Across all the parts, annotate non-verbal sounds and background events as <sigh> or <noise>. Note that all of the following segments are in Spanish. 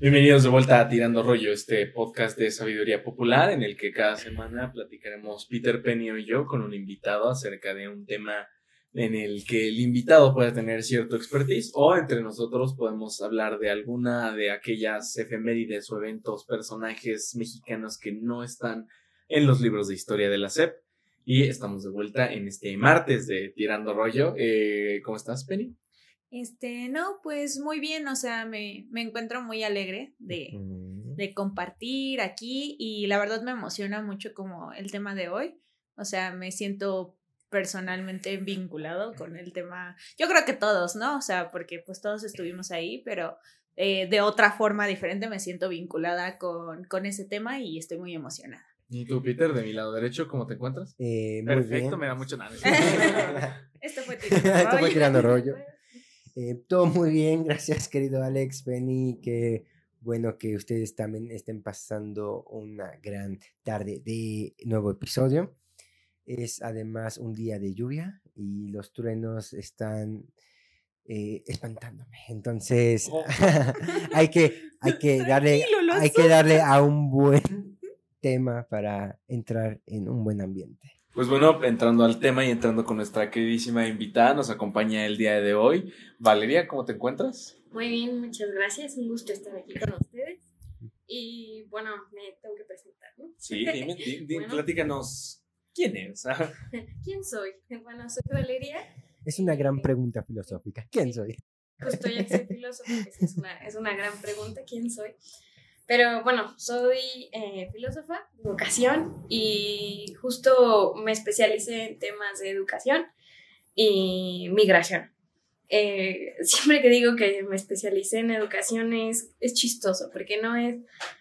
Bienvenidos de vuelta a Tirando Rollo, este podcast de sabiduría popular en el que cada semana platicaremos Peter Penny y yo con un invitado acerca de un tema en el que el invitado puede tener cierto expertise o entre nosotros podemos hablar de alguna de aquellas efemérides o eventos, personajes mexicanos que no están en los libros de historia de la SEP. Y estamos de vuelta en este martes de Tirando Rollo. Eh, ¿Cómo estás, Penny? Este, no, pues muy bien, o sea, me, me encuentro muy alegre de, de, compartir aquí y la verdad me emociona mucho como el tema de hoy, o sea, me siento personalmente vinculado con el tema, yo creo que todos, ¿no? O sea, porque pues todos estuvimos ahí, pero eh, de otra forma diferente me siento vinculada con, con ese tema y estoy muy emocionada. ¿Y tú, Peter, de mi lado derecho, cómo te encuentras? Eh, Perfecto, me da mucho nada. <laughs> Esto fue tirando <laughs> rollo. Esto fue tirando rollo. Eh, todo muy bien, gracias querido Alex, Benny, que bueno que ustedes también estén pasando una gran tarde de nuevo episodio. Es además un día de lluvia y los truenos están eh, espantándome. Entonces Oh. <laughs> hay, que, hay, <laughs> que darle, hay que darle a <laughs> un buen tema para entrar en un buen ambiente. Pues bueno, entrando al tema y entrando con nuestra queridísima invitada, nos acompaña el día de hoy. Valeria, ¿cómo te encuentras? Muy bien, muchas gracias. Un gusto estar aquí con ustedes. Y bueno, me tengo que presentar, ¿no? Sí, dime, di- di- Bueno. platícanos quién es. <laughs> ¿Quién soy? <laughs> Bueno, soy Valeria. Es una gran pregunta filosófica. ¿Quién soy? Justo ya que soy <laughs> filósofa, pues es una, es una gran pregunta, ¿quién soy? Pero bueno, soy eh, filósofa de vocación y justo me especialicé en temas de educación y migración. Eh, siempre que digo que me especialicé en educación es, es chistoso, porque no es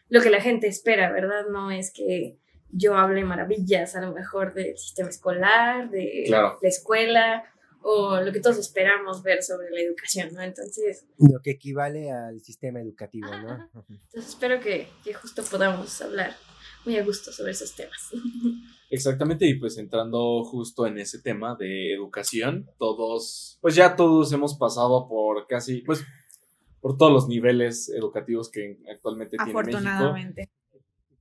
lo que la gente espera, ¿verdad? No es que yo hable maravillas a lo mejor del sistema escolar, de Claro. la escuela o lo que todos esperamos ver sobre la educación, ¿no? Entonces, Lo que equivale al sistema educativo, ¿no? Ajá, entonces espero que, que justo podamos hablar muy a gusto sobre esos temas. <laughs> Exactamente, y pues entrando justo en ese tema de educación, todos, pues ya todos hemos pasado por casi, pues, por todos los niveles educativos que actualmente tiene México. Afortunadamente.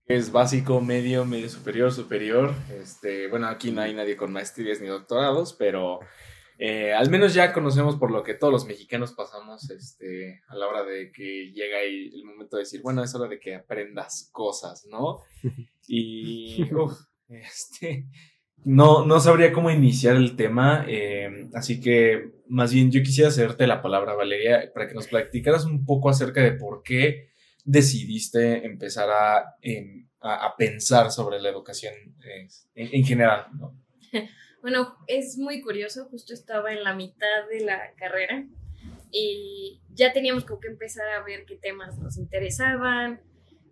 Es básico, medio, medio superior, superior. Este, bueno, aquí no hay nadie con maestrías ni doctorados, pero eh, al menos ya conocemos por lo que todos los mexicanos pasamos este, a la hora de que llega el momento de decir, bueno, es hora de que aprendas cosas, ¿no? <laughs> Y, uf, este, no, no sabría cómo iniciar el tema, eh, así que más bien yo quisiera hacerte la palabra, Valeria, para que nos platicaras un poco acerca de por qué decidiste empezar a, a, a pensar sobre la educación eh, en, en general, ¿no? <laughs> Bueno, es muy curioso, justo estaba en la mitad de la carrera y ya teníamos como que empezar a ver qué temas nos interesaban,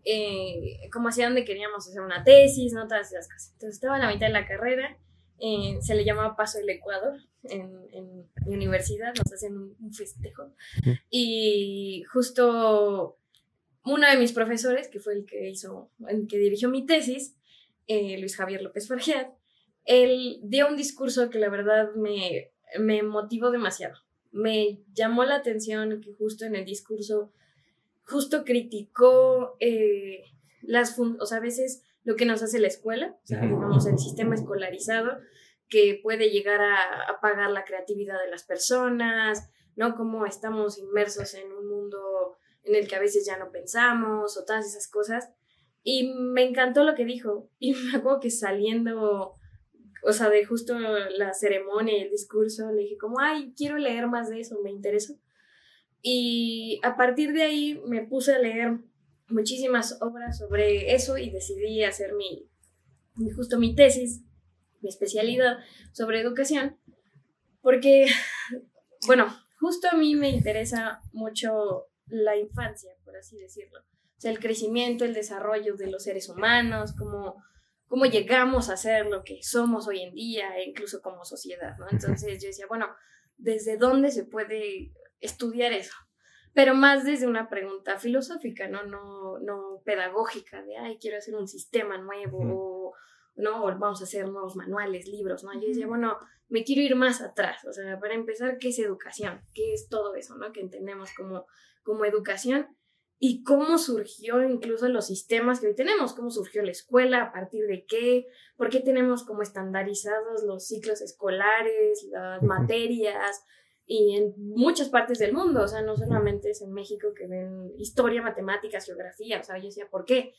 eh, como hacia dónde queríamos hacer una tesis, ¿no? Todas esas cosas. Entonces estaba en la mitad de la carrera, eh, se le llamaba Paso del Ecuador en, en mi universidad, nos hacen un, un festejo. Y justo uno de mis profesores, que fue el que hizo, el que dirigió mi tesis, eh, Luis Javier López Fargeat, él dio un discurso que la verdad me, me motivó demasiado. Me llamó la atención que justo en el discurso, justo criticó eh, las, o sea, a veces lo que nos hace la escuela, o sea, digamos, el sistema escolarizado, que puede llegar a apagar la creatividad de las personas, ¿no? Como estamos inmersos en un mundo en el que a veces ya no pensamos o todas esas cosas. Y me encantó lo que dijo. <laughs> Y me acuerdo que saliendo, o sea, de justo la ceremonia y el discurso, le dije como, ay, quiero leer más de eso, me interesa. Y a partir de ahí me puse a leer muchísimas obras sobre eso y decidí hacer mi- justo mi tesis, mi especialidad sobre educación, porque, <laughs> bueno, justo a mí me interesa mucho la infancia, por así decirlo. O sea, el crecimiento, el desarrollo de los seres humanos, cómo, cómo llegamos a ser lo que somos hoy en día, e incluso como sociedad, ¿no? Entonces yo decía, bueno, ¿desde dónde se puede estudiar eso? pero más desde una pregunta filosófica, ¿no? No, no pedagógica, de, ay, quiero hacer un sistema nuevo, o, no, vamos a hacer nuevos manuales, libros, ¿no? Yo decía, bueno, me quiero ir más atrás, o sea, para empezar, ¿qué es educación? ¿Qué es todo eso, ¿no? Que entendemos como, como educación y cómo surgió incluso los sistemas que hoy tenemos, cómo surgió la escuela, a partir de qué, por qué tenemos como estandarizados los ciclos escolares, las materias, y en muchas partes del mundo, o sea, no solamente es en México que ven historia, matemáticas, geografía, o sea, yo decía, ¿por qué?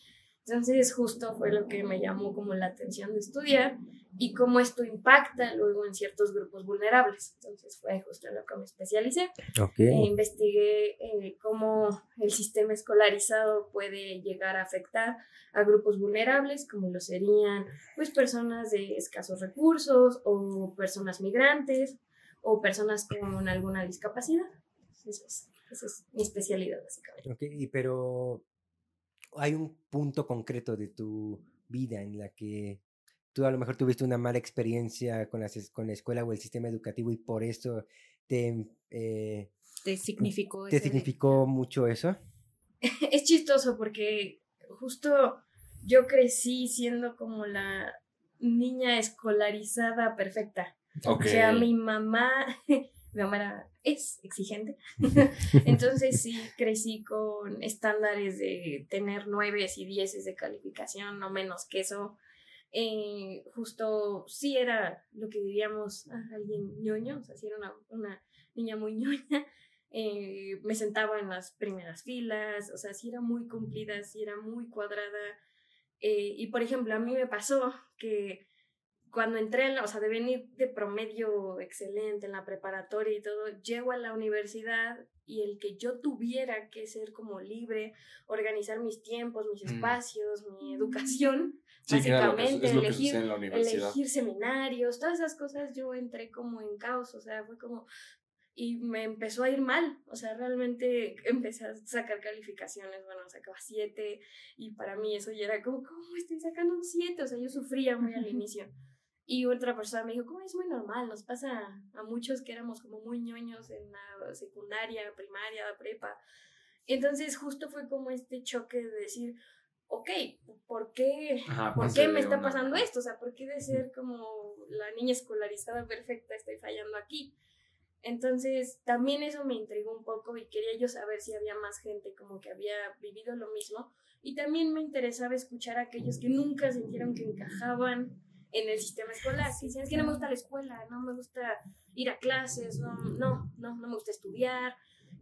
Entonces, justo fue lo que me llamó como la atención de estudiar y cómo esto impacta luego en ciertos grupos vulnerables. Entonces, fue justo en lo que me especialicé. Okay. E investigué eh, cómo el sistema escolarizado puede llegar a afectar a grupos vulnerables, como lo serían, pues, personas de escasos recursos o personas migrantes o personas con alguna discapacidad. Eso es, esa es mi especialidad, básicamente. Ok, y pero hay un punto concreto de tu vida en la que tú a lo mejor tuviste una mala experiencia con, las, con la escuela o el sistema educativo y por eso te... Eh, ¿Te significó ¿Te significó mucho eso? <laughs> es chistoso porque justo yo crecí siendo como la niña escolarizada perfecta. O sea, mi mamá, <laughs> mi mamá era, es exigente. <laughs> Entonces sí crecí con estándares de tener nueves y dieces de calificación, no menos que eso. Eh, justo sí era lo que diríamos ah, alguien ñoño, o sea, sí era una, una niña muy ñoña. Eh, me sentaba en las primeras filas, o sea, sí era muy cumplida, sí era muy cuadrada. Eh, y por ejemplo, a mí me pasó que cuando entré, en la, o sea, de venir de promedio excelente en la preparatoria y todo, llego a la universidad y el que yo tuviera que ser como libre, organizar mis tiempos, mis mm. espacios, mi educación, básicamente, elegir, elegir seminarios, todas esas cosas, yo entré como en caos, o sea, fue como, y me empezó a ir mal, o sea, realmente <laughs> empecé a sacar calificaciones, bueno, sacaba siete y para mí eso ya era como, ¿cómo estoy sacando un siete? O sea, yo sufría muy al inicio. Y otra persona me dijo, ¿cómo es muy normal? Nos pasa a muchos que éramos como muy ñoños en la secundaria, primaria, prepa. Entonces justo fue como este choque de decir, ok, ¿por qué, ¿por qué me está pasando esto? O sea, ¿por qué de ser como la niña escolarizada perfecta estoy fallando aquí? Entonces también eso me intrigó un poco y quería yo saber si había más gente como que había vivido lo mismo. Y también me interesaba escuchar a aquellos que nunca sintieron que encajaban en el sistema escolar. Si es que no me gusta la escuela, no me gusta ir a clases, no, no, no, no me gusta estudiar,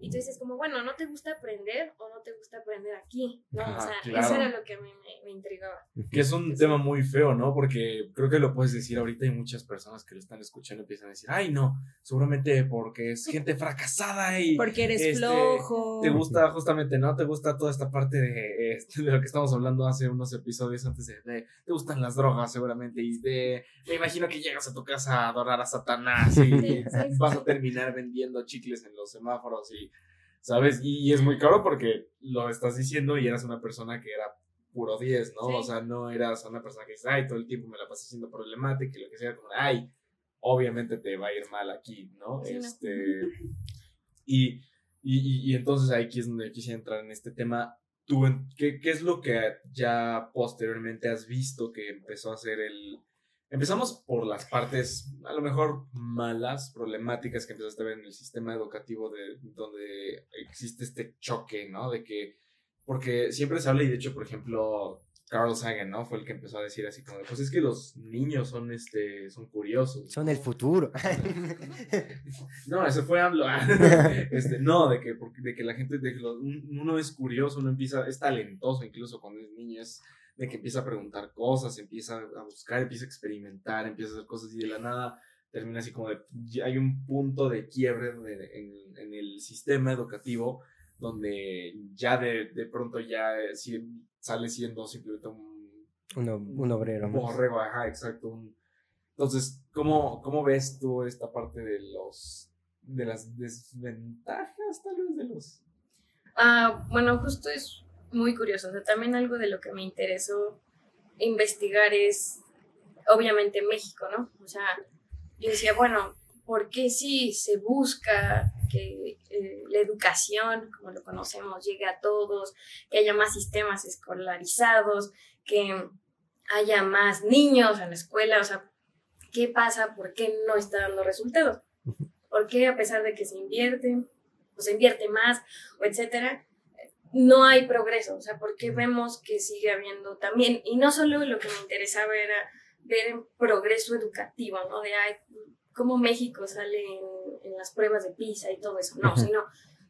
y tú dices como, bueno, ¿no te gusta aprender o no te gusta aprender aquí? ¿no? o sea, eso era lo que a mí me, intrigaba. Que es un tema muy feo, ¿no? Porque creo que lo puedes decir ahorita y muchas personas que lo están escuchando empiezan a decir, ay, no, seguramente porque es gente <laughs> fracasada y... Porque eres este, flojo. Te gusta justamente, ¿no? Te gusta toda esta parte de, este, de lo que estamos hablando hace unos episodios antes de, te gustan las drogas seguramente y de, me imagino que llegas a tu casa a adorar a Satanás y <laughs> vas a terminar vendiendo chicles en los semáforos y ¿sabes? Y, es muy claro porque lo estás diciendo y eras una persona que era puro 10, ¿no? O sea, no eras una persona que dice, ay, todo el tiempo me la pasé siendo problemática y lo que sea, como, ay, obviamente te va a ir mal aquí, ¿no? este, Y, y, y, entonces aquí es donde quisiera entrar en este tema. ¿Tú, qué, ¿Qué es lo que ya posteriormente has visto que empezó a hacer el, Empezamos por las partes, a lo mejor malas, problemáticas que empezaste a ver en el sistema educativo de donde existe este choque, ¿no? De que, porque siempre se habla, y de hecho, por ejemplo, Carl Sagan, ¿no? Fue el que empezó a decir así como, pues es que los niños son, este, son curiosos. Son el futuro. <laughs> no, eso fue AMLO. <laughs> este, no, de que, porque, de que la gente, de que uno es curioso, uno empieza, es talentoso incluso cuando es niño, es de que empieza a preguntar cosas, empieza a buscar, empieza a experimentar, empieza a hacer cosas y de la nada termina así como de, hay un punto de quiebre en, en, el sistema educativo donde ya de, de pronto ya eh, sale siendo simplemente un, un obrero. Un borrego, ajá, exacto. entonces, ¿cómo, ¿cómo ves tú esta parte de los de las desventajas tal vez de los... Ah, bueno, justo es muy curioso. O sea, también algo de lo que me interesó investigar es, obviamente, México, ¿no? O sea, yo decía, bueno, por qué si se busca que eh, la educación, como lo conocemos, llegue a todos, que haya más sistemas escolarizados, que haya más niños en la escuela, o sea, ¿qué pasa? ¿Por qué no está dando resultados? ¿Por qué a pesar de que se invierte, o se invierte más, o etcétera, no hay progreso? O sea, ¿por qué vemos que sigue habiendo también, y no solo lo que me interesaba era ver el progreso educativo, ¿no? De ay, cómo México sale en, las pruebas de PISA y todo eso, no, sino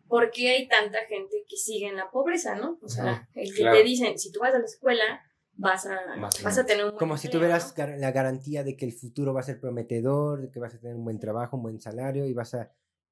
por qué hay tanta gente que sigue en la pobreza, ¿no? O sea, el que te dicen, si tú vas a la escuela, vas a, vas a tener un buen Como si tuvieras la garantía de que el futuro va a ser prometedor, de que vas a tener un buen trabajo, un buen salario y vas a,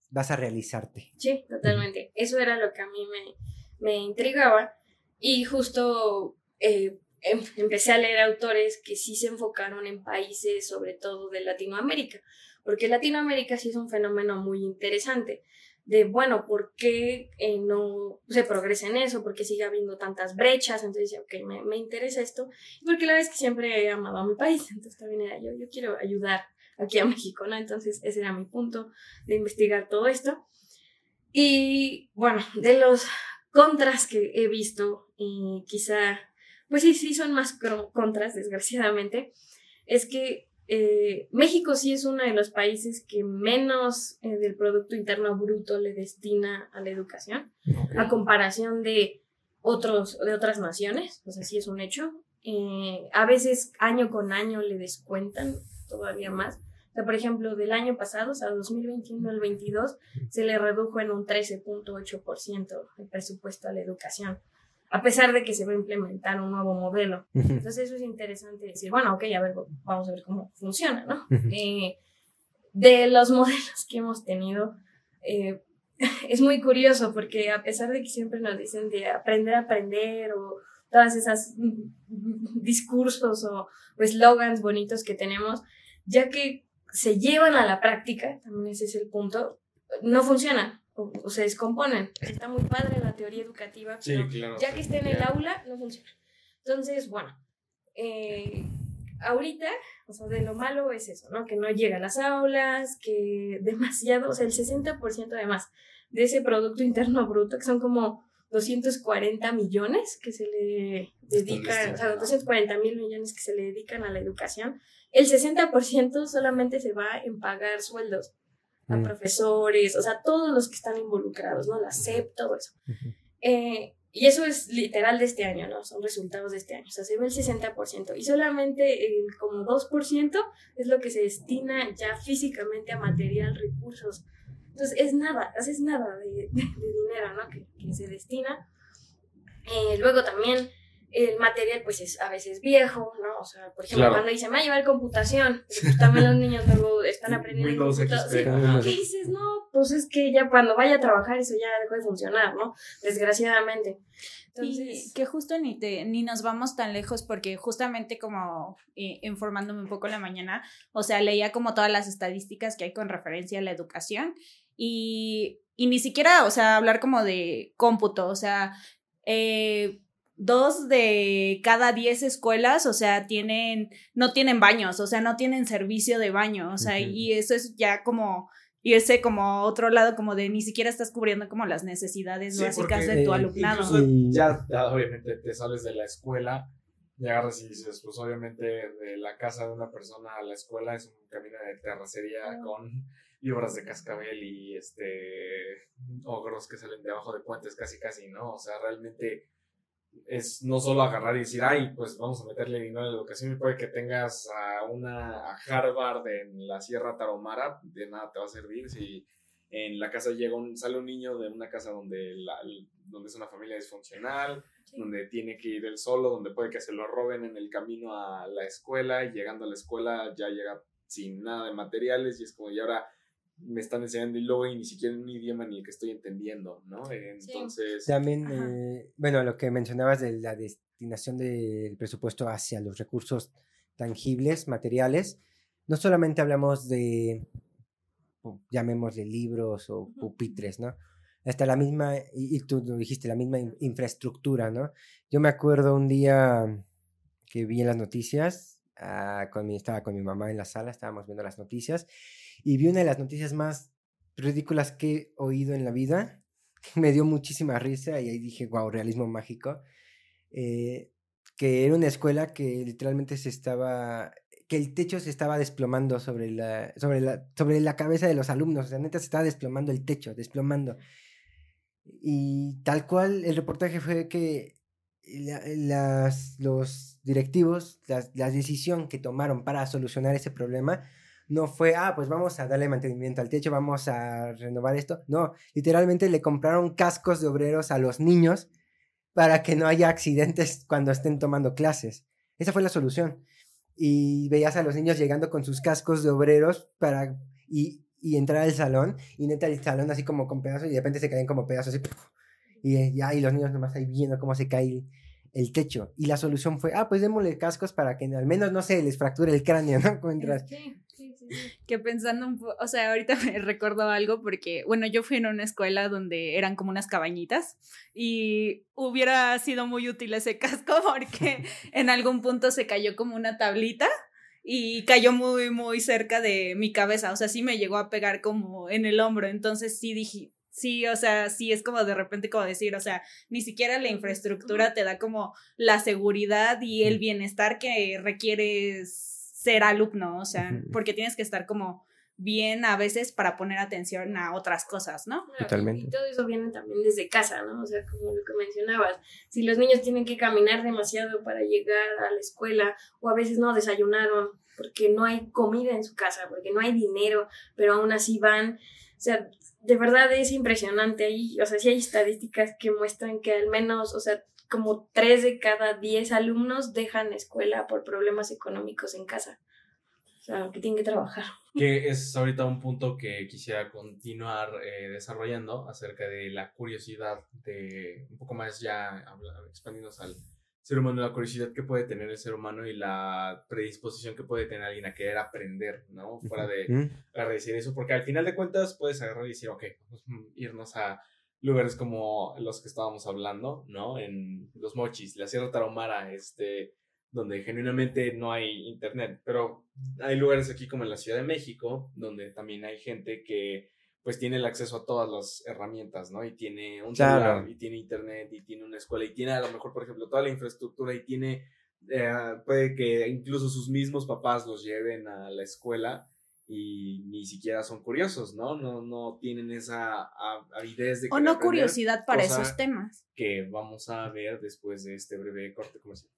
vas a realizarte. Sí, totalmente. Eso era lo que a mí me, me intrigaba y justo eh, em, empecé a leer autores que sí se enfocaron en países, sobre todo de Latinoamérica, porque Latinoamérica sí es un fenómeno muy interesante de, bueno, ¿por qué eh, no se progresa en eso? ¿Por qué sigue habiendo tantas brechas? Entonces decía, ok, me, me, interesa esto. Porque la vez que siempre he amado a mi país, entonces también era yo, yo quiero ayudar aquí a México, ¿no? Entonces ese era mi punto de investigar todo esto. Y bueno, de los contras que he visto, y quizá, pues sí, sí son más contras, desgraciadamente, es que eh, México sí es uno de los países que menos eh, del Producto Interno Bruto le destina a la educación, a comparación de, otros, de otras naciones, o sea, sí es un hecho. Eh, a veces año con año le descuentan todavía más. O sea, por ejemplo, del año pasado, o sea, 2021 al 22, se le redujo en un 13.8% el presupuesto a la educación a pesar de que se va a implementar un nuevo modelo. Entonces eso es interesante decir, bueno, ok, a ver, vamos a ver cómo funciona, ¿no? Eh, de los <laughs> modelos que hemos tenido, eh, <laughs> es muy curioso porque a pesar de que siempre nos dicen de aprender a aprender o todas esas <laughs> discursos o eslogans bonitos que tenemos, ya que se llevan a la práctica, también ese es el punto, no funcionan o, se descomponen. Está muy padre la teoría educativa, pero ya que está en el aula, no funciona. Entonces, bueno, eh, ahorita, o sea, de lo malo es eso, ¿no? Que no llega a las aulas, que <laughs> demasiado, o sea, el 60% además de ese Producto Interno Bruto, que son como 240 millones que se le dedican, o sea, 240 mil millones que se le dedican a la educación, el 60% solamente se va en pagar sueldos a mm. profesores, o sea, todos los que están involucrados, ¿no? La SEP, todo eso. Eh, y eso es literal de este año, ¿no? Son resultados de este año. O sea, se ve el 60%. Y solamente el como 2% es lo que se destina ya físicamente a material, recursos. Entonces, es nada, es nada de, dinero, ¿no? Que, que se destina. Eh, luego también el material pues es a veces viejo, ¿no? O sea, por ejemplo, cuando dicen, va a llevar computación, <laughs> pues también los niños luego están aprendiendo computación. ¿Qué dices? No, pues es que ya cuando vaya a trabajar eso ya dejó de funcionar, ¿no? Desgraciadamente. Entonces... que justo ni, te, ni nos vamos tan lejos porque justamente como eh, informándome un poco en la mañana, o sea, leía como todas las estadísticas que hay con referencia a la educación y, y ni siquiera, o sea, hablar como de cómputo, o sea, eh, dos de cada diez escuelas, o sea, tienen, no tienen baños, o sea, no tienen servicio de baño, o sea, y eso es ya como irse como otro lado, como de ni siquiera estás cubriendo como las necesidades básicas de tu alumnado. Ya, obviamente te sales de la escuela y agarras y dices, pues obviamente de la casa de una persona a la escuela es un camino de terracería con obras de cascabel y este ogros que salen debajo de puentes casi casi, ¿no? O sea, realmente es no solo agarrar y decir, ay, pues vamos a meterle dinero a la educación, puede que tengas a una a Harvard en la Sierra Tarahumara, de nada te va a servir si en la casa llega un, sale un niño de una casa donde, la, donde es una familia disfuncional, donde tiene que ir él solo, donde puede que se lo roben en el camino a la escuela y llegando a la escuela ya llega sin nada de materiales y es como, y ahora me están enseñando y luego y ni siquiera un idioma ni el que estoy entendiendo, ¿no? Entonces... También, eh, bueno, lo que mencionabas de la destinación del presupuesto hacia los recursos tangibles, materiales, no solamente hablamos de, llamémosle libros o pupitres, ¿no? Hasta la misma, y, tú lo dijiste, la misma infraestructura, ¿no? Yo me acuerdo un día que vi en las noticias, ah, con mi, estaba con mi mamá en la sala, estábamos viendo las noticias, y vi una de las noticias más ridículas que he oído en la vida. <laughs> Me dio muchísima risa y ahí dije, wow, realismo mágico. Eh, que era una escuela que literalmente se estaba que el techo se estaba desplomando sobre la, sobre la, sobre la cabeza de los alumnos, o sea, neta se estaba desplomando el techo, desplomando. Y tal cual el reportaje fue que las, los directivos, la decisión que tomaron para solucionar ese problema no fue, ah, pues vamos a darle mantenimiento al techo, vamos a renovar esto. No, literalmente le compraron cascos de obreros a los niños para que no haya accidentes cuando estén tomando clases. Esa fue la solución y veías a los niños llegando con sus cascos de obreros para y, y entrar al salón y neta el salón así como con pedazos y de repente se caen como pedazos así y ya y los niños nomás ahí viendo cómo se cae el techo y la solución fue ah pues démosle cascos para que al menos no se les fracture el cráneo no mientras <laughs> que pensando un poco, o sea, ahorita <laughs> me recordó algo porque, bueno, yo fui en una escuela donde eran como unas cabañitas y hubiera sido muy útil ese <laughs> casco porque en algún punto se cayó como una tablita y cayó muy, muy cerca de mi cabeza, o sea, sí me llegó a pegar como en el hombro, entonces sí dije, sí, o sea, sí es como de repente como decir, o sea, ni siquiera la infraestructura te da como la seguridad y el bienestar que requieres ser alumno, o sea, porque tienes que estar como bien a veces para poner atención a otras cosas, ¿no? Totalmente. Y todo eso viene también desde casa, ¿no? O sea, como lo que mencionabas, si los niños tienen que caminar demasiado para llegar a la escuela o a veces no desayunaron porque no hay comida en su casa, porque no hay dinero, pero aún así van, o sea, de verdad es impresionante ahí, o sea, sí hay estadísticas que muestran que al menos, o sea, como tres de cada diez alumnos dejan escuela por problemas económicos en casa. O sea, que tienen que trabajar. Que es ahorita un punto que quisiera continuar eh, desarrollando acerca de la curiosidad de un poco más ya expandiéndonos al ser humano, la curiosidad que puede tener el ser humano y la predisposición que puede tener alguien a querer aprender, ¿no? Fuera de agradecer eso, porque al final de cuentas puedes agarrar y decir, ok, vamos a irnos a lugares como los que estábamos hablando, ¿no? En los mochis, la Sierra Tarahumara, este, donde genuinamente no hay internet, pero hay lugares aquí como en la Ciudad de México, donde también hay gente que pues tiene el acceso a todas las herramientas, ¿no? Y tiene un celular, y tiene internet, y tiene una escuela, y tiene a lo mejor, por ejemplo, toda la infraestructura, y tiene, eh, puede que incluso sus mismos papás los lleven a la escuela, y ni siquiera son curiosos, ¿no? No, no tienen esa avidez de... O no curiosidad para esos temas. Que vamos a ver después de este breve corte comercial.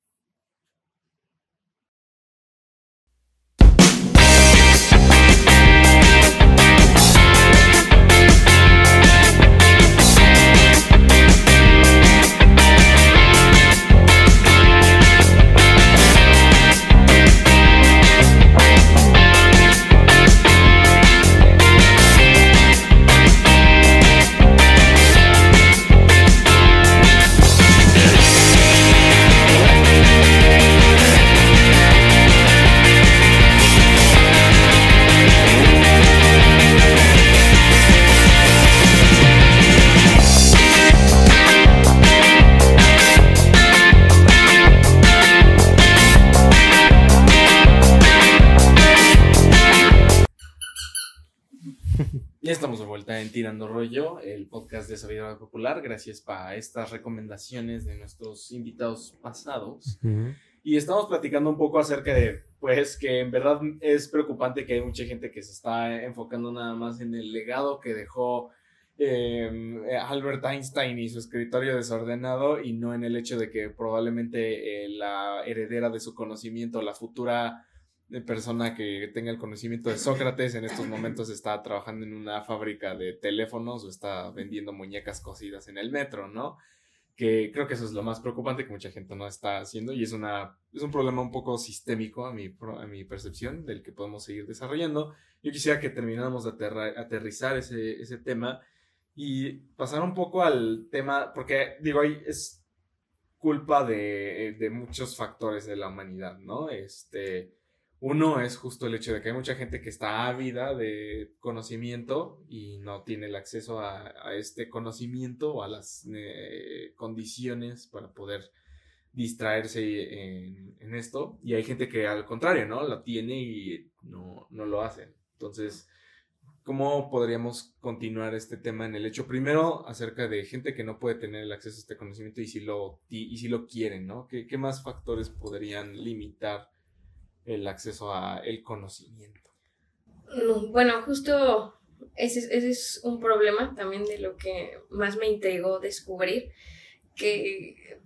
Tirando Rollo, el podcast de Sabiduría Popular, gracias para estas recomendaciones de nuestros invitados pasados. Y estamos platicando un poco acerca de, pues, que en verdad es preocupante que hay mucha gente que se está enfocando nada más en el legado que dejó em, Albert Einstein y su escritorio desordenado y no en el hecho de que probablemente eh, la heredera de su conocimiento, la futura persona que tenga el conocimiento de Sócrates en estos momentos está trabajando en una fábrica de teléfonos o está vendiendo muñecas cosidas en el metro, ¿no? Que creo que eso es lo más preocupante que mucha gente no está haciendo y es, una, es un problema un poco sistémico a mi, a mi percepción del que podemos seguir desarrollando. Yo quisiera que termináramos de aterrizar ese, ese tema y pasar un poco al tema, porque digo, ahí es culpa de, de muchos factores de la humanidad, ¿no? Este uno es justo el hecho de que hay mucha gente que está ávida de conocimiento y no tiene el acceso a, este conocimiento o a las eh, condiciones para poder distraerse en, esto. Y hay gente que al contrario, ¿no? Lo tiene y no, no lo hace. Entonces, ¿cómo podríamos continuar este tema en el hecho? Primero, acerca de gente que no puede tener el acceso a este conocimiento y si lo, y, si lo quieren, ¿no? ¿Qué, ¿Qué, más factores podrían limitar el acceso a el conocimiento? Mm, bueno, justo ese, ese es un problema también de lo que más me intrigó descubrir, que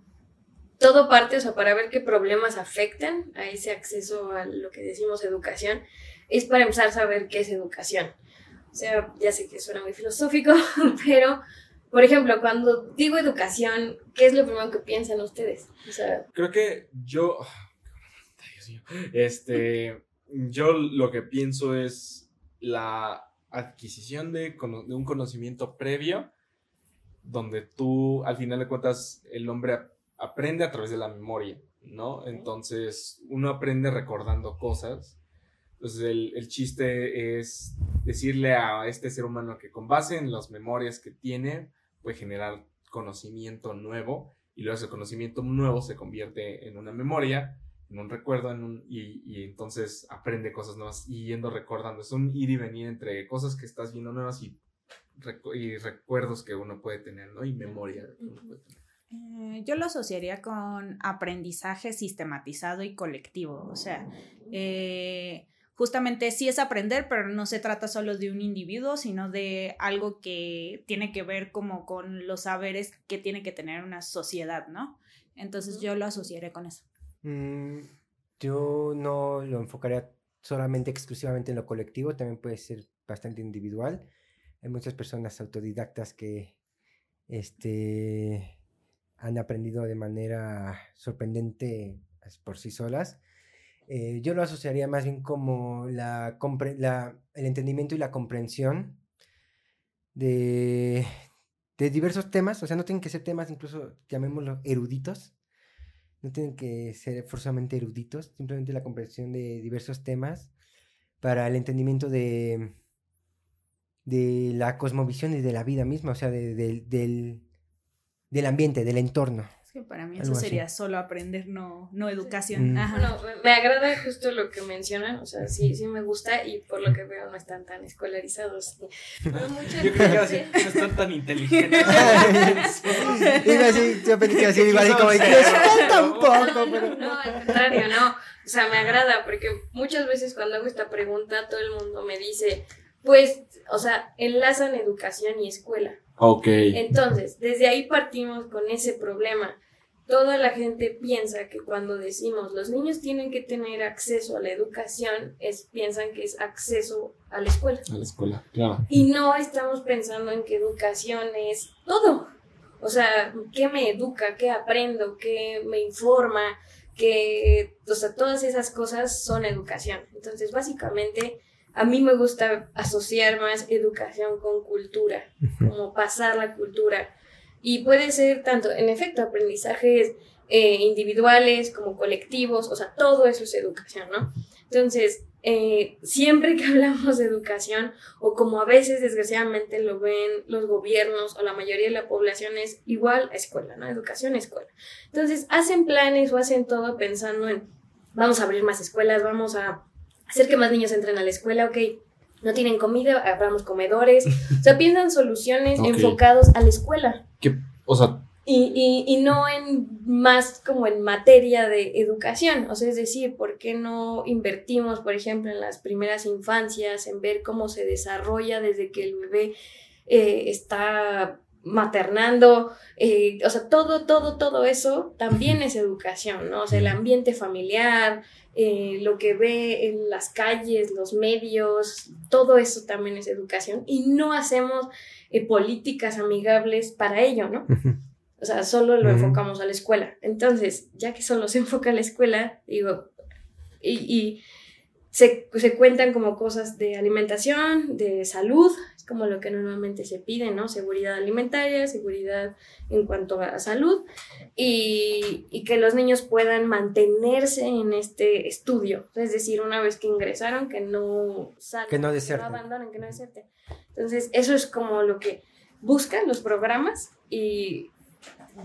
todo parte, o sea, para ver qué problemas afectan a ese acceso a lo que decimos educación, es para empezar a saber qué es educación. O sea, ya sé que suena muy filosófico, <laughs> pero, por ejemplo, cuando digo educación, ¿qué es lo primero que piensan ustedes? O sea, creo que yo, este, yo lo que pienso es la adquisición de, de un conocimiento previo, donde tú, al final de cuentas, el hombre aprende a través de la memoria, ¿no? Entonces, uno aprende recordando cosas. Entonces, el, chiste es decirle a este ser humano que con base en las memorias que tiene, puede generar conocimiento nuevo y luego ese conocimiento nuevo se convierte en una memoria, en un recuerdo, en un, y, y, entonces aprende cosas nuevas y yendo recordando. Es un ir y venir entre cosas que estás viendo nuevas y, y recuerdos que uno puede tener, ¿no? Y memoria que uno puede tener. Eh, yo lo asociaría con aprendizaje sistematizado y colectivo. O sea, eh, justamente sí es aprender, pero no se trata solo de un individuo, sino de algo que tiene que ver como con los saberes que tiene que tener una sociedad, ¿no? Entonces yo lo asociaría con eso. Mm, yo no lo enfocaría solamente exclusivamente en lo colectivo, también puede ser bastante individual. Hay muchas personas autodidactas que este han aprendido de manera sorprendente pues, por sí solas. Eh, yo lo asociaría más bien como la, el entendimiento y la comprensión de, de diversos temas, o sea, no tienen que ser temas incluso, llamémoslo, eruditos, no tienen que ser forzosamente eruditos, simplemente la comprensión de diversos temas para el entendimiento de, de la cosmovisión y de la vida misma, o sea, del, del ambiente, del entorno. Que para mí eso sería solo aprender, no, no educación. Mm. Bueno, me agrada justo lo que mencionan, o sea, sí, sí me gusta y por lo que veo no están tan escolarizados. Pero <laughs> muchas yo creo que no están tan inteligentes. <laughs> <laughs> Iba así, yo pensé que así iba así como, están tampoco. Pero... No, al contrario, no. O sea, me agrada porque muchas veces cuando hago esta pregunta todo el mundo me dice, pues, o sea, enlazan educación y escuela. Ok. Entonces, desde ahí partimos con ese problema. Toda la gente piensa que cuando decimos los niños tienen que tener acceso a la educación, es, piensan que es acceso a la escuela. A la escuela, claro. Y no estamos pensando en que educación es todo. O sea, ¿qué me educa? ¿Qué aprendo? ¿Qué me informa? Que, o sea, todas esas cosas son educación. Entonces, básicamente, a mí me gusta asociar más educación con cultura, como pasar la cultura. Y puede ser tanto, en efecto, aprendizajes eh, individuales como colectivos, o sea, todo eso es educación, ¿no? Entonces, eh, siempre que <laughs> hablamos de educación, o como a veces desgraciadamente lo ven los gobiernos o la mayoría de la población, es igual a escuela, ¿no? Educación, escuela. Entonces, hacen planes o hacen todo pensando en, vamos a abrir más escuelas, vamos a hacer que más niños entren a la escuela, ok, no tienen comida, abramos comedores, o sea, piensan soluciones enfocados a la escuela. O sea... Y, y, no en más como en materia de educación, o sea, es decir, ¿por qué no invertimos, por ejemplo, en las primeras infancias, en ver cómo se desarrolla desde que el bebé eh, está maternando, eh, o sea, todo, todo, todo eso también es educación, ¿no? O sea, el ambiente familiar, eh, lo que ve en las calles, los medios, todo eso también es educación y no hacemos eh, políticas amigables para ello, ¿no? O sea, solo lo enfocamos a la escuela. Entonces, ya que solo se enfoca a la escuela, digo, y, se, se, cuentan como cosas de alimentación, de salud, es como lo que normalmente se pide, ¿no? Seguridad alimentaria, seguridad en cuanto a salud, y, y, que los niños puedan mantenerse en este estudio. Es decir, una vez que ingresaron, que no salgan, que no, que no abandonen, que no deserten. Entonces, eso es como lo que buscan los programas y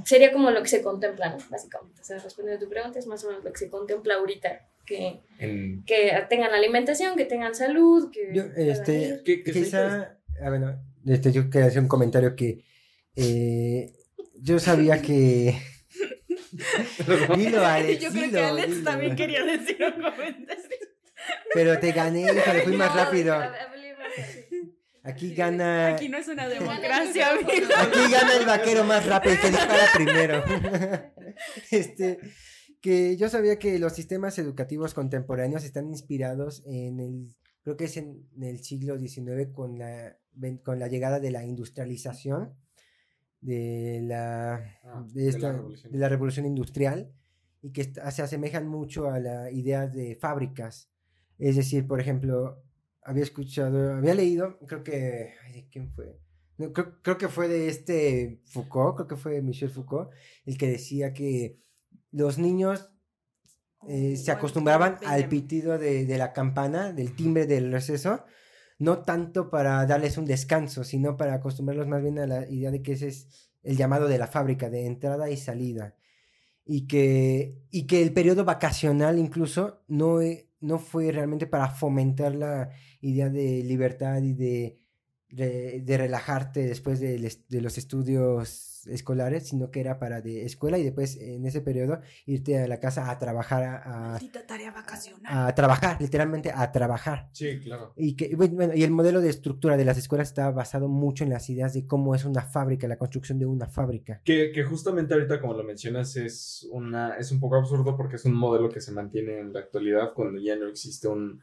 sería como lo que se contempla, ¿no? Básicamente. O sea, respondiendo a tu pregunta, es más o menos lo que se contempla ahorita. Que, que tengan alimentación, que tengan salud, que... Yo, este, quizá, ah, bueno, este, yo quería hacer un comentario que eh, yo sabía que... <laughs> dilo, Alex, Yo creo que Alex también quería decir un comentario. Pero te gané, pero fui más rápido. Aquí gana. Aquí no es una democracia, amigo. Aquí gana el vaquero más rápido, que dispara primero. <laughs> Este, que yo sabía que los sistemas educativos contemporáneos están inspirados en el, creo que es en, el siglo XIX con la, con la llegada de la industrialización, de la, ah, de, esta, de la revolución industrial, y que se asemejan mucho a la idea de fábricas. Es decir, por ejemplo, había escuchado, había leído, creo que, ay, ¿quién fue? creo, que fue de este Foucault, creo que fue Michel Foucault, el que decía que los niños eh, se acostumbraban al pitido de, de, la campana, del timbre del receso, no tanto para darles un descanso, sino para acostumbrarlos más bien a la idea de que ese es el llamado de la fábrica, de entrada y salida. Y que, y que el periodo vacacional incluso no, no fue realmente para fomentar la idea de libertad y de, de, relajarte después de, los estudios escolares, sino que era para de escuela y después en ese periodo irte a la casa a trabajar. A, tarea vacacional. A trabajar, literalmente a trabajar. Sí, claro. Y, que, bueno, y el modelo de estructura de las escuelas está basado mucho en las ideas de cómo es una fábrica, la construcción de una fábrica. Que, que justamente ahorita, como lo mencionas, es, una, es un poco absurdo porque es un modelo que se mantiene en la actualidad cuando ya no existe un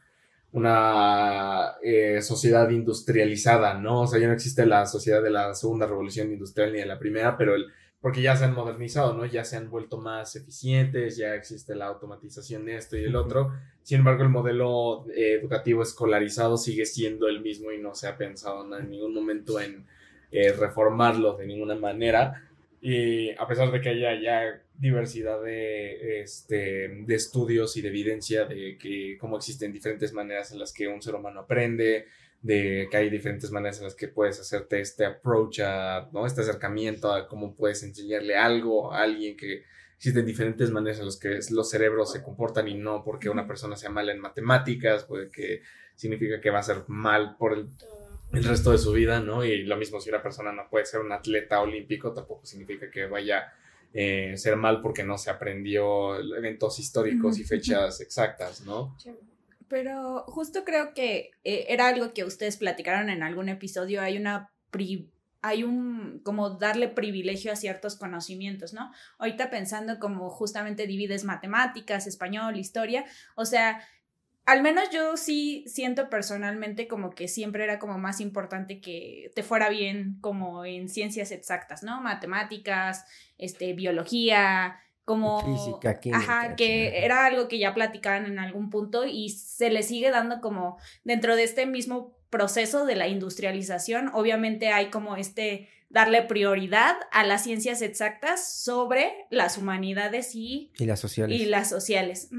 una eh, sociedad industrializada, ¿no? O sea, ya no existe la sociedad de la segunda revolución industrial ni de la primera, pero el, porque ya se han modernizado, ¿no? Ya se han vuelto más eficientes, ya existe la automatización de esto y el otro. Sin embargo, el modelo eh, educativo escolarizado sigue siendo el mismo y no se ha pensado en ningún momento en eh, reformarlo de ninguna manera. Y a pesar de que haya ya diversidad de, este, de estudios y de evidencia de que cómo existen diferentes maneras en las que un ser humano aprende, de que hay diferentes maneras en las que puedes hacerte este approach, a, ¿no? este acercamiento a cómo puedes enseñarle algo a alguien que existen diferentes maneras en las que los cerebros se comportan y no porque una persona sea mala en matemáticas, puede que significa que va a ser mal por el, el resto de su vida, ¿no? Y lo mismo si una persona no puede ser un atleta olímpico, tampoco significa que vaya eh, ser mal porque no se aprendió eventos históricos y fechas exactas, ¿no? Pero justo creo que eh, era algo que ustedes platicaron en algún episodio, hay una hay un como darle privilegio a ciertos conocimientos, ¿no? Ahorita pensando como justamente divides matemáticas, español, historia, o sea, al menos yo sí siento personalmente como que siempre era como más importante que te fuera bien como en ciencias exactas, ¿no? Matemáticas, este, biología, como... Física, química. Ajá, que era algo que ya platicaban en algún punto y se le sigue dando como dentro de este mismo proceso de la industrialización, obviamente hay como este darle prioridad a las ciencias exactas sobre las humanidades y, y las sociales. Y las sociales.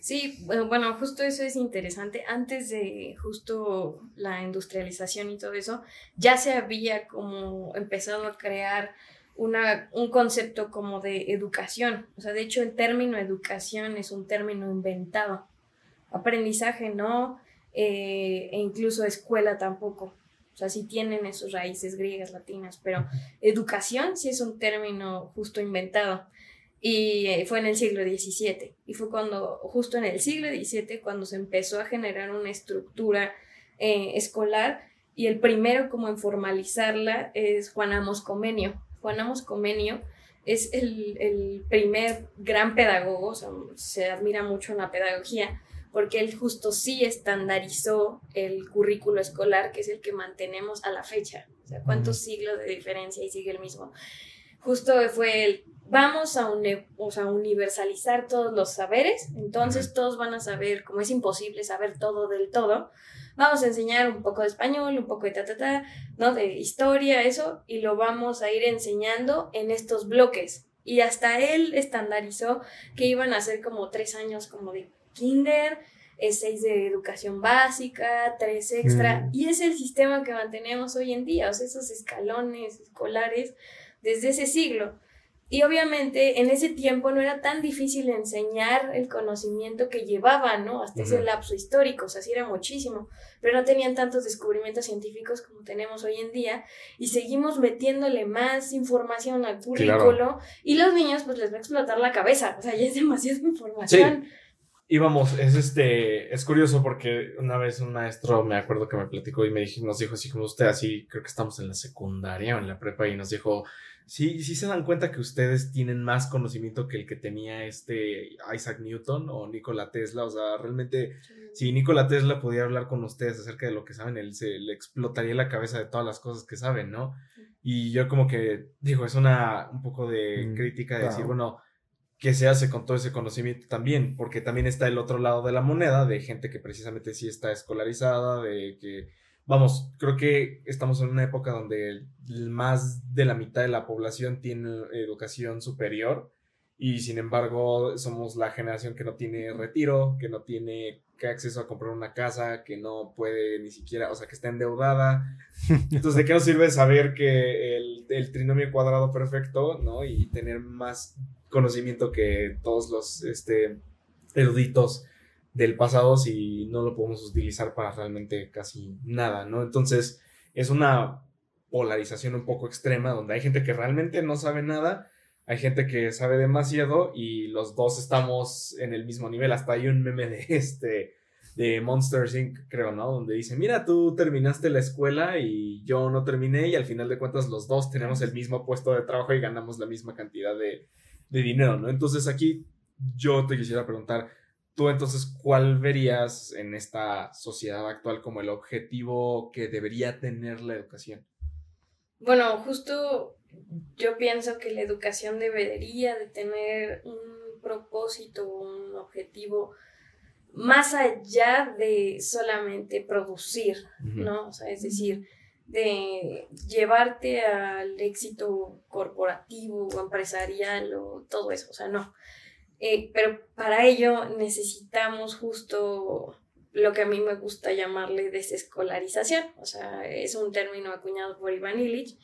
Sí, bueno, justo eso es interesante. Antes de justo la industrialización y todo eso, ya se había como empezado a crear una, un concepto como de educación. O sea, de hecho el término educación es un término inventado. Aprendizaje no, eh, e incluso escuela tampoco. O sea, sí tienen esos raíces griegas, latinas, pero educación sí es un término justo inventado. Y eh, fue en el siglo XVII. Y fue cuando, justo en el siglo XVII, cuando se empezó a generar una estructura eh, escolar. Y el primero como en formalizarla es Juan Amos Comenio. Juan Amos Comenio es el, el primer gran pedagogo, se admira mucho en la pedagogía, porque él justo sí estandarizó el currículo escolar, que es el que mantenemos a la fecha. O sea, cuántos siglos de diferencia y sigue el mismo. Justo fue el, vamos a, o sea, universalizar todos los saberes, entonces todos van a saber, como es imposible saber todo del todo, vamos a enseñar un poco de español, un poco de ta, ta, ta, ¿no? De historia, eso, y lo vamos a ir enseñando en estos bloques. Y hasta él estandarizó que iban a ser como tres años como de kinder, es seis de educación básica, tres extra, mm. y es el sistema que mantenemos hoy en día, o sea, esos escalones escolares desde ese siglo. Y obviamente en ese tiempo no era tan difícil enseñar el conocimiento que llevaban, ¿no? Hasta ese lapso histórico, o sea, sí era muchísimo, pero no tenían tantos descubrimientos científicos como tenemos hoy en día y seguimos metiéndole más información al currículo y los niños pues les va a explotar la cabeza, o sea, ya es demasiada información. Sí. Y vamos, es este, es curioso porque una vez un maestro me acuerdo que me platicó y me dijo, nos dijo así como usted, así creo que estamos en la secundaria o en la prepa y nos dijo, Sí, sí se dan cuenta que ustedes tienen más conocimiento que el que tenía este Isaac Newton o Nikola Tesla. O sea, realmente, si Nikola Tesla pudiera hablar con ustedes acerca de lo que saben, él se le explotaría la cabeza de todas las cosas que saben, ¿no? Y yo como que, digo, es una un poco de mm, crítica de decir, bueno, ¿qué se hace con todo ese conocimiento también? Porque también está el otro lado de la moneda, de gente que precisamente sí está escolarizada, de que vamos, creo que estamos en una época donde más de la mitad de la población tiene educación superior y sin embargo somos la generación que no tiene retiro, que no tiene acceso a comprar una casa, que no puede ni siquiera, o sea, que está endeudada. <laughs> Entonces, ¿de qué nos sirve saber que el, el trinomio cuadrado perfecto, ¿no? Y tener más conocimiento que todos los este, eruditos del pasado si no lo podemos utilizar para realmente casi nada, ¿no? Entonces es una polarización un poco extrema donde hay gente que realmente no sabe nada, hay gente que sabe demasiado y los dos estamos en el mismo nivel. Hasta hay un meme de este de Monsters Inc., creo, ¿no? Donde dice, mira, tú terminaste la escuela y yo no terminé y al final de cuentas los dos tenemos el mismo puesto de trabajo y ganamos la misma cantidad de, de dinero, ¿no? Entonces aquí yo te quisiera preguntar, Tú entonces, ¿cuál verías en esta sociedad actual como el objetivo que debería tener la educación? Bueno, justo yo pienso que la educación debería de tener un propósito, un objetivo más allá de solamente producir, ¿no? O sea, es decir, de llevarte al éxito corporativo o empresarial o todo eso, o sea, no. Eh, pero para ello necesitamos justo lo que a mí me gusta llamarle desescolarización, o sea, es un término acuñado por Iván Illich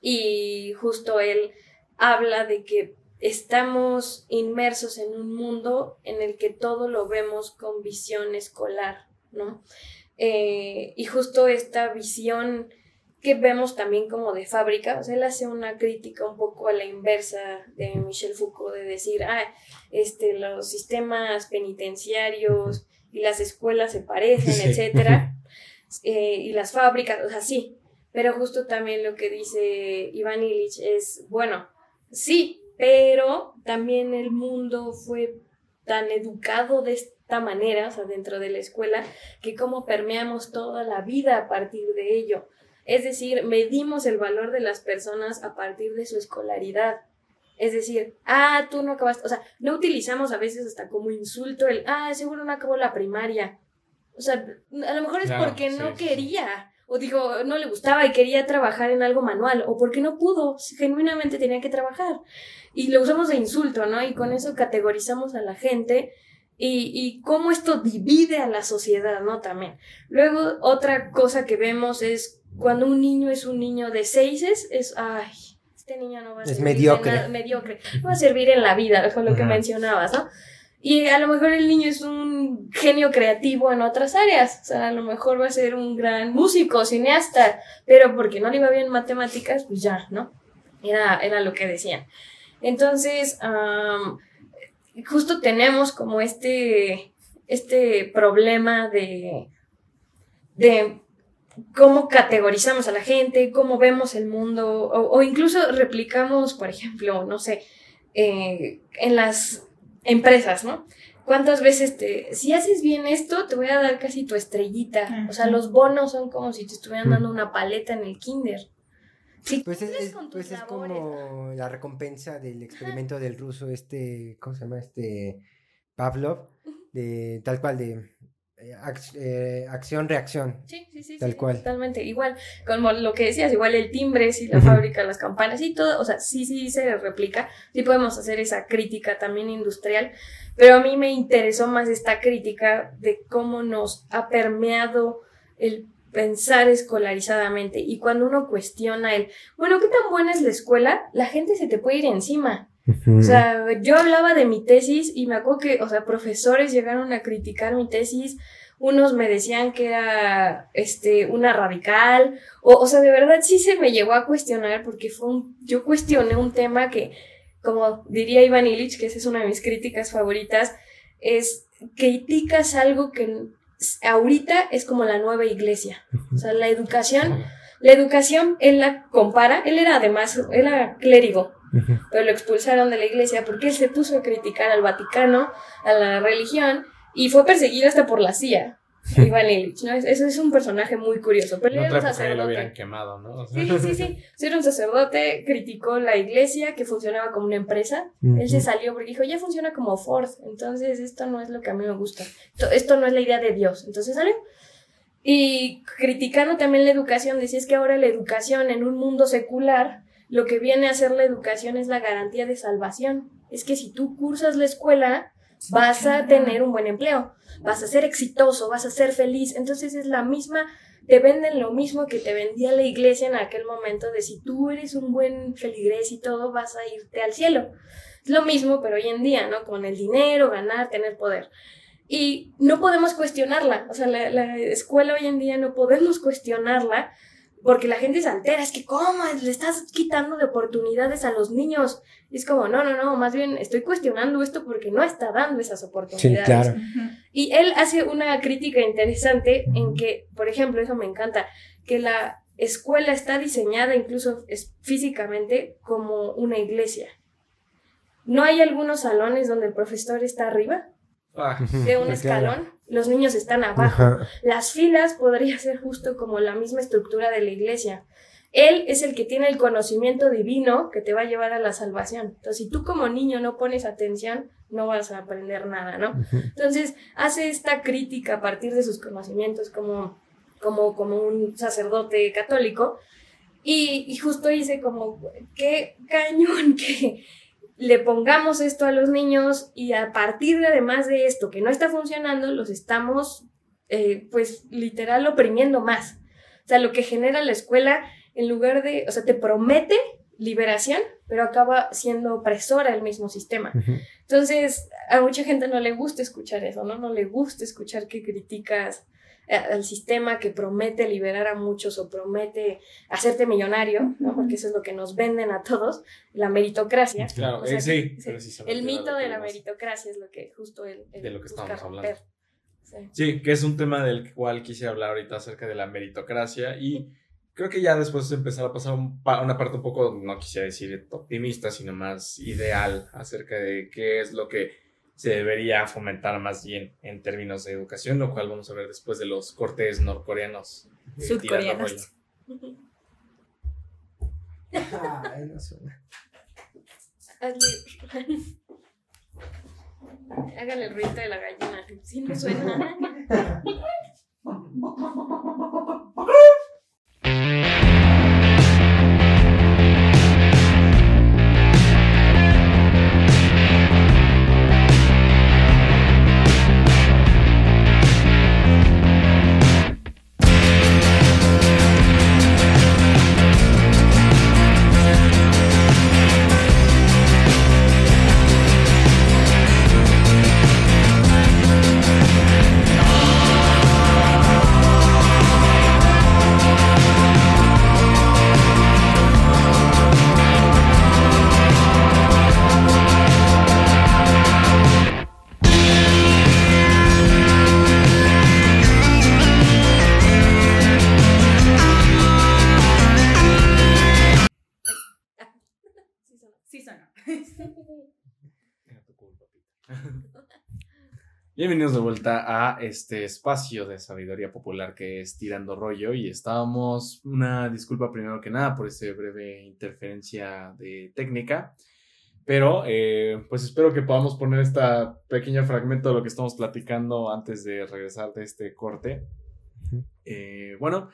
y justo él habla de que estamos inmersos en un mundo en el que todo lo vemos con visión escolar, ¿no? Eh, y justo esta visión que vemos también como de fábrica, o sea, él hace una crítica un poco a la inversa de Michel Foucault, de decir, ah, este, los sistemas penitenciarios y las escuelas se parecen, etcétera, <laughs> eh, y las fábricas, o sea, sí, pero justo también lo que dice Iván Illich es, bueno, sí, pero también el mundo fue tan educado de esta manera, o sea, dentro de la escuela, que como permeamos toda la vida a partir de ello. Es decir, medimos el valor de las personas a partir de su escolaridad. Es decir, ah, tú no acabaste, o sea, no utilizamos a veces hasta como insulto el, ah, seguro no acabó la primaria. O sea, a lo mejor es porque no quería, o digo, no le gustaba y quería trabajar en algo manual, o porque no pudo, genuinamente tenía que trabajar. Y lo usamos de insulto, ¿no? Y con eso categorizamos a la gente y, y cómo esto divide a la sociedad, ¿no? También. Luego, otra cosa que vemos es cuando un niño es un niño de seises, es, ay, este niño no va a es mediocre. mediocre, no va a servir en la vida, con lo que mencionabas, ¿no? Y a lo mejor el niño es un genio creativo en otras áreas, o sea, a lo mejor va a ser un gran músico, cineasta, pero porque no le iba bien matemáticas, pues ya, ¿no? Era, era lo que decían. Entonces, justo tenemos como este, este problema de, de cómo categorizamos a la gente, cómo vemos el mundo, o, incluso replicamos, por ejemplo, no sé, eh, en las empresas, ¿no? ¿Cuántas veces te, si haces bien esto, te voy a dar casi tu estrellita? O sea, los bonos son como si te estuvieran dando una paleta en el kinder. Sí, pues es, pues es como la recompensa del experimento del ruso, este, ¿cómo se llama? Este, Pavlov, de tal cual, de eh, eh, acción-reacción. Sí, sí, sí. Tal cual. Totalmente. Igual, como lo que decías, igual el timbre, si la fábrica, las campanas y todo, o sea, sí, sí se replica. Sí podemos hacer esa crítica también industrial, pero a mí me interesó más esta crítica de cómo nos ha permeado el pensar escolarizadamente y cuando uno cuestiona el, bueno, ¿qué tan buena es la escuela? La gente se te puede ir encima. O sea, yo hablaba de mi tesis y me acuerdo que, o sea, profesores llegaron a criticar mi tesis, unos me decían que era este, una radical, o, o sea, de verdad sí se me llegó a cuestionar porque fue un, yo cuestioné un tema que, como diría Iván Illich, que esa es una de mis críticas favoritas, es criticas algo que ahorita es como la nueva iglesia. O sea, la educación, la educación, él la compara, él era además, era clérigo, pero lo expulsaron de la iglesia porque él se puso a criticar al Vaticano, a la religión, y fue perseguido hasta por la CIA. Iván Illich, ¿no? Eso es un personaje muy curioso. Pero era un sacerdote. lo quemado, ¿no? Sí, sí, <laughs> sí. Era un sacerdote, criticó la iglesia que funcionaba como una empresa. Él se salió porque dijo, ya funciona como Ford, entonces esto no es lo que a mí me gusta. Esto no es la idea de Dios. Entonces salió. Y criticando también la educación, decía es que ahora la educación en un mundo secular, lo que viene a ser la educación es la garantía de salvación. Es que si tú cursas la escuela, vas a tener un buen empleo, vas a ser exitoso, vas a ser feliz. Entonces es la misma, te venden lo mismo que te vendía la iglesia en aquel momento de si tú eres un buen feligrés y todo, vas a irte al cielo. Es lo mismo, pero hoy en día, ¿no? Con el dinero, ganar, tener poder. Y no podemos cuestionarla, o sea, la, la escuela hoy en día no podemos cuestionarla porque la gente se altera, es que ¿cómo? Le estás quitando de oportunidades a los niños. Y es como, no, no, no, más bien estoy cuestionando esto porque no está dando esas oportunidades. Sí, claro. Y él hace una crítica interesante en que, por ejemplo, eso me encanta, que la escuela está diseñada incluso físicamente como una iglesia. ¿No hay algunos salones donde el profesor está arriba? De un escalón, los niños están abajo. Las filas podría ser justo como la misma estructura de la iglesia. Él es el que tiene el conocimiento divino que te va a llevar a la salvación. Entonces, si tú como niño no pones atención, no vas a aprender nada, ¿no? Entonces, hace esta crítica a partir de sus conocimientos como, como, como un sacerdote católico. Y, y justo dice como, qué cañón <laughs> que le pongamos esto a los niños y a partir de además de esto que no está funcionando, los estamos eh, pues literal oprimiendo más. O sea, lo que genera la escuela en lugar de, o sea, te promete liberación, pero acaba siendo opresora el mismo sistema. Entonces, a mucha gente no le gusta escuchar eso, ¿no? No le gusta escuchar que criticas al sistema que promete liberar a muchos o promete hacerte millonario, ¿no? Porque eso es lo que nos venden a todos, la meritocracia. Claro, O sea, eh, sí, que- precisamente El mito de la meritocracia es lo que justo él, él De lo que romper. hablando. Sí. Sí, que es un tema del cual quisiera hablar ahorita acerca de la meritocracia y creo que ya después de empezar a pasar un pa- una parte un poco, no quisiera decir optimista, sino más ideal acerca de qué es lo que se debería fomentar más bien en términos de educación, lo cual vamos a ver después de los cortes norcoreanos. eh, Sudcoreanos. Ay, no suena. Hazle- Hágale el ruido de la gallina. Si no suena. <laughs> Bienvenidos de vuelta a este espacio de sabiduría popular que es Tirando Rollo y estábamos, una disculpa primero que nada por esta breve interferencia de técnica, pero eh, pues espero que podamos poner este pequeño fragmento de lo que estamos platicando antes de regresar de este corte. Eh, bueno,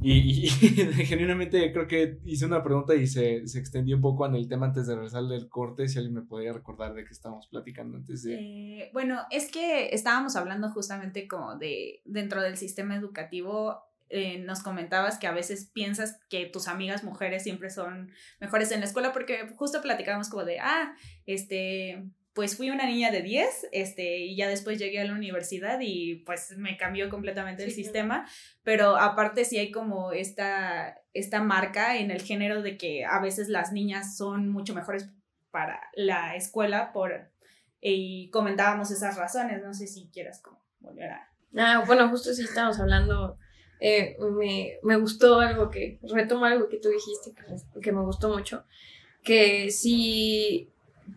y, <laughs> genuinamente creo que hice una pregunta y se, se extendió un poco en el tema antes de regresar del corte. Si alguien me podría recordar de qué estábamos platicando antes de. Eh, bueno, es que estábamos hablando justamente como de dentro del sistema educativo, eh, nos comentabas que a veces piensas que tus amigas mujeres siempre son mejores en la escuela porque justo platicábamos como de, ah, este, pues fui una niña de 10, este, y ya después llegué a la universidad y pues me cambió completamente el sistema, pero aparte sí hay como esta, esta marca en el género de que a veces las niñas son mucho mejores para la escuela por, y comentábamos esas razones, no sé si quieras como volver a... Ah, bueno, justo si estamos hablando, eh, me, me, gustó algo que, retomo algo que tú dijiste, que, que me gustó mucho, que si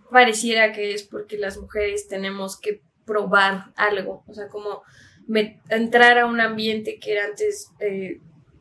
pareciera que es porque las mujeres tenemos que probar algo, o sea, como entrar a un ambiente que era antes eh,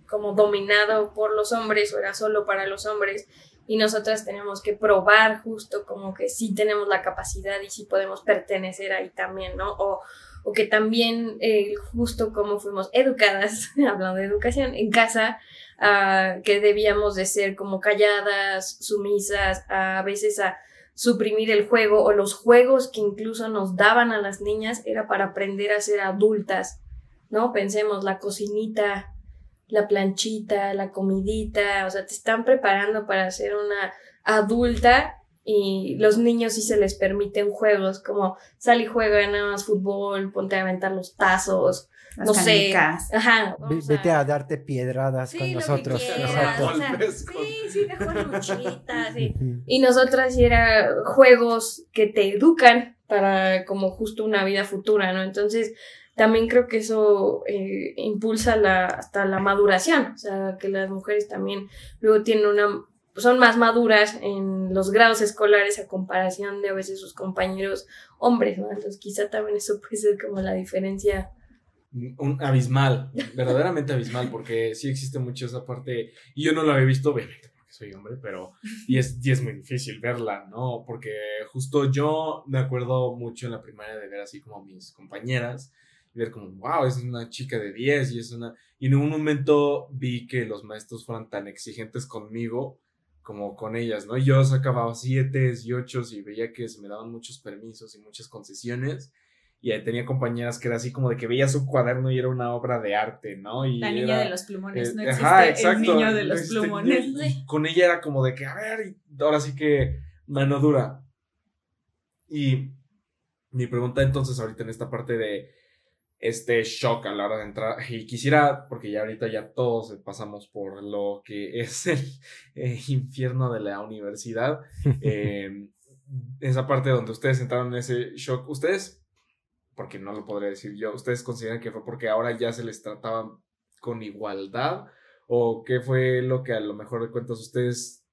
como dominado por los hombres o era solo para los hombres y nosotras tenemos que probar justo como que sí tenemos la capacidad y sí podemos pertenecer ahí también, ¿no? O, o que también eh, justo como fuimos educadas, <laughs> hablando de educación, en casa, uh, que debíamos de ser como calladas, sumisas, a veces a suprimir el juego o los juegos que incluso nos daban a las niñas era para aprender a ser adultas, ¿no? Pensemos la cocinita, la planchita, la comidita, o sea, te están preparando para ser una adulta y los niños sí se les permiten juegos como sal y juega nada más fútbol, ponte a aventar los tazos, no sé. Ajá. Vete a... darte piedradas con nosotros. sí, sí, mejor luchita, sí. Y nosotras sí era juegos que te educan para como justo una vida futura, ¿no? Entonces, también creo que eso eh, impulsa la, hasta la maduración, o sea, que las mujeres también luego tienen una, son más maduras en los grados escolares a comparación de a veces sus compañeros hombres, ¿no? Entonces quizá también eso puede ser como la diferencia un abismal, verdaderamente abismal, porque sí existe mucho esa parte, y yo no lo había visto, obviamente, porque soy hombre, pero, y es, y es muy difícil verla, ¿no? Porque justo yo me acuerdo mucho en la primaria de ver así como mis compañeras, y ver como, wow, es una chica de 10, y es una, y en un momento vi que los maestros fueran tan exigentes conmigo, como con ellas, ¿no? Yo sacaba siete y ocho y veía que se me daban muchos permisos y muchas concesiones y tenía compañeras que era así como de que veía su cuaderno y era una obra de arte, ¿no? Y la niña de los plumones, no existe el niño de los plumones. Y, con ella era como de que, a ver, ahora sí que mano dura. Y mi pregunta entonces ahorita en esta parte de este shock a la hora de entrar, y quisiera, porque ya ahorita ya todos pasamos por lo que <laughs> es el eh, infierno de la universidad, <laughs> eh, esa parte donde ustedes entraron en ese shock, ustedes porque no lo podré decir yo, ¿ustedes consideran que fue porque ahora ya se les trataba con igualdad? ¿O qué fue lo que a lo mejor de cuentas ustedes,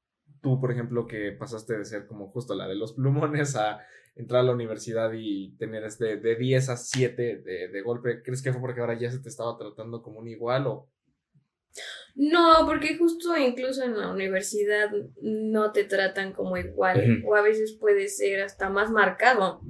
tú por ejemplo, que pasaste de ser como justo la de los plumones a entrar a la universidad y tener este de 10 a 7 de, de golpe, ¿crees que fue porque ahora ya se te estaba tratando como un igual o no, porque justo incluso en la universidad no te tratan como igual o a veces puede ser hasta más marcado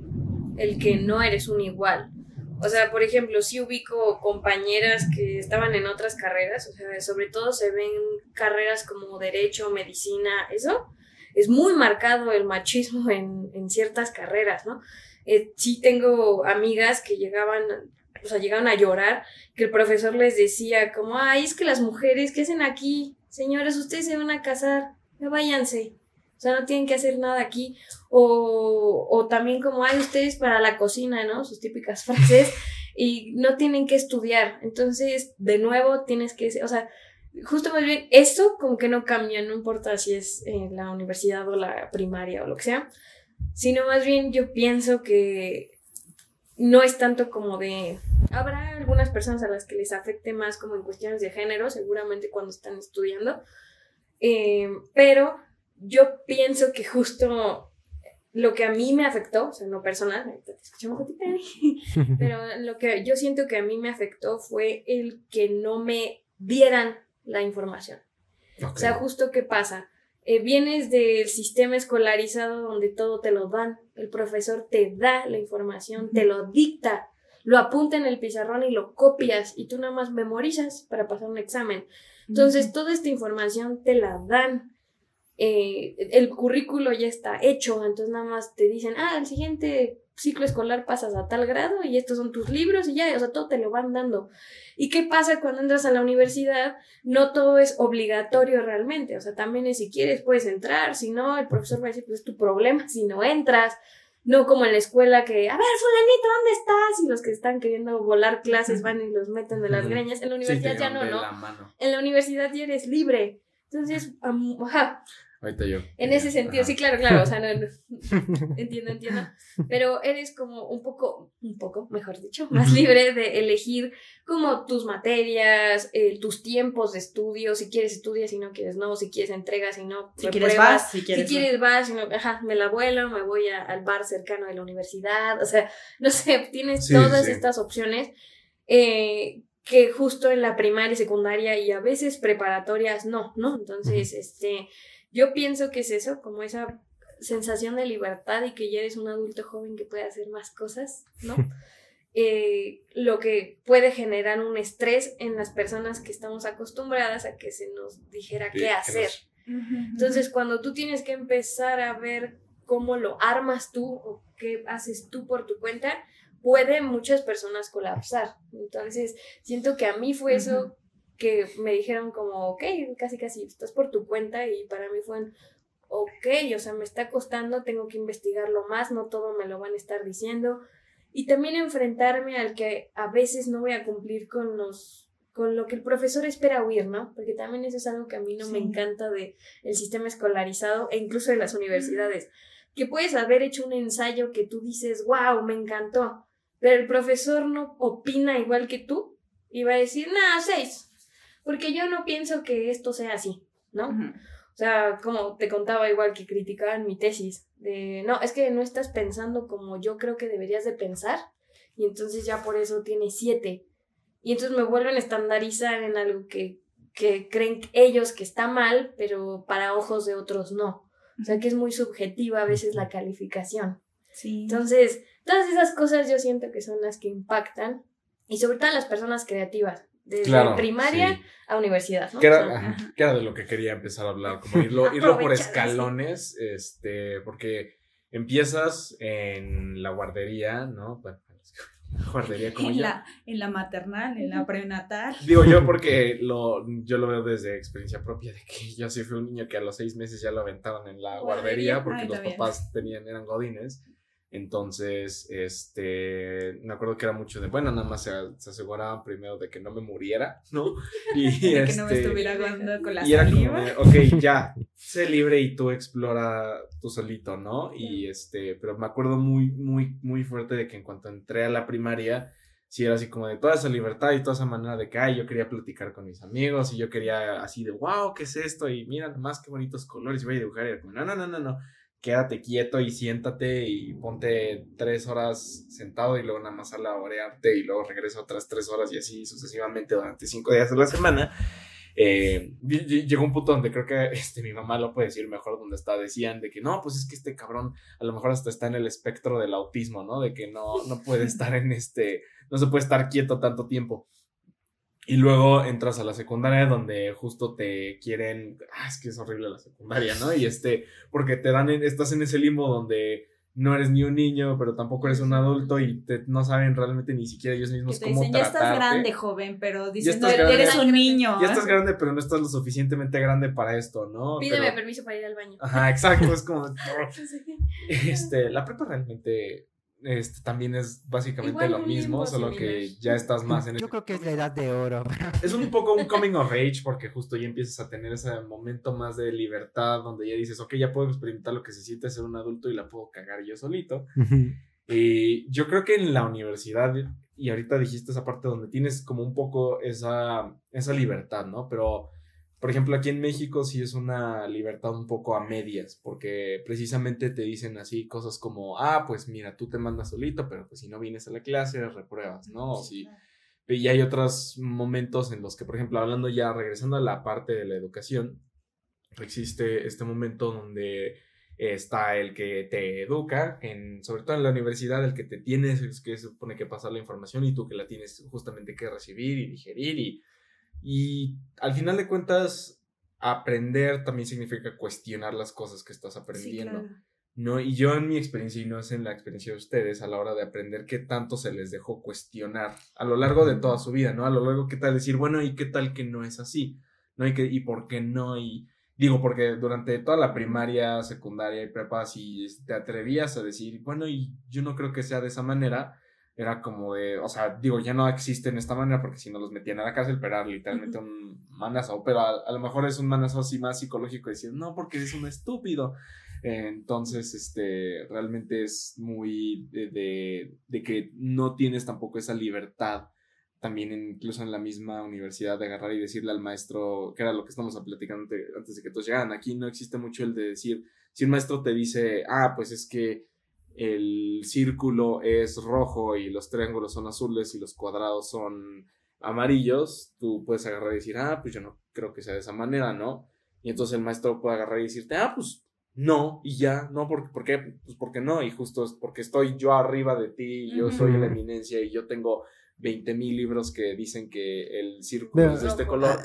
el que no eres un igual. O sea, por ejemplo, si ubico compañeras que estaban en otras carreras, o sea, sobre todo se ven carreras como derecho, medicina, eso, es muy marcado el machismo <laughs> en, en ciertas carreras, ¿no? Eh, sí tengo amigas que llegaban, o sea, llegaban a llorar, que el profesor les decía como, ay, es que las mujeres, ¿qué hacen aquí? Señores, ustedes se van a casar, váyanse. O sea, no tienen que hacer nada aquí. O, o también como hay ustedes para la cocina, ¿no? Sus típicas <laughs> frases. Y no tienen que estudiar. Entonces, de nuevo, tienes que, o sea, justo más bien, esto como que no cambia, no importa si es en la universidad o la primaria o lo que sea. Sino más bien yo pienso que no es tanto como de... Habrá algunas personas a las que les afecte más como en cuestiones de género, seguramente cuando están estudiando. Eh, pero yo pienso que justo lo que a mí me afectó, o sea, no personal, <laughs> pero lo que yo siento que a mí me afectó fue el que no me dieran la información. O sea, justo qué pasa. Eh, vienes del sistema escolarizado donde todo te lo dan, el profesor te da la información, te lo dicta, lo apunta en el pizarrón y lo copias y tú nada más memorizas para pasar un examen. Entonces, toda esta información te la dan eh, el currículo ya está hecho, entonces nada más te dicen, ah, el siguiente ciclo escolar pasas a tal grado y estos son tus libros y ya, o sea, todo te lo van dando. ¿Y qué pasa cuando entras a la universidad? No todo es obligatorio realmente, o sea, también es si quieres puedes entrar, si no, el profesor va a decir, pues es tu problema si no entras. No como en la escuela que, a ver, fulanito, ¿dónde estás? Y los que están queriendo volar clases van y los meten de las greñas. En la universidad ya no, ¿no? En la universidad ya eres libre. Entonces, ajá, Ahorita yo. En ese sentido, sí, claro, claro, o sea, no, <laughs> entiendo, entiendo, pero eres como un poco, un poco, mejor dicho, más libre de elegir como tus materias, eh, tus tiempos de estudio, si quieres estudias, si no quieres no, si quieres entregas, si no, si quieres vas, si quieres, si quieres vas, si no, ajá, me la vuelo, me voy al bar cercano de la universidad, o sea, <laughs> no sé, tienes todas estas opciones eh, que justo en la primaria, secundaria y a veces preparatorias no, ¿no? Entonces, este yo pienso que es eso, como esa sensación de libertad y que ya eres un adulto joven que puede hacer más cosas, ¿no? <laughs> Eh, lo que puede generar un estrés en las personas que estamos acostumbradas a que se nos dijera qué hacer. Entonces, cuando tú tienes que empezar a ver cómo lo armas tú o qué haces tú por tu cuenta, puede muchas personas colapsar. Entonces, siento que a mí fue eso que me dijeron como, ok, casi casi estás por tu cuenta y para mí fue, ok, o sea, me está costando, tengo que investigarlo más, no todo me lo van a estar diciendo. Y también enfrentarme al que a veces no voy a cumplir con los con lo que el profesor espera oír, ¿no? Porque también eso es algo que a mí no me encanta de el sistema escolarizado e incluso de las universidades, que puedes haber hecho un ensayo que tú dices, wow, me encantó, pero el profesor no opina igual que tú y va a decir, nada, seis, porque yo no pienso que esto sea así, ¿no? O sea, como te contaba igual que criticaban mi tesis, de, no, es que no estás pensando como yo creo que deberías de pensar, y entonces ya por eso tiene siete. Y entonces me vuelven a estandarizar en algo que, que creen ellos que está mal, pero para ojos de otros no. O sea que es muy subjetiva a veces la calificación. Sí. Entonces, todas esas cosas yo siento que son las que impactan, y sobre todo las personas creativas desde primaria a universidad. ¿no? Que era, de lo que quería empezar a hablar, como irlo, <laughs> irlo por escalones, este, porque empiezas en la guardería, ¿no? Bueno, <laughs> guardería como en la, en la maternal, en la prenatal. Digo yo <laughs> porque lo, yo lo veo desde experiencia propia de que yo sí fui un niño que a los seis meses ya lo aventaron en la guardería, porque los papás tenían, eran godines. Entonces, este, me acuerdo que era mucho de, bueno, nada más se, aseguraban primero de que no me muriera, ¿no? <laughs> Y que no me este, estuviera aguando con la y era como, ok, ya, <laughs> sé libre y tú explora tú solito, ¿no? Y este, pero me acuerdo muy, muy, muy fuerte de que en cuanto entré a la primaria, sí era así como de toda esa libertad y toda esa manera de que, ay, yo quería platicar con mis amigos y yo quería así de, wow, ¿qué es esto? Y mira, más qué bonitos colores, y voy a dibujar y era como, no, no, no, no, no quédate quieto y siéntate y ponte tres horas sentado y luego nada más a laborearte y luego regreso otras tres horas y así sucesivamente durante cinco días de la semana. Eh, llegó un punto donde creo que este, mi mamá lo puede decir mejor, donde está, decían de que no, pues es que este cabrón a lo mejor hasta está en el espectro del autismo, ¿no? De que no, no puede estar en este, no se puede estar quieto tanto tiempo. Y luego entras a la secundaria donde justo te quieren, ah, es que es horrible la secundaria, ¿no? Y este, porque te dan, estás en ese limbo donde no eres ni un niño, pero tampoco eres un adulto y te, no saben realmente ni siquiera ellos mismos cómo dicen, Ya estás grande, joven, pero dicen, no, eres un niño. Ya estás ¿eh? grande, pero no estás lo suficientemente grande para esto, ¿no? Pídeme permiso para ir al baño. Ajá, exacto, es como... <laughs> este, la prepa realmente este, también es básicamente lo mismo, solo que ya estás más en... <laughs> Yo creo que es la <laughs> edad de oro. Es un poco un <laughs> coming of age porque justo ya empiezas a tener ese momento más de libertad donde ya dices, ok, ya puedo experimentar lo que se siente ser un adulto y la puedo cagar yo solito. y yo creo que en la universidad, y ahorita dijiste esa parte donde tienes como un poco esa, esa libertad, ¿no? Pero por ejemplo, aquí en México sí es una libertad un poco a medias, porque precisamente te dicen así cosas como, ah, pues mira, tú te mandas solito, pero pues si no vienes a la clase, repruebas, ¿no? sí. Y hay otros momentos en los que, por ejemplo, hablando ya, regresando a la parte de la educación, existe este momento donde está el que te educa, en, sobre todo en la universidad, el que te tienes, que se supone que pasar la información y tú que la tienes justamente que recibir y digerir y y al final de cuentas, aprender también significa cuestionar las cosas que estás aprendiendo. No, y yo en mi experiencia, y no es en la experiencia de ustedes, a la hora de aprender qué tanto se les dejó cuestionar a lo largo de toda su vida, ¿no? A lo largo, ¿qué tal decir, bueno, y qué tal que no es así? ¿No? Y, que, y por qué no, y digo, porque durante toda la primaria, secundaria y prepa, si te atrevías a decir, bueno, y yo no creo que sea de esa manera, era como de, o sea, digo, ya no existe en esta manera porque si no los metían a la cárcel, pero era literalmente un manazo, pero a, lo mejor es un manazo así más psicológico diciendo, no, porque es un estúpido. Entonces, este, realmente es muy de, de, que no tienes tampoco esa libertad también incluso en la misma universidad de agarrar y decirle al maestro, que era lo que estamos platicando antes de que todos llegaran, aquí no existe mucho el de decir, si un maestro te dice, ah, pues es que el círculo es rojo y los triángulos son azules y los cuadrados son amarillos, tú puedes agarrar y decir, ah, pues yo no creo que sea de esa manera, ¿no? Y entonces el maestro puede agarrar y decirte, ah, pues no, y ya, no, ¿por, ¿por qué? Pues porque no, y justo es porque estoy yo arriba de ti, yo soy la eminencia y yo tengo 20 mil libros que dicen que el círculo es de este color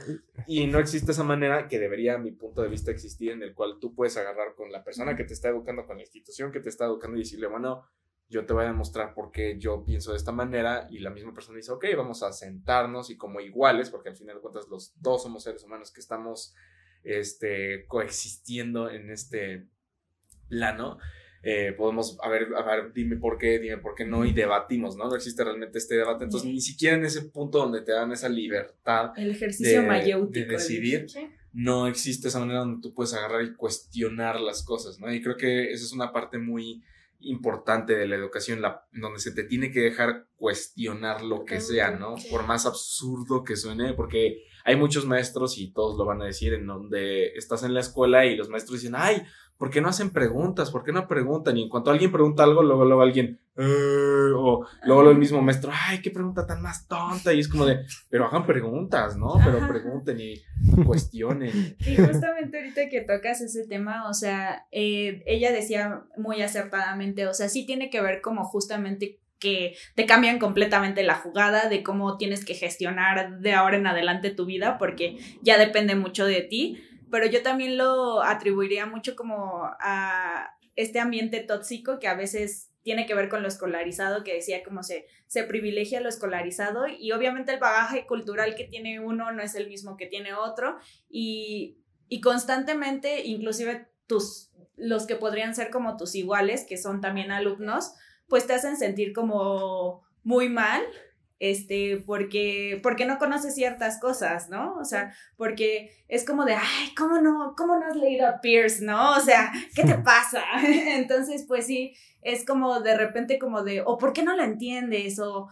y no existe esa manera que debería, a mi punto de vista, existir en el cual tú puedes agarrar con la persona que te está educando, con la institución que te está educando y decirle, bueno, yo te voy a demostrar por qué yo pienso de esta manera y la misma persona dice, ok, vamos a sentarnos y como iguales, porque al final de cuentas los dos somos seres humanos que estamos este, coexistiendo en este plano, eh, podemos, a ver, a ver, dime por qué, dime por qué no, y debatimos, ¿no? No existe realmente este debate. Entonces, ni siquiera en ese punto donde te dan esa libertad. El ejercicio de, de decidir, no existe esa manera donde tú puedes agarrar y cuestionar las cosas, ¿no? Y creo que esa es una parte muy importante de la educación, la, donde se te tiene que dejar cuestionar lo que sea, ¿no? Por más absurdo que suene, porque hay muchos maestros, y todos lo van a decir, en donde estás en la escuela y los maestros dicen, ay, ¿por qué no hacen preguntas? ¿Por qué no preguntan? Y en cuanto alguien pregunta algo, luego, luego alguien, eh", o luego el mismo maestro, ay, qué pregunta tan más tonta. Y es como de, pero hagan preguntas, ¿no? Pero pregunten y cuestionen. <laughs> Y justamente ahorita que tocas ese tema, o sea, eh, ella decía muy acertadamente, o sea, sí tiene que ver como justamente que te cambian completamente la jugada de cómo tienes que gestionar de ahora en adelante tu vida, porque ya depende mucho de ti pero yo también lo atribuiría mucho como a este ambiente tóxico que a veces tiene que ver con lo escolarizado, que decía como se, se privilegia lo escolarizado y obviamente el bagaje cultural que tiene uno no es el mismo que tiene otro y, y constantemente, inclusive tus, los que podrían ser como tus iguales, que son también alumnos, pues te hacen sentir como muy mal este, porque, porque no conoces ciertas cosas, ¿no? O sea, porque es como de, ay, ¿cómo no, cómo no has leído a Pierce, no? O sea, ¿qué te <laughs> pasa? <laughs> Entonces, pues sí, es como de repente como de, o ¿por qué no la entiendes? O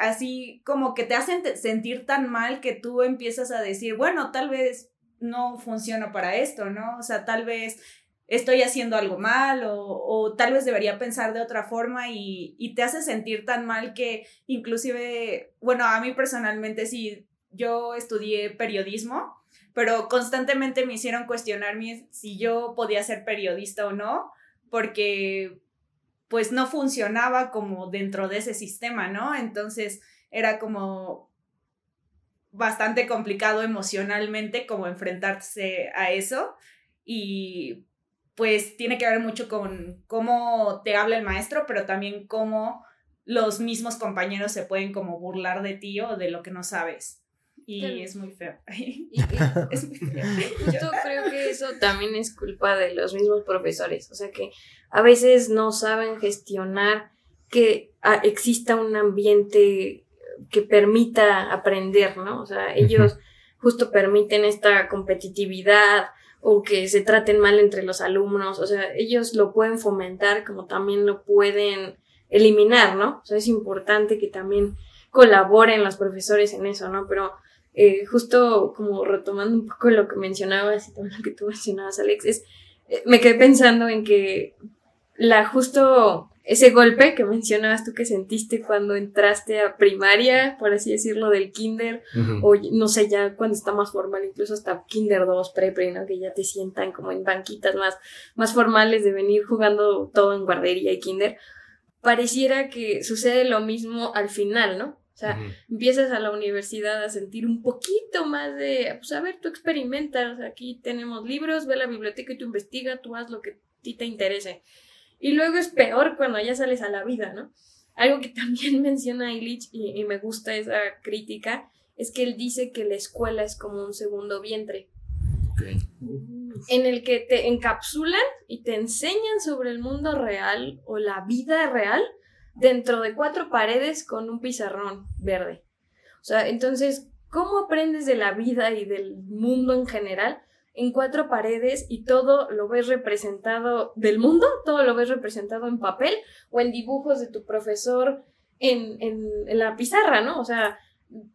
así como que te hacen sentir tan mal que tú empiezas a decir, bueno, tal vez no funciona para esto, ¿no? O sea, tal vez estoy haciendo algo mal o, tal vez debería pensar de otra forma y, y, te hace sentir tan mal que inclusive, bueno, a mí personalmente sí, yo estudié periodismo, pero constantemente me hicieron cuestionarme si yo podía ser periodista o no, porque pues no funcionaba como dentro de ese sistema, ¿no? Entonces era como bastante complicado emocionalmente como enfrentarse a eso y pues tiene que ver mucho con cómo te habla el maestro, pero también cómo los mismos compañeros se pueden como burlar de ti o de lo que no sabes. Y es muy feo. <laughs> <laughs> es muy <laughs> feo. Justo creo que eso también es culpa de los mismos profesores. O sea que a veces no saben gestionar que ah, exista un ambiente que permita aprender, ¿no? O sea, ellos justo permiten esta competitividad, o que se traten mal entre los alumnos, o sea, ellos lo pueden fomentar como también lo pueden eliminar, ¿no? O sea, es importante que también colaboren los profesores en eso, ¿no? Pero eh, justo como retomando un poco lo que mencionabas y todo lo que tú mencionabas, Alex, es, eh, me quedé pensando en que la justo ese golpe que mencionabas tú que sentiste cuando entraste a primaria, por así decirlo, del kinder, o no sé, ya cuando está más formal, incluso hasta kinder 2, pre ¿no? Que ya te sientan como en banquitas más, más formales de venir jugando todo en guardería y kinder. Pareciera que sucede lo mismo al final, ¿no? O sea, empiezas a la universidad a sentir un poquito más de, pues a ver, tú experimentas, aquí tenemos libros, ve a la biblioteca y tú investiga, tú haz lo que a ti te interese. Y luego es peor cuando ya sales a la vida, ¿no? Algo que <laughs> también menciona Illich y, y me gusta esa crítica es que él dice que la escuela es como un segundo vientre. En el que te encapsulan y te enseñan sobre el mundo real o la vida real dentro de cuatro paredes con un pizarrón verde. O sea, entonces, ¿cómo aprendes de la vida y del mundo en general? En cuatro paredes y todo lo ves representado del mundo, todo lo ves representado en papel o en dibujos de tu profesor en, en, la pizarra, ¿no? O sea,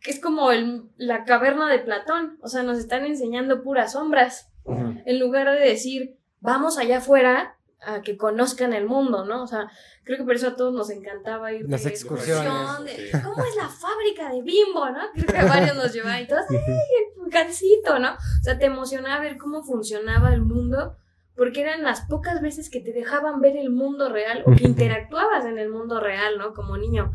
es como el, la caverna de Platón, o sea, nos están enseñando puras sombras, en lugar de decir, vamos allá afuera a que conozcan el mundo, ¿no? O sea, creo que por eso a todos nos encantaba ir Las de excursiones. excursión, de, ¿Cómo es la fábrica de Bimbo, no? Creo que varios nos llevaban y todos, <laughs> ¡ay, el gancito, ¿no? O sea, te emocionaba ver cómo funcionaba el mundo, porque eran las pocas veces que te dejaban ver el mundo real o que <laughs> interactuabas en el mundo real, ¿no? Como niño.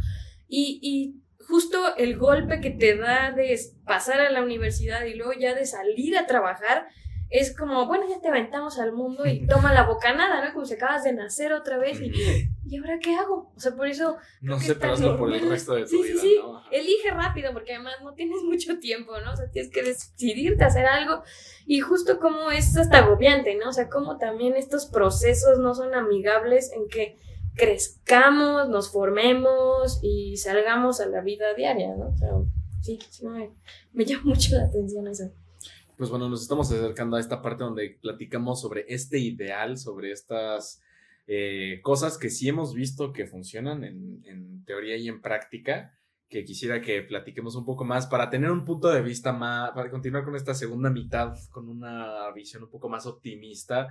Y, y justo el golpe que te da de pasar a la universidad y luego ya de salir a trabajar, es como, bueno, ya te aventamos al mundo y <laughs> toma la bocanada, ¿no? Como si acabas de nacer otra vez y, ¿y ahora qué hago? O sea, por eso... No sé, pero hazlo por el resto de tu sí, vida, Sí, sí, ¿no? Elige rápido porque además no tienes mucho tiempo, ¿no? O sea, tienes que decidirte a hacer algo y justo como es hasta agobiante, ¿no? O sea, como también estos procesos no son amigables en que crezcamos, nos formemos y salgamos a la vida diaria, ¿no? O sea, sí, sí me, me llama mucho la atención eso. Pues bueno, nos estamos acercando a esta parte donde platicamos sobre este ideal, sobre estas eh, cosas que sí hemos visto que funcionan en, en, teoría y en práctica, que quisiera que platiquemos un poco más para tener un punto de vista más, para continuar con esta segunda mitad, con una visión un poco más optimista,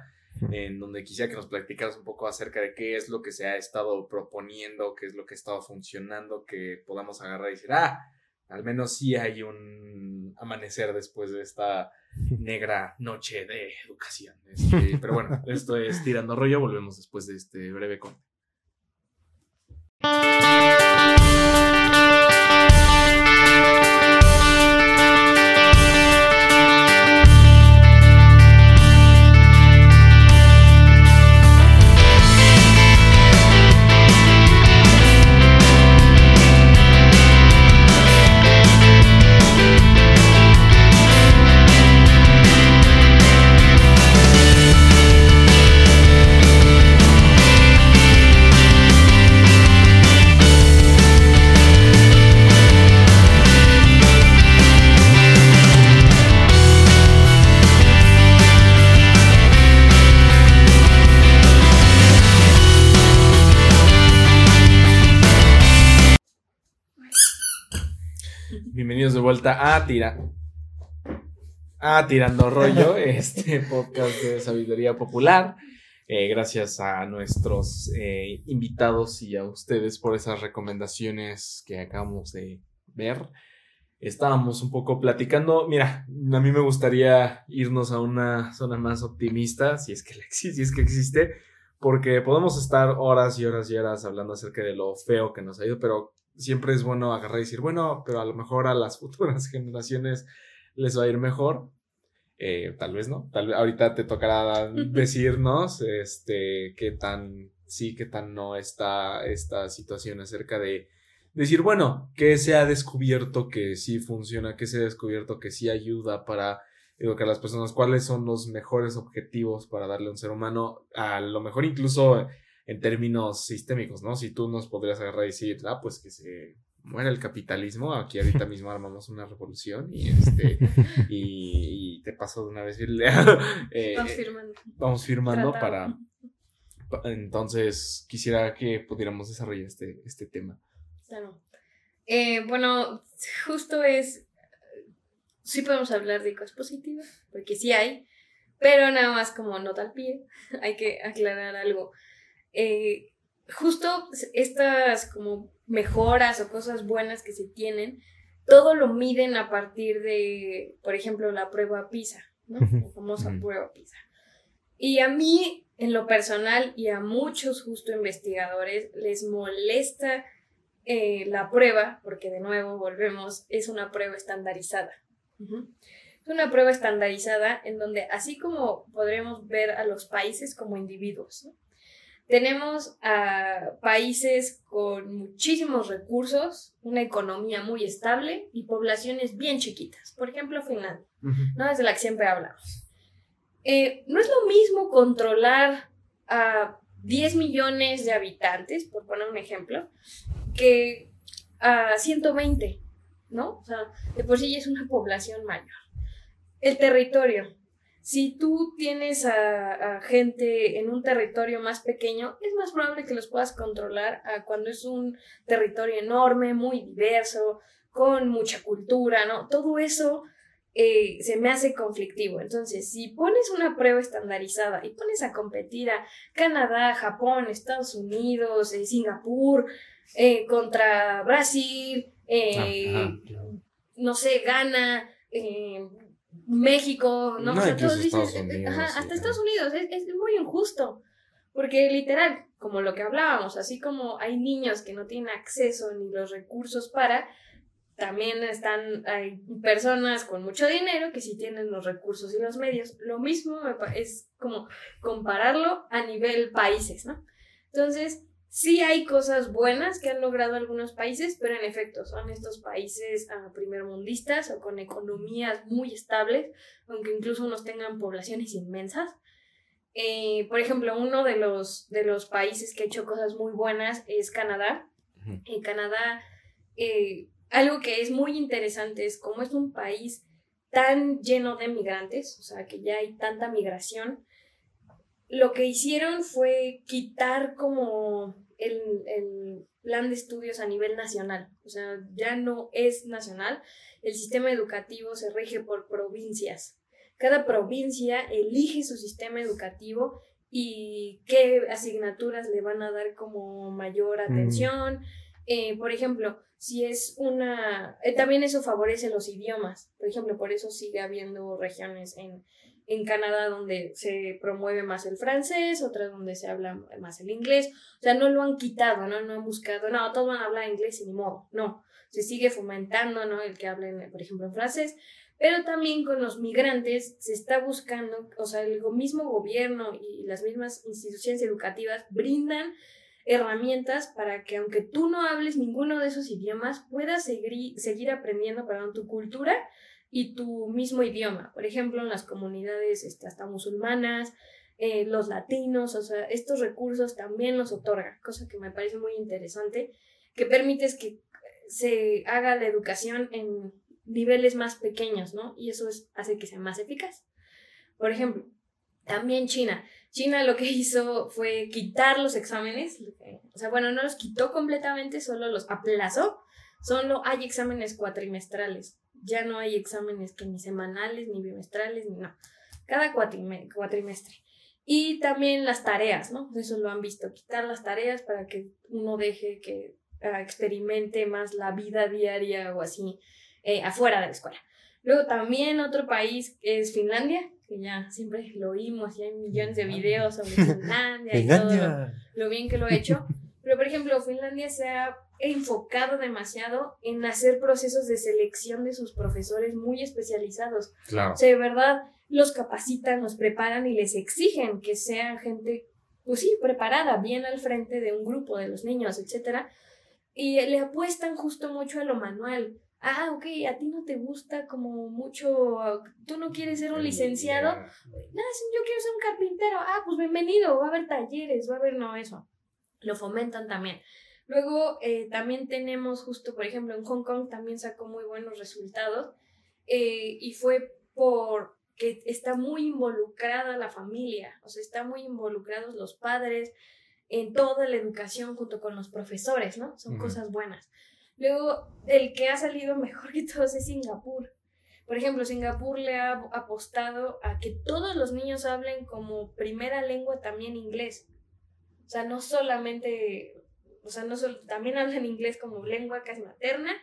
en donde quisiera que nos platicaras un poco acerca de qué es lo que se ha estado proponiendo, qué es lo que ha estado funcionando, que podamos agarrar y decir, ah, al menos sí hay un amanecer después de esta <laughs> negra noche de educación. Este, pero bueno, <laughs> esto es Tirando Rollo. Volvemos después de este breve corte. Vuelta a Tira. A Tirando Rollo, <laughs> este podcast de sabiduría popular. Eh, gracias a nuestros eh, invitados y a ustedes por esas recomendaciones que acabamos de ver. Estábamos un poco platicando. Mira, a mí me gustaría irnos a una zona más optimista, si es que, si es que existe, porque podemos estar horas y horas y horas hablando acerca de lo feo que nos ha ido, pero siempre es bueno agarrar y decir, bueno, pero a lo mejor a las <laughs> futuras generaciones les va a ir mejor. Eh, tal vez no. Tal vez ahorita te tocará <laughs> decirnos este, qué tan sí, qué tan no está esta situación acerca de decir, bueno, que se ha descubierto que sí funciona, que se ha descubierto que sí ayuda para educar a las personas, cuáles son los mejores objetivos para darle a un ser humano, a lo mejor incluso en términos sistémicos, ¿no? Si tú nos podrías agarrar y decir, ah, pues que se muera el capitalismo, aquí ahorita <laughs> mismo armamos una revolución y este <laughs> y, y te paso de una vez <laughs> eh, vamos firmando, vamos firmando para, para, entonces quisiera que pudiéramos desarrollar este, este tema. Claro. Eh, bueno, justo es sí podemos hablar de cosas positivas, porque sí hay, pero nada más como nota al pie, hay que aclarar algo. Eh, justo estas como mejoras o cosas buenas que se tienen, todo lo miden a partir de, por ejemplo, la prueba PISA, ¿no? La famosa prueba PISA. Y a mí, en lo personal, y a muchos justo investigadores, les molesta eh, la prueba, porque de nuevo volvemos, es una prueba estandarizada. Uh -huh. Es una prueba estandarizada en donde, así como podremos ver a los países como individuos, ¿no? Tenemos a países con muchísimos recursos, una economía muy estable y poblaciones bien chiquitas. Por ejemplo, Finlandia, ¿no? Es de la que siempre hablamos. Eh, no es lo mismo controlar a 10 millones de habitantes, por poner un ejemplo, que a 120, ¿no? O sea, de por sí ya es una población mayor. El territorio si tú tienes a, gente en un territorio más pequeño, es más probable que los puedas controlar a cuando es un territorio enorme, muy diverso, con mucha cultura, ¿no? Todo eso eh, se me hace conflictivo. Entonces, si pones una prueba estandarizada y pones a competir a Canadá, Japón, Estados Unidos, eh, Singapur, eh, contra Brasil, no sé, Ghana, México, no, sé, todos dicen, hasta Estados Unidos, es, muy injusto, porque literal, como lo que hablábamos, así como hay niños que no tienen acceso ni los recursos para, también están, hay personas con mucho dinero que sí tienen los recursos y los medios. Lo mismo es como compararlo a nivel países, ¿no? Entonces, Sí hay cosas buenas que han logrado algunos países, pero en efecto son estos países uh, primermundistas o con economías muy estables, aunque incluso unos tengan poblaciones inmensas. Eh, por ejemplo, uno de los, de los países que ha hecho cosas muy buenas es Canadá. En Canadá, eh, algo que es muy interesante es cómo es un país tan lleno de migrantes, o sea, que ya hay tanta migración, lo que hicieron fue quitar como el, plan de estudios a nivel nacional. O sea, ya no es nacional. El sistema educativo se rige por provincias. Cada provincia elige su sistema educativo y qué asignaturas le van a dar como mayor mm. atención. Eh, por ejemplo, si es una... Eh, también eso favorece los idiomas. Por ejemplo, por eso sigue habiendo regiones en, en Canadá donde se promueve más el francés, otras donde se habla más el inglés. O sea, no lo han quitado, ¿no? No han buscado, no, todos van a hablar inglés y ni modo. No, se sigue fomentando, ¿no? El que hablen, por ejemplo, en francés. Pero también con los migrantes se está buscando, o sea, el mismo gobierno y las mismas instituciones educativas brindan herramientas para que aunque tú no hables ninguno de esos idiomas, puedas seguir, seguir aprendiendo, perdón, tu cultura y tu mismo idioma. Por ejemplo, en las comunidades este, hasta musulmanas, eh, los latinos, o sea, estos recursos también los otorga, cosa que me parece muy interesante, que permite que se haga la educación en niveles más pequeños, ¿no? Y eso es, hace que sea más eficaz. Por ejemplo, también China. China lo que <laughs> hizo fue quitar los exámenes, o sea, bueno, no los quitó completamente, solo los aplazó. Solo hay exámenes cuatrimestrales ya no hay exámenes que ni semanales, ni bimestrales, ni no. Cada cuatrimestre. Y también las tareas, ¿no? Eso lo han visto, quitar las tareas para que uno deje que ah, experimente más la vida diaria o así eh, afuera de la escuela. Luego también otro país es Finlandia, que ya siempre lo oímos y hay millones de videos sobre Finlandia, y todo lo bien que lo ha hecho. <laughs> Pero por ejemplo, Finlandia se ha enfocado demasiado en hacer procesos de selección de sus profesores muy especializados. Claro. O sea, de verdad, los capacitan, los preparan y les exigen que sean gente, pues sí, preparada, bien al frente de un grupo de los niños, etc. Y le apuestan justo mucho a lo manual. Ah, ok, a ti no te gusta como mucho, tú no quieres ser un licenciado. Nada, yo quiero ser un carpintero. Ah, pues bienvenido, va a haber talleres, va a haber, no, eso. Lo fomentan también. Luego eh, también tenemos justo, por ejemplo, en Hong Kong también sacó muy buenos resultados eh, y fue porque está muy involucrada la familia, o sea, están muy involucrados los padres en toda la educación junto con los profesores, ¿no? Son cosas buenas. Luego, el que ha salido <laughs> mejor que todos es Singapur. Por ejemplo, Singapur le ha apostado a que todos los niños hablen como primera lengua también inglés. O sea, no solamente o sea, no solo, también hablan inglés como lengua casi materna.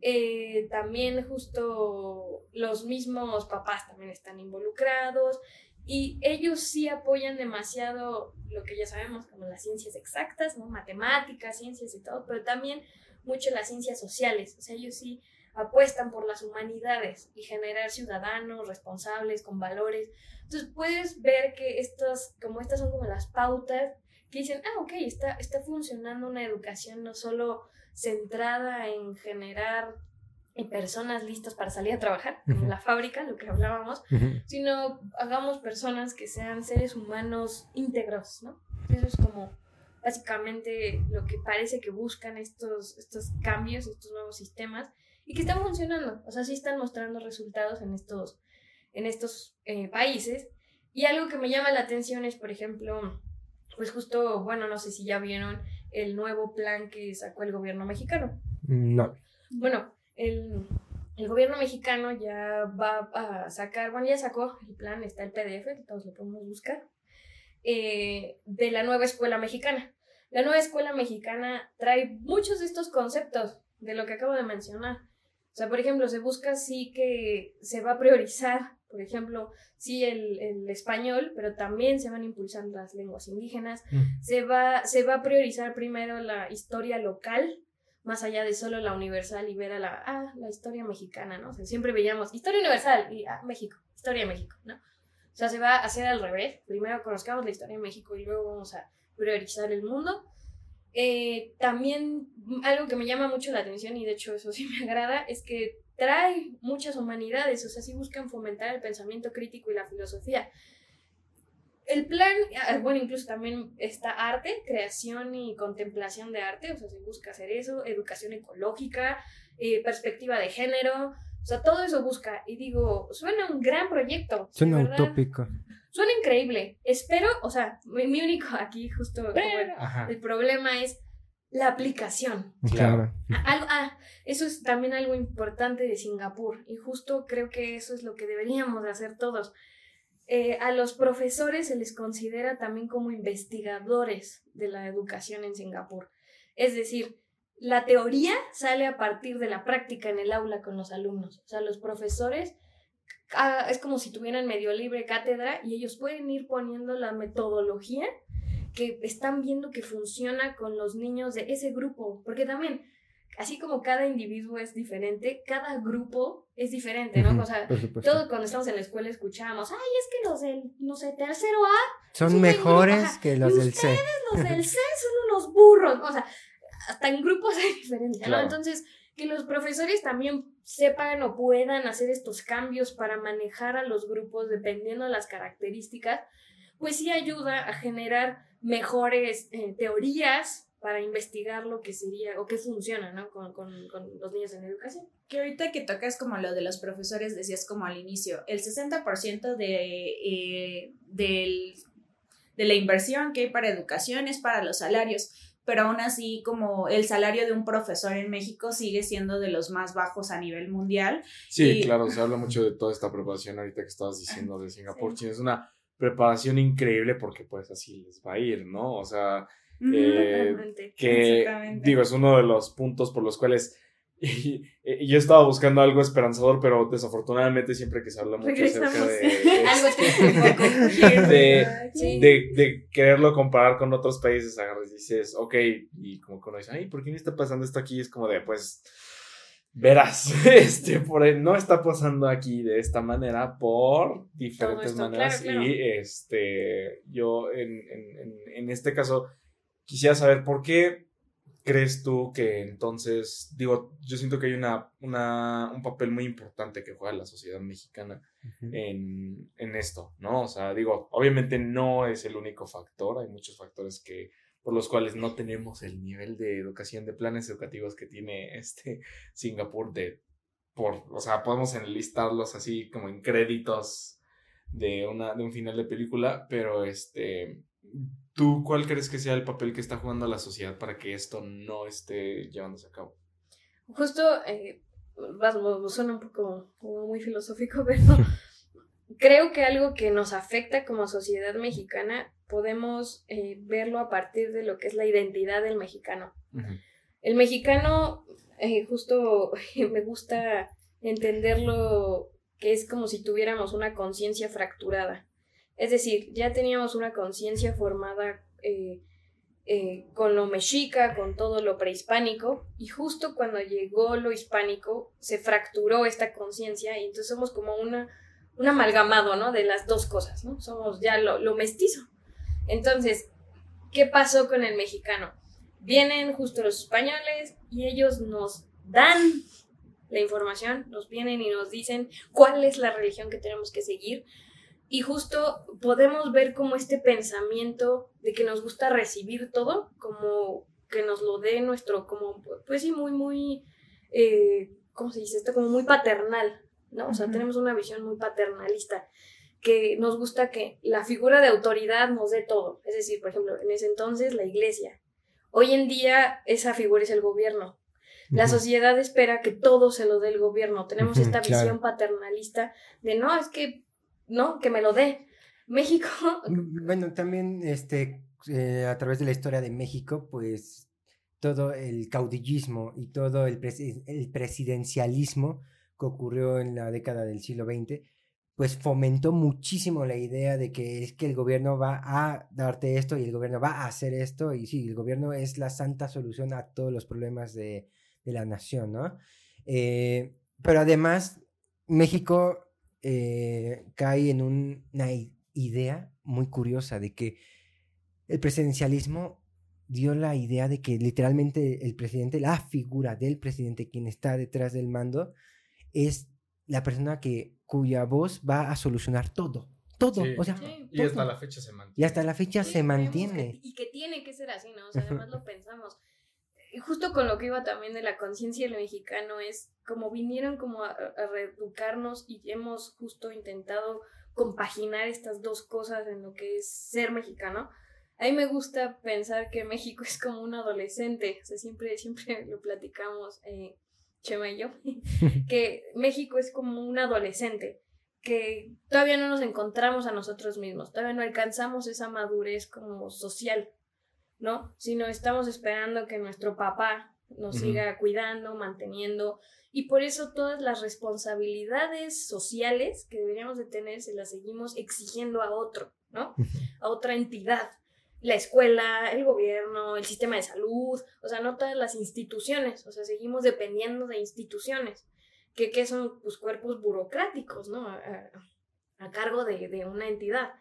Eh, también justo los mismos papás también están involucrados y ellos sí apoyan demasiado lo que ya sabemos como las ciencias exactas, ¿no? Matemáticas, ciencias y todo, pero también mucho las ciencias sociales. O sea, ellos sí apuestan por las humanidades y generar ciudadanos responsables con valores. Entonces puedes ver que estas, como estas son como las pautas que dicen, ah, ok, está, está funcionando una educación no solo centrada en generar personas listas para salir a trabajar en la fábrica, lo que hablábamos, sino hagamos personas que sean seres humanos íntegros, ¿no? Eso es como básicamente lo que parece que buscan estos, estos cambios, estos nuevos sistemas, y que están funcionando, o sea, sí están mostrando resultados en estos, en estos eh, países. Y algo que me llama la atención es, por ejemplo, pues justo, bueno, no sé si ya vieron el nuevo plan que sacó el gobierno mexicano. No. Bueno, el, gobierno mexicano ya va a sacar, bueno, ya sacó el plan, está el PDF, todos lo podemos buscar, eh, de la nueva escuela mexicana. La nueva escuela mexicana trae muchos de estos conceptos de lo que acabo de mencionar. O sea, por ejemplo, se busca sí que se va a priorizar, por ejemplo, sí el, español, pero también se van a impulsar las lenguas indígenas. Mm. Se, va, se va a priorizar primero la historia local, más allá de solo la universal y ver a la, ah, la historia mexicana, ¿no? O sea, siempre veíamos historia universal y, ah, México, historia de México, ¿no? O sea, se va a hacer al revés. Primero conozcamos la historia de México y luego vamos a priorizar el mundo. Eh, también algo que me llama mucho la atención y de hecho eso sí me <laughs> agrada es que trae muchas humanidades, o sea, sí buscan fomentar el pensamiento crítico y la filosofía. El plan, ah, bueno, incluso también está arte, creación y contemplación de arte, o sea, se busca hacer eso, educación ecológica, eh, perspectiva de género, o sea, todo eso busca. Y digo, suena un gran proyecto. Suena utópico. Suena increíble. Espero, o sea, mi, único aquí justo el, problema es la aplicación. Claro. Ah, ah, eso es también algo importante de Singapur y justo creo que eso es lo que deberíamos de hacer todos. Eh, a los profesores se les considera también como investigadores de la educación en Singapur. Es decir, la teoría sale a partir de la práctica en el aula con los alumnos. O sea, los profesores ah, es como si tuvieran medio libre cátedra y ellos pueden ir poniendo la metodología que están viendo que funciona con los niños de ese grupo. Porque también así como cada individuo es diferente, cada grupo es diferente, ¿no? o sea, todo cuando estamos en la escuela escuchamos, ay, es que los del, no sé, tercero A son mejores que los del C. los del C son unos burros, o sea, hasta en grupos hay diferencia, ¿no? Entonces, que los profesores también sepan o puedan hacer estos cambios para manejar a los grupos dependiendo de las características, pues sí ayuda a generar mejores eh, teorías para investigar lo que sería o qué funciona ¿no? con, con, con, los niños en educación. Que ahorita que tocas como lo de los profesores, decías como al inicio, el 60% de, eh, del, de la inversión que hay para educación es para los salarios, pero aún así como el salario de un profesor en México sigue siendo de los más bajos a nivel mundial. Sí, claro, se habla mucho de toda esta preparación ahorita que estabas diciendo de <laughs> Singapur. Sí. Es una preparación increíble porque pues así les va a ir, ¿no? O sea, eh, que digo, es uno de los puntos por los cuales <laughs> yo estaba buscando algo esperanzador, pero desafortunadamente siempre que se habla mucho acerca de, <laughs> de, de, quererlo comparar con otros países, agarras y dices, ok, y como cuando dices, ay, ¿por qué me está pasando esto aquí? Es como de, pues, verás, <laughs> este, por no está pasando aquí de esta manera por diferentes maneras y este, yo en, en, en este caso Quisiera saber por qué crees tú que entonces, digo, yo siento que hay una, una un papel muy importante que juega la sociedad mexicana en, en, esto, ¿no? O sea, digo, obviamente no es el único factor, hay muchos factores que por los cuales no tenemos el nivel de educación de planes educativos que tiene este Singapur de por, o sea, podemos enlistarlos así como en créditos de una de un final de película, pero este ¿Tú cuál crees que sea el papel que está jugando la sociedad para que esto no esté llevándose a cabo? Justo, eh, suena un poco muy filosófico, <laughs> pero <laughs> creo que algo que nos afecta como sociedad mexicana podemos eh, verlo a partir de lo que es la identidad del mexicano. El mexicano, eh, justo <laughs> me gusta entenderlo que es como si tuviéramos una conciencia fracturada. Es decir, ya teníamos una conciencia formada eh, eh, con lo mexica, con todo lo prehispánico, y justo cuando llegó lo hispánico se fracturó esta conciencia y entonces somos como una, un amalgamado, ¿no? De las dos cosas, ¿no? Somos ya lo, lo mestizo. Entonces, ¿qué pasó con el mexicano? Vienen justo los españoles y ellos nos dan la información, nos vienen y nos dicen cuál es la religión que tenemos que seguir. Y justo podemos ver como este pensamiento de que nos gusta recibir todo, como que nos lo dé nuestro, como, pues sí, muy, muy, eh, ¿cómo se dice esto? Como muy paternal, ¿no? O sea, tenemos una visión muy paternalista, que nos gusta que la figura de autoridad nos dé todo. Es decir, por ejemplo, en ese entonces la iglesia. Hoy en día esa figura es el gobierno. La sociedad espera que todo se lo dé el gobierno. Tenemos esta visión paternalista de no, es que, no, que me lo dé. México. <laughs> Bueno, también este, eh, a través de la historia de México, pues todo el caudillismo y todo el, el presidencialismo que ocurrió en la década del siglo XX, pues fomentó muchísimo la idea de que es que el gobierno va a darte esto y el gobierno va a hacer esto y sí, el gobierno es la santa solución a todos los problemas de, de la nación, ¿no? Eh, pero además, México eh, cae en una idea muy curiosa de que el presidencialismo dio la idea de que literalmente el presidente, la figura del presidente, quien está detrás del mando, es la persona que, cuya voz va a solucionar todo. Todo, o sea, y hasta la fecha se mantiene. Y hasta la fecha se mantiene. y que tiene que ser así, ¿no? O sea, además lo pensamos y justo con lo que iba también de la conciencia del mexicano es como vinieron como a, reeducarnos y hemos justo intentado compaginar estas dos cosas en lo que es ser mexicano. A mí me gusta pensar que México <laughs> es como un adolescente, o sea, siempre, siempre lo platicamos, eh, Chema y yo, que México es como un adolescente, que todavía no nos encontramos a nosotros mismos, todavía no alcanzamos esa madurez como social, ¿no? Sino estamos esperando que nuestro papá nos siga cuidando, manteniendo, y por eso todas las responsabilidades sociales que deberíamos de tener se las seguimos exigiendo a otro, ¿no? A otra entidad. La escuela, el gobierno, el sistema de salud, o sea, no todas las instituciones, o sea, seguimos dependiendo de instituciones, que, que son pues, cuerpos burocráticos, ¿no? A, a cargo de, de una entidad.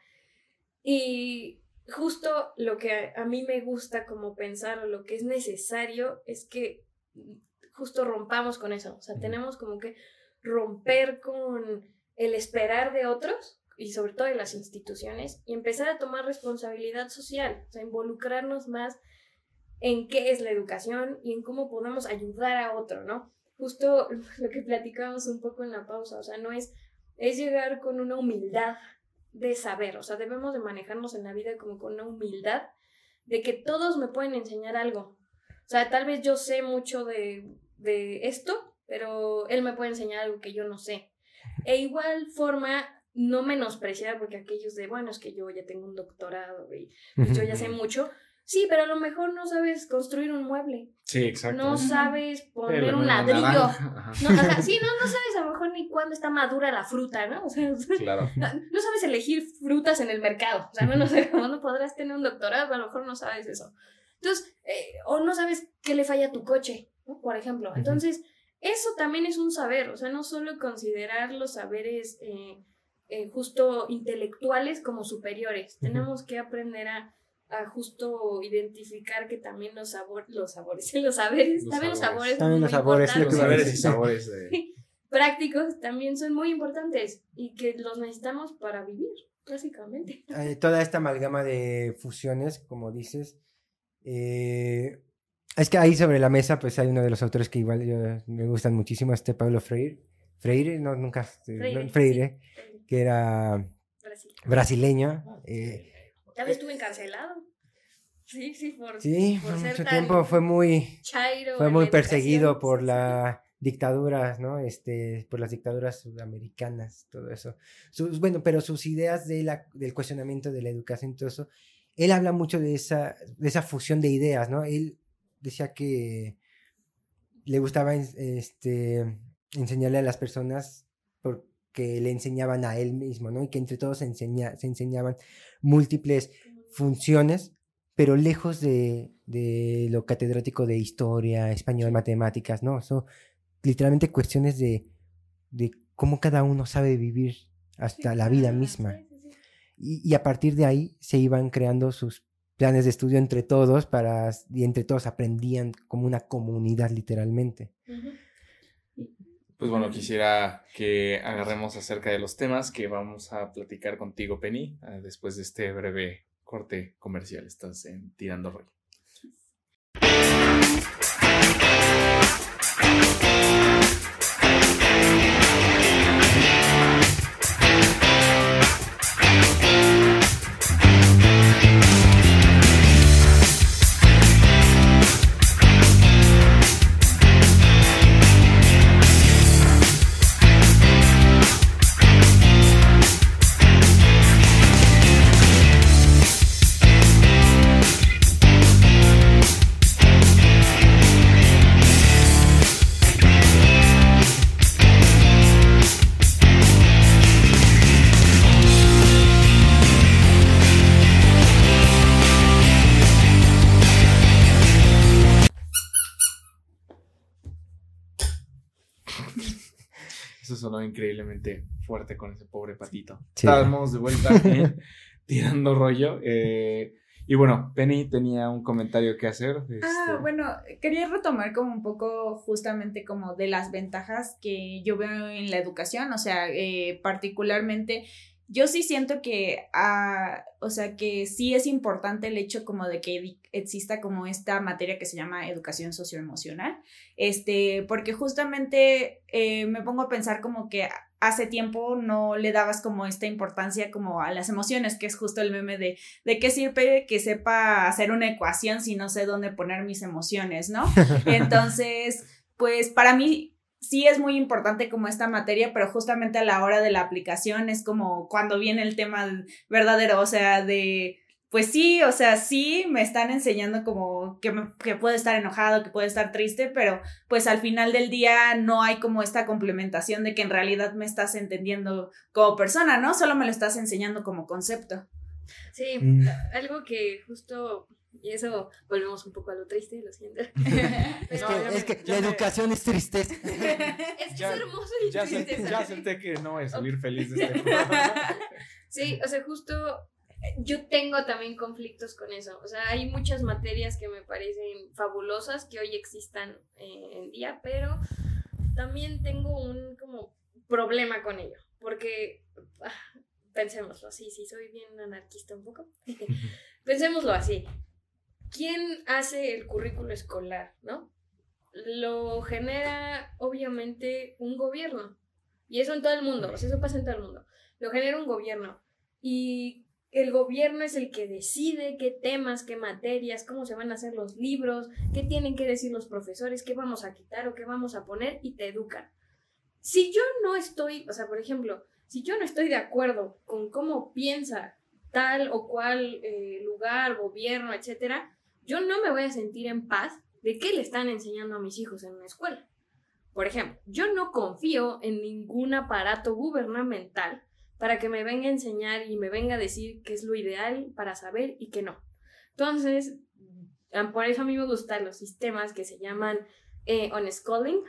Y justo lo que a, mí me gusta como pensar o lo que es necesario es que justo rompamos con eso. O sea, tenemos como que romper con el esperar de otros y sobre todo de las instituciones y empezar a tomar responsabilidad social, o sea, involucrarnos más en qué es la educación y en cómo podemos ayudar a otro, ¿no? Justo <laughs> lo que platicamos un poco en la pausa, o sea, no es, es llegar con una humildad de saber, o sea, debemos de manejarnos en la vida como con una humildad de que todos me pueden enseñar algo. O sea, tal vez yo sé mucho de, de esto, pero él me puede enseñar algo que yo no sé. E igual forma, no menospreciar, porque aquellos de, bueno, es que yo ya tengo un doctorado y yo ya sé mucho, Sí, pero a lo mejor no sabes construir un mueble. Sí, exacto. No sabes poner un ladrillo. No, o sea, sí, no, no sabes a lo mejor ni cuándo está madura la fruta, ¿no? O sea, claro. <laughs> no, sabes elegir frutas en el mercado. O sea, no, no sé cómo no podrás tener un doctorado, a lo mejor no sabes eso. Entonces, eh, o no sabes qué le falla a tu coche, ¿no? Por ejemplo. Entonces, eso también es un saber, o sea, no solo considerar los saberes eh, eh, justo intelectuales como superiores. Tenemos que aprender a a justo identificar que también los sabores, los sabores, <laughs> los saberes, también los sabores, también los sabores, los saberes y sabores prácticos también son muy importantes y que los necesitamos para vivir, básicamente. <laughs> Eh, toda esta amalgama de fusiones, como dices, eh, es que ahí sobre la mesa, pues hay uno de los autores que igual me gustan muchísimo, este Pablo Freire, Freire, no, nunca, Freire, que era brasileño. Eh, ya ves, estuve encarcelado. Sí, sí, por, sí, por, mucho tiempo fue muy, fue muy perseguido por la dictaduras, ¿no? Este, por las dictaduras sudamericanas, todo eso. Sus, bueno, pero sus ideas de la, del cuestionamiento de la educación, todo eso, él habla mucho de esa, de esa fusión de ideas, ¿no? Él decía que le gustaba este, enseñarle a las personas porque le enseñaban a él mismo, ¿no? Y que entre todos se, enseña, se enseñaban múltiples funciones, pero lejos de, de, lo catedrático de historia, español, matemáticas, ¿no? Son literalmente cuestiones de, de cómo cada uno sabe vivir hasta la vida misma. Y, y, a partir de ahí se iban creando sus planes de estudio entre todos para, y entre todos aprendían como una comunidad literalmente. Pues bueno, quisiera que agarremos acerca de los temas que vamos a platicar contigo, Penny, ah, después de este breve corte comercial. Estás en Tirando Rollo. Increíblemente fuerte con ese pobre patito. Estábamos de vuelta <laughs> <laughs> tirando rollo. Eh, y bueno, Penny tenía un comentario que hacer. Ah, este bueno, quería retomar como un poco justamente como de las ventajas que yo veo en la educación, o sea, eh, particularmente yo sí siento que, ah, o sea, que sí es importante el hecho como de que exista como esta materia que se llama educación socioemocional, este, porque justamente eh, me pongo a pensar como que hace tiempo no le dabas como esta importancia como a las emociones, que es justo el meme de, de qué sirve que sepa hacer una ecuación si no sé dónde poner mis emociones, ¿no? <laughs> Entonces, pues para mí sí es muy importante como esta materia, pero justamente a la hora de la aplicación es como cuando viene el tema verdadero, o sea, de, pues sí, o sea, sí me están enseñando como que, me, que puede estar enojado, que puede estar triste, pero pues al final del día no hay como esta complementación de que en realidad me estás entendiendo como persona, ¿no? Solo me lo estás enseñando como concepto. Sí, mm. algo que justo y eso volvemos un poco a lo triste, lo siento. <laughs> es, que, la educación es tristeza. <laughs> es que es hermoso y ya triste. ya senté que no voy a salir feliz de <laughs> este Sí, o sea, justo yo tengo también conflictos con eso. O sea, hay muchas materias que me parecen fabulosas que hoy existan eh, en día, pero también tengo un como problema con ello. Porque, ah, pensémoslo así, si soy bien anarquista un poco. <laughs> <laughs> pensémoslo así. ¿quién hace el currículo escolar, no? Lo genera obviamente un gobierno. Y eso en todo el mundo, eso pasa en todo el mundo. Lo genera un gobierno. Y el gobierno es el que decide qué temas, qué materias, cómo se van a hacer los libros, qué tienen que decir los profesores, qué vamos a quitar o qué vamos a poner y te educan. Si yo no estoy, o sea, por ejemplo, si yo no estoy de acuerdo con cómo piensa tal o cual eh, lugar, gobierno, etcétera, yo no me voy a sentir en paz de qué le están enseñando a mis hijos en una escuela. Por ejemplo, yo no confío en ningún aparato gubernamental para que me venga a enseñar y me venga a decir qué es lo ideal para saber y qué no. Entonces, por eso a mí me gustan los sistemas que se llaman eh, on-schooling,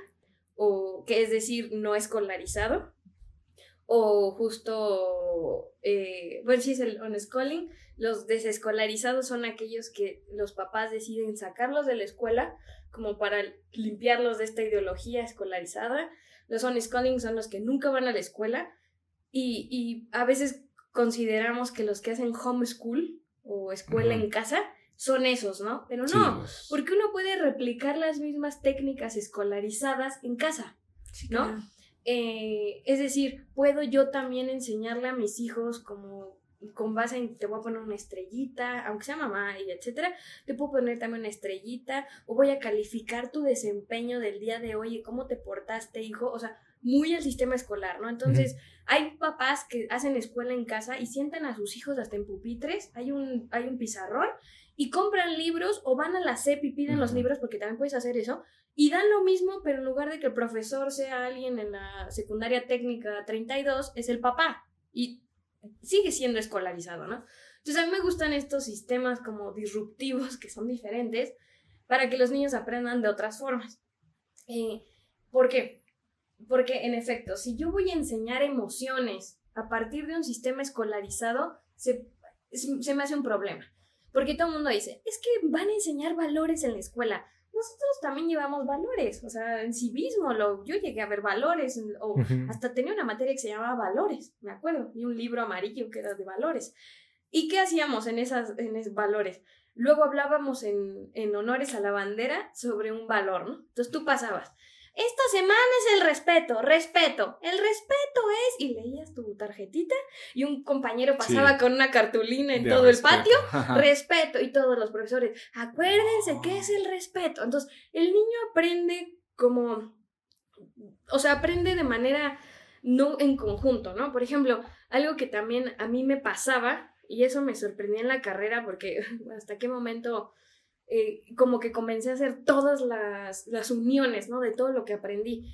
o que es decir, no escolarizado, o justo, eh, bueno, sí es el on-schooling, los desescolarizados son aquellos que los papás deciden sacarlos de la escuela como para limpiarlos de esta ideología escolarizada. Los unschooling son los que nunca van a la escuela y, y a veces consideramos que los que hacen homeschool o escuela en casa son esos, ¿no? Pero no, pues. porque uno puede replicar las mismas técnicas escolarizadas en casa, ¿no? Eh, es decir, puedo yo también enseñarle a mis hijos como con base en te voy a poner una estrellita, aunque sea mamá y etcétera, te puedo poner también una estrellita o voy a calificar tu desempeño del día de hoy y cómo te portaste, hijo, o sea, muy el sistema escolar, ¿no? Entonces, hay papás que hacen escuela en casa y sientan a sus hijos hasta en pupitres, hay un, hay un pizarrón y compran libros o van a la CEP y piden los libros porque también puedes hacer eso y dan lo mismo, pero en lugar de que el profesor sea alguien en la secundaria técnica 32, es el papá. Y sigue siendo escolarizado, ¿no? Entonces a mí me gustan estos sistemas como disruptivos que son diferentes para que los niños aprendan de otras formas. Eh, ¿Por qué? Porque en efecto, si yo voy a enseñar emociones a partir de un sistema escolarizado, se, se me hace un problema. Porque todo el mundo dice, es que van a enseñar valores en la escuela. Nosotros también llevamos valores, o sea, en civismo lo, yo llegué a ver valores, o hasta tenía una materia que se llamaba valores, me acuerdo, y un libro amarillo que era de valores. ¿Y qué hacíamos en, esas, en esos valores? Luego hablábamos en, en honores a la bandera sobre un valor, ¿no? Entonces tú pasabas, esta semana es el respeto, respeto, el respeto es, y leías tu tarjetita y un compañero pasaba con una cartulina en todo el patio, respeto, y todos los profesores, acuérdense qué es el respeto. Entonces, el niño aprende como, o sea, aprende de manera no en conjunto, ¿no? Por ejemplo, algo que también a mí me pasaba, y eso me sorprendía en la carrera, porque <laughs> hasta qué momento eh, como que comencé a hacer todas las, las uniones, ¿no? De todo lo que aprendí.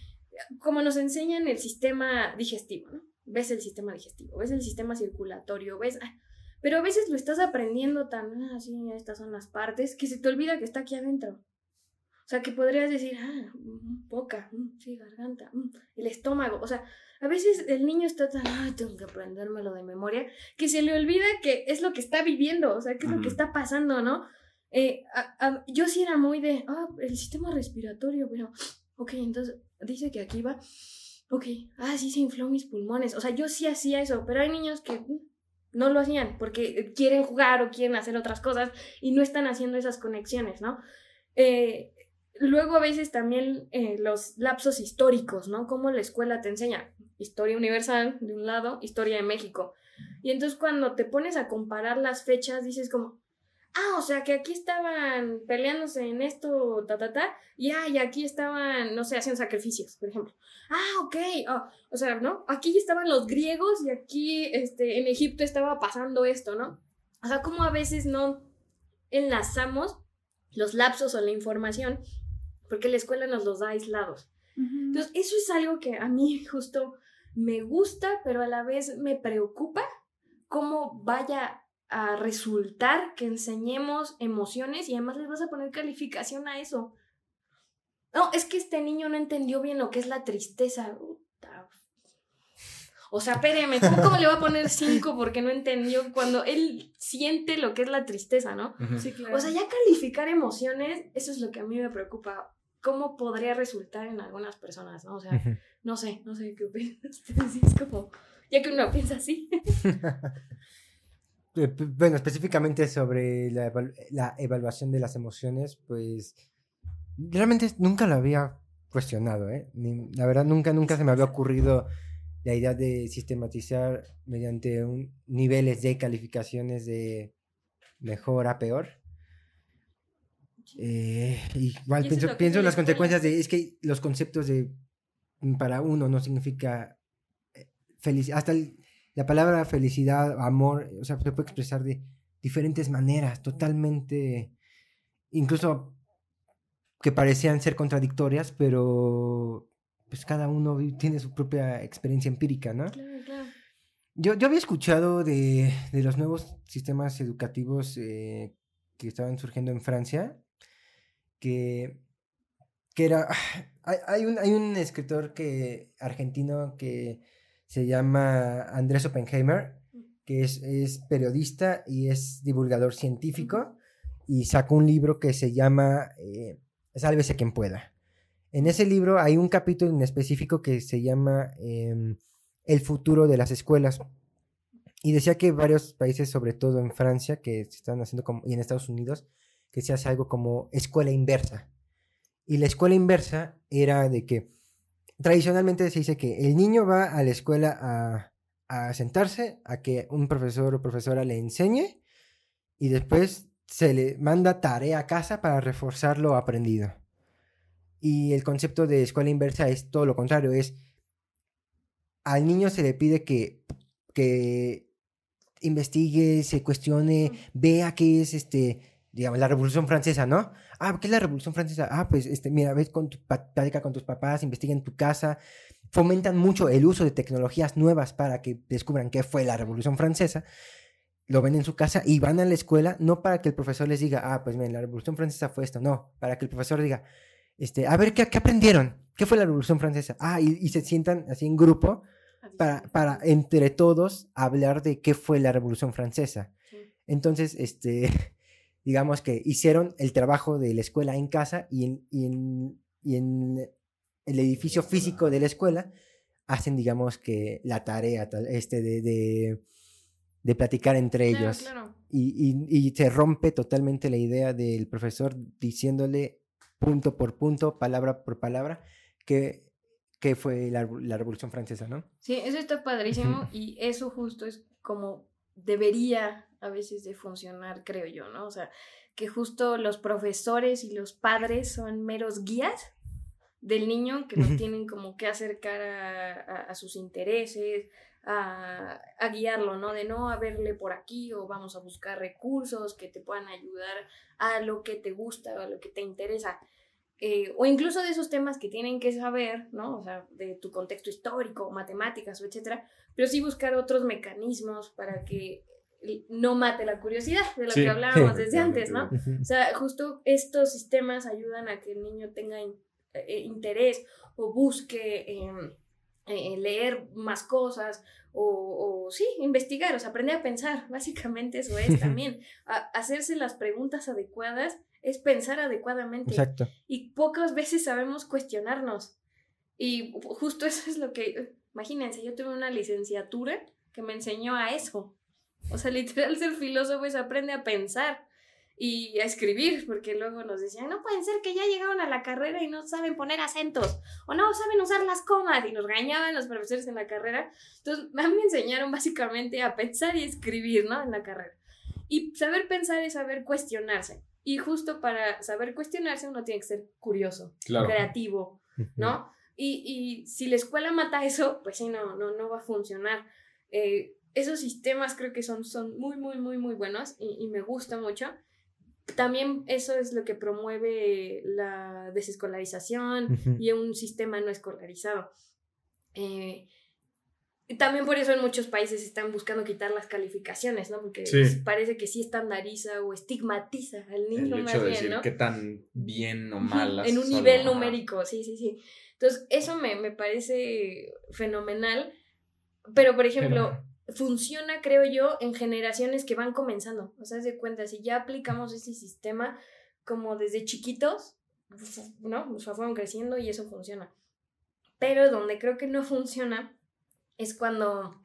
Como nos enseñan el sistema digestivo, ¿no? Ves el sistema digestivo, ves el sistema circulatorio, ves... Ah, pero a veces lo estás aprendiendo tan así, ah, estas son las partes, que se te olvida que está aquí adentro. O sea, que podrías decir, ah, mm, boca, mm, sí, garganta, mm, el estómago. O sea, a veces el niño está tan, ah, tengo que aprendérmelo de memoria, que se le olvida que es lo que está viviendo, o sea, que es lo que está pasando, ¿no? Eh, yo sí era muy de, ah, el sistema respiratorio, pero, ok, entonces dice que aquí va, ok, ah, sí se infló mis pulmones, o sea, yo sí hacía eso, pero hay niños que no lo hacían porque quieren jugar o quieren hacer otras cosas y no están haciendo esas conexiones, ¿no? Eh, luego a veces también eh, los lapsos históricos, ¿no? Como la escuela te enseña historia universal de un lado, historia de México. Y entonces cuando te pones a comparar las fechas, dices como, ah, o sea que aquí estaban peleándose en esto, ta, ta, ta, y, ah, y aquí estaban, no sé, haciendo sacrificios, por ejemplo. Ah, ok, oh, o sea, ¿no? Aquí estaban los griegos y aquí, este, en Egipto estaba pasando esto, ¿no? O sea, como a veces no enlazamos los lapsos o la información, porque la escuela nos los da aislados. Entonces, eso es algo que a mí justo me gusta, pero a la vez me preocupa cómo vaya a resultar que enseñemos emociones y además les vas a poner calificación a eso. No, es que este niño no entendió bien lo que es la tristeza. O sea, espéreme, ¿cómo, le va a poner cinco porque no entendió cuando él siente lo que es la tristeza, ¿no? Sí, claro. O sea, ya calificar emociones, eso es lo que a mí me preocupa. ¿Cómo podría resultar en algunas personas, no? O sea, no sé, no sé qué opinas. <laughs> es como, ya que uno piensa así. <laughs> Eh, bueno, específicamente sobre la, evaluación de las emociones, pues realmente nunca lo había cuestionado, ¿eh? la verdad, nunca, nunca se me había ocurrido la idea de sistematizar mediante un, niveles de calificaciones de mejor a peor. Eh, igual pienso, pienso en las consecuencias de, es que los conceptos de para uno no significa eh, felicidad, hasta el, la palabra felicidad, amor, o sea, se puede expresar de diferentes maneras, totalmente, incluso que parecían ser contradictorias, pero pues cada uno tiene su propia experiencia empírica, ¿no? Claro, claro. Yo, yo había escuchado de, de los nuevos sistemas educativos eh, que estaban surgiendo en Francia, que, que era... <sighs> Hay, hay, un, hay un escritor que, argentino que se llama Andrés Oppenheimer, que es, periodista y es divulgador científico, y sacó un libro que se llama eh, Sálvese quien pueda. En ese libro hay un capítulo en específico que se llama em, El futuro de las escuelas. Y decía que varios países, sobre todo en Francia, que se están haciendo como, y en Estados Unidos, que se hace algo como escuela inversa. Y la escuela inversa era de que tradicionalmente se dice que el niño va a la escuela a, sentarse, a que un profesor o profesora le enseñe y después se le manda tarea a casa para reforzar lo aprendido. Y el concepto de escuela inversa es todo lo contrario, es al niño se le pide que, que investigue, se cuestione, vea qué es este, digamos, la Revolución Francesa, ¿no? Ah, ¿qué es la Revolución Francesa? Ah, pues, este, mira, ves con tu, plática con tus papás, investiga en tu casa, fomentan mucho el uso de tecnologías nuevas para que descubran qué fue la Revolución Francesa, lo ven en su casa y van a la escuela, no para que el profesor les diga, ah, pues, miren, la Revolución Francesa fue esto, no, para que el profesor diga, este, a ver, ¿qué, qué aprendieron? ¿Qué fue la Revolución Francesa? Ah, y, se sientan así en grupo para, para entre todos hablar de qué fue la Revolución Francesa. Entonces, este <laughs> digamos que hicieron el trabajo de la escuela en casa y en, y en, y en el edificio físico de la escuela hacen, digamos que, la tarea este de, de, de platicar entre ellos. Y, y, y, se rompe totalmente la idea del profesor diciéndole punto por punto, palabra por palabra, que, que fue la, la Revolución Francesa, ¿no? Sí, eso está padrísimo y eso justo es como debería a veces de funcionar, creo yo, ¿no? O sea, que justo los profesores y los padres son meros guías del niño que nos tienen como que acercar a, sus intereses, a, a, guiarlo, ¿no? De no a verle por aquí o vamos a buscar recursos que te puedan ayudar a lo que te gusta o a lo que te interesa. Eh, o incluso de esos temas que tienen que saber, ¿no? O sea, de tu contexto histórico, matemáticas etcétera, pero sí buscar otros mecanismos para que no mate la curiosidad de lo que hablábamos desde <laughs> antes, ¿no? O sea, justo estos sistemas ayudan a que el niño tenga eh, interés o busque em, eh, leer más cosas o, o, sí, investigar, o sea, aprender a pensar, <laughs> básicamente eso es también, hacerse las preguntas adecuadas es pensar adecuadamente. Exacto. Y pocas veces sabemos cuestionarnos. Y justo eso es lo que, imagínense, yo tuve una licenciatura que me enseñó a eso. O sea, literal ser filósofo es aprende a pensar y a escribir, porque luego nos decían, no pueden ser que ya llegaron a la carrera y no saben poner acentos, o no saben usar las comas, y nos regañaban los profesores en la carrera. Entonces, a mí me enseñaron básicamente a pensar y escribir, ¿no? En la carrera. Y saber pensar es saber cuestionarse. Y justo para saber cuestionarse uno tiene que ser curioso, creativo, ¿no? Y, y, si la escuela mata eso, pues sí, no, no, no va a funcionar. Eh, esos sistemas creo que son, son muy, muy, muy, muy buenos y, y me gusta mucho también eso es lo que promueve la desescolarización y un sistema no escolarizado. Eh, también por eso en muchos países están buscando quitar las calificaciones, ¿no? Porque parece que sí estandariza o estigmatiza al niño El hecho de decir qué tan bien o mal. en un nivel numérico, sí, sí, sí. Entonces, eso me, me parece fenomenal. Pero, por ejemplo, funciona, creo yo, en generaciones que van comenzando. O sea, de cuenta, si ya aplicamos ese sistema como desde chiquitos, ¿no? O sea, fueron creciendo y eso funciona. Pero donde creo que no <laughs> funciona es cuando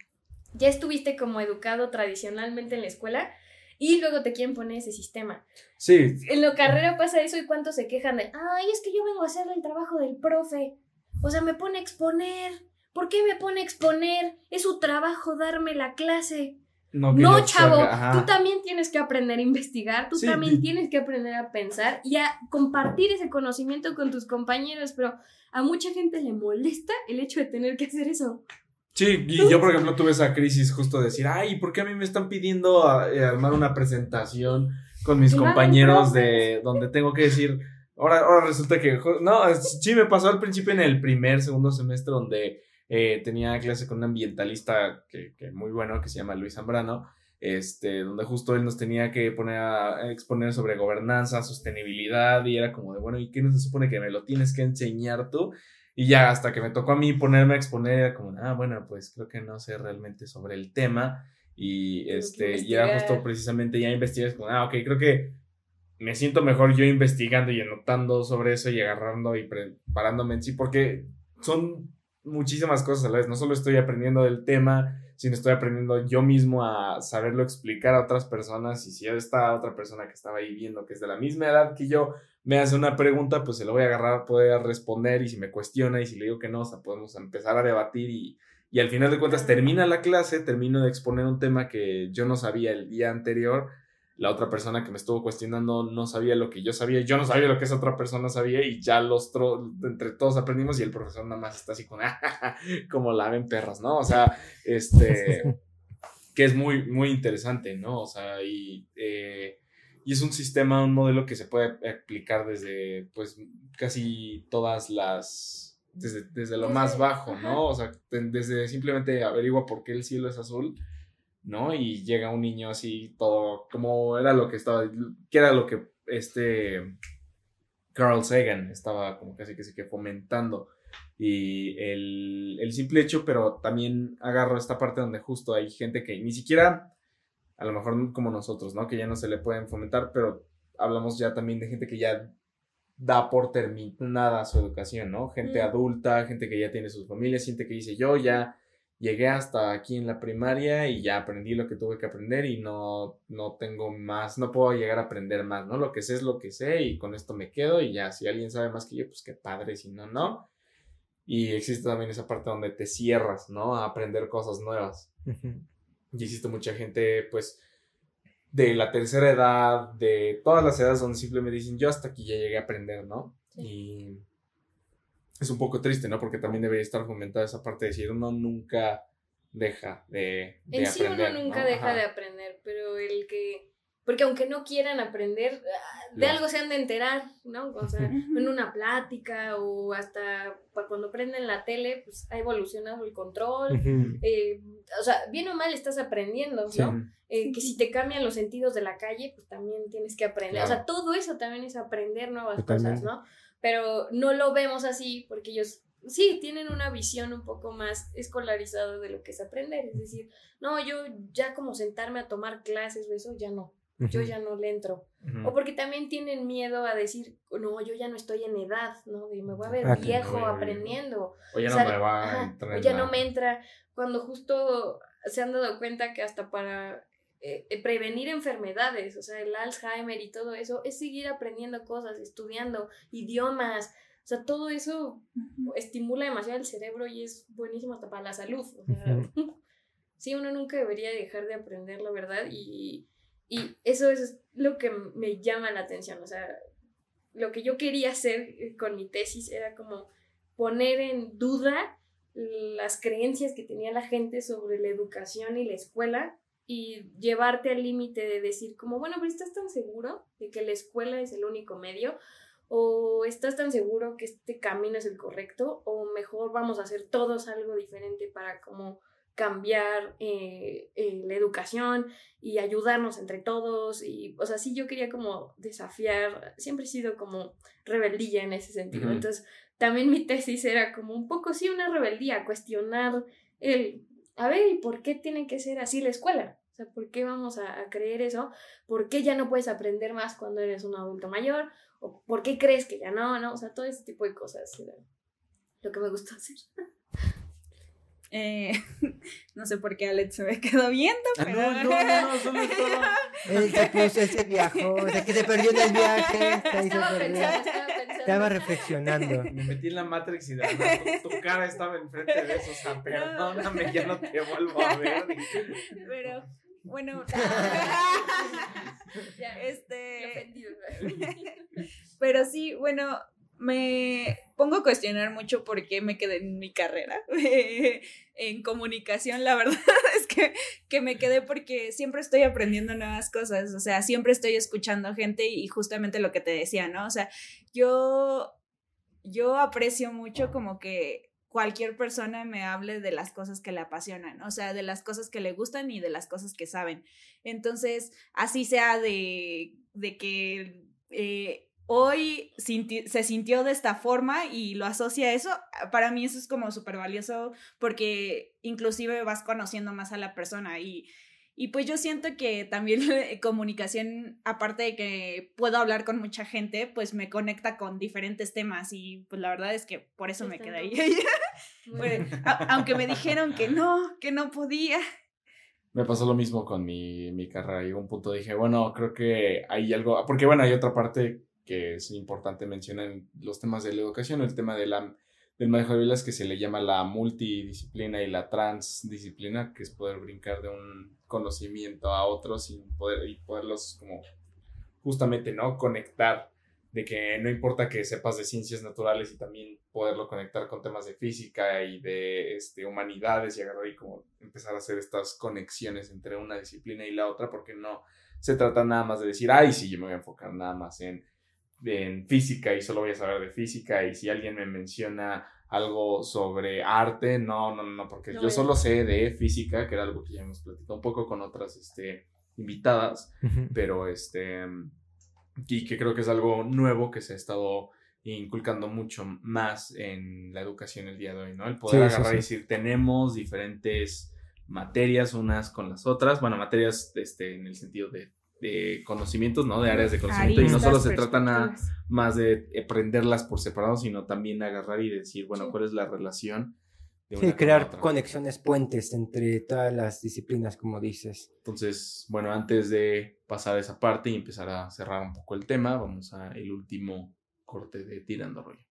ya estuviste como educado tradicionalmente en la escuela y luego te quieren poner ese sistema. Sí. En la carrera pasa eso y cuántos se quejan de, ay, es que yo vengo a hacer el trabajo del profe. O sea, me pone a exponer ¿Por qué me pone a exponer? Es su trabajo darme la clase. No, chavo, tú también tienes que aprender a investigar, tú también tienes que aprender a pensar y a compartir ese conocimiento con tus compañeros, pero a mucha gente le molesta el hecho de tener que hacer eso. Sí, y yo por ejemplo tuve esa crisis justo de decir, ay, ¿por qué a mí me están pidiendo eh, armar una presentación con mis compañeros de donde tengo que decir, ahora, ahora resulta que, no, sí me pasó al principio en el primer, segundo semestre donde eh, tenía clase con un ambientalista que, que, muy bueno, que se llama Luis Zambrano, este, donde justo él nos tenía que poner a, exponer sobre gobernanza, sostenibilidad, y era como de, bueno, ¿y qué no se supone que me lo tienes que enseñar tú? Y ya hasta que me tocó a mí ponerme a exponer, era como, ah, bueno, pues creo que no sé realmente sobre el tema. Y este, y era justo precisamente ya investigar, como, ah, ok, creo que me siento mejor yo investigando y anotando sobre eso y agarrando y preparándome en sí, porque son muchísimas cosas a la vez. No solo estoy aprendiendo del tema, sino estoy aprendiendo yo mismo a saberlo explicar a otras personas. Y si esta otra persona que estaba ahí viendo, que es de la misma edad que yo, me hace una pregunta, pues se lo voy a agarrar, poder responder. Y si me cuestiona y si le digo que no, o sea, podemos empezar a debatir. Y, y al final de cuentas termina la clase, termino de exponer un tema que yo no sabía el día anterior la otra persona que me estuvo cuestionando no sabía lo que yo sabía, yo no sabía lo que esa otra persona sabía y ya los entre todos aprendimos y el profesor nada más está así con, <laughs> como laven perras, ¿no? O sea, este, <laughs> que es muy, muy interesante, ¿no? O sea, y, eh, y es un sistema, un modelo que se puede aplicar desde, pues, casi todas las, desde, desde lo más bajo, ¿no? O sea, desde simplemente averigua por qué el cielo es azul ¿no? Y llega un niño así, todo, como era lo que estaba, que era lo que este Carl Sagan estaba como casi que sí que fomentando. Y el, simple hecho, pero también agarro esta parte donde justo hay gente que ni siquiera a lo mejor como nosotros, ¿no? Que ya no se le pueden fomentar, pero hablamos ya también de gente que ya da por terminada su educación, ¿no? Gente Mm. adulta, gente que ya tiene sus familias, gente que dice, yo ya llegué hasta aquí en la primaria y ya aprendí lo que tuve que aprender y no, no tengo más, no puedo llegar a aprender más, ¿no? Lo que sé es lo que sé y con esto me quedo y ya, si alguien sabe más que yo, pues qué padre, si no, no. Y existe también esa parte donde te cierras, ¿no? A aprender cosas nuevas. Y existe mucha gente, pues, de la tercera edad, de todas las edades donde simplemente dicen, yo hasta aquí ya llegué a aprender, ¿no? Y es un poco triste, ¿no? Porque también debería estar fomentada esa parte de decir, uno nunca deja de, de En sí aprender. uno nunca ¿no? deja Ajá. de aprender, pero el que... Porque aunque no quieran aprender, ah, de algo se han de enterar, ¿no? O sea, en una plática o hasta cuando prenden la tele, pues ha evolucionado el control. eh, o sea, bien o mal estás aprendiendo, Sí. ¿no? Eh, que si te cambian los sentidos de la calle, pues también tienes que aprender. O sea, todo eso también es aprender nuevas Totalmente. cosas, ¿no? Pero no lo vemos así porque ellos sí tienen una visión un poco más escolarizada de lo que es aprender. Es decir, no, yo ya como sentarme a tomar clases o eso, ya no. Yo ya no le entro. O porque también tienen miedo a decir, no, yo ya no estoy en edad, ¿no? Y me voy a ver Ah, viejo aprendiendo. O ya O no sea, me va a entrar o ya no me entra. Cuando justo se han dado cuenta que hasta para eh, eh, prevenir enfermedades, o sea, el Alzheimer y todo eso, es seguir aprendiendo cosas, estudiando idiomas. O sea, todo eso estimula demasiado el cerebro y es buenísimo hasta para la salud. O sea, <laughs> sí, uno nunca debería dejar de aprender, la verdad, y, y eso es lo que me llama la atención. O sea, lo que yo quería hacer eh, con mi tesis era como poner en duda las creencias que tenía la gente sobre la educación y la escuela y llevarte al límite de decir como, bueno, pero ¿estás tan seguro de que la escuela es el único medio? ¿O estás tan seguro que este camino es el correcto? ¿O mejor vamos a hacer todos algo diferente para como cambiar eh, eh, la educación y ayudarnos entre todos? Y, o sea, sí, yo quería como desafiar, siempre he sido como rebeldía en ese sentido. Entonces, también mi tesis era como un poco, sí, una rebeldía, cuestionar el, a ver, ¿y por qué tiene que ser así la escuela? O sea, ¿por qué vamos a, a creer eso? ¿Por qué ya no puedes aprender más cuando eres un adulto mayor? ¿O por qué crees que ya no? no? O sea, todo ese tipo de cosas lo que me gustó hacer. Eh, <laughs> no sé por qué Alex se me quedó viendo, Ah, pero... no, no, no, no, <laughs> solo todo. Él se puso, él se viajó, o sea, que se perdió en el viaje. Estaba pensando, estaba pensando. Estaba reflexionando. Me metí en la Matrix y de verdad tu, tu cara estaba enfrente de eso. O sea, perdóname, ya no te vuelvo a ver. Pero, bueno, Ya, <laughs> este... <laughs> Pero sí, bueno, me pongo a cuestionar mucho por qué me quedé en mi carrera en comunicación. La verdad <laughs> es que, que me quedé porque siempre estoy aprendiendo nuevas cosas, o sea, siempre estoy escuchando gente y justamente lo que te decía, ¿no? O sea, yo, yo aprecio mucho como que cualquier persona me hable de las cosas que le apasionan, o sea, de las cosas que le gustan y de las cosas que saben. Entonces, así sea de, de que eh, hoy sinti- se sintió de esta forma y lo asocia a eso, para mí eso es como súper valioso porque inclusive vas conociendo más a la persona y, y pues yo siento que también <laughs> comunicación, aparte de que puedo hablar con mucha gente, pues me conecta con diferentes temas y pues la verdad es que por eso me quedé ahí. <laughs> A- aunque me dijeron que no, que no podía. Me pasó lo mismo con mi, mi carrera. Llegó un punto, dije, bueno, creo que hay algo. Porque, bueno, hay otra parte que es importante mencionar en los temas de la educación, el tema de la, del manejo de vidas que se le llama la multidisciplina y la transdisciplina, que es poder brincar de un conocimiento a otro sin poder y poderlos como justamente, ¿no? Conectar de que no importa que sepas de ciencias naturales y también poderlo conectar con temas de física y de este, humanidades y agarrar y como empezar a hacer estas conexiones entre una disciplina y la otra, porque no se trata nada más de decir, ay, sí, yo me voy a enfocar nada más en, en física y solo voy a saber de física y si alguien me menciona algo sobre arte, no, no, no, porque No, yo solo sé de física, que era algo que ya hemos platicado un poco con otras este, invitadas, pero este y que creo que es algo nuevo que se ha estado inculcando mucho más en la educación el día de hoy, ¿no? El poder Sí, sí, agarrar y decir, tenemos diferentes materias unas con las otras, bueno, materias este, en el sentido de, conocimientos, ¿no? De áreas de conocimiento, y no solo se trata nada más de aprenderlas por separado, sino también agarrar y decir, bueno, cuál es la relación. De sí, crear conexiones, puentes entre todas las disciplinas, como dices. Entonces, bueno, antes de pasar a esa parte y empezar a cerrar un poco el tema, vamos a el último corte de Tirando Rollo.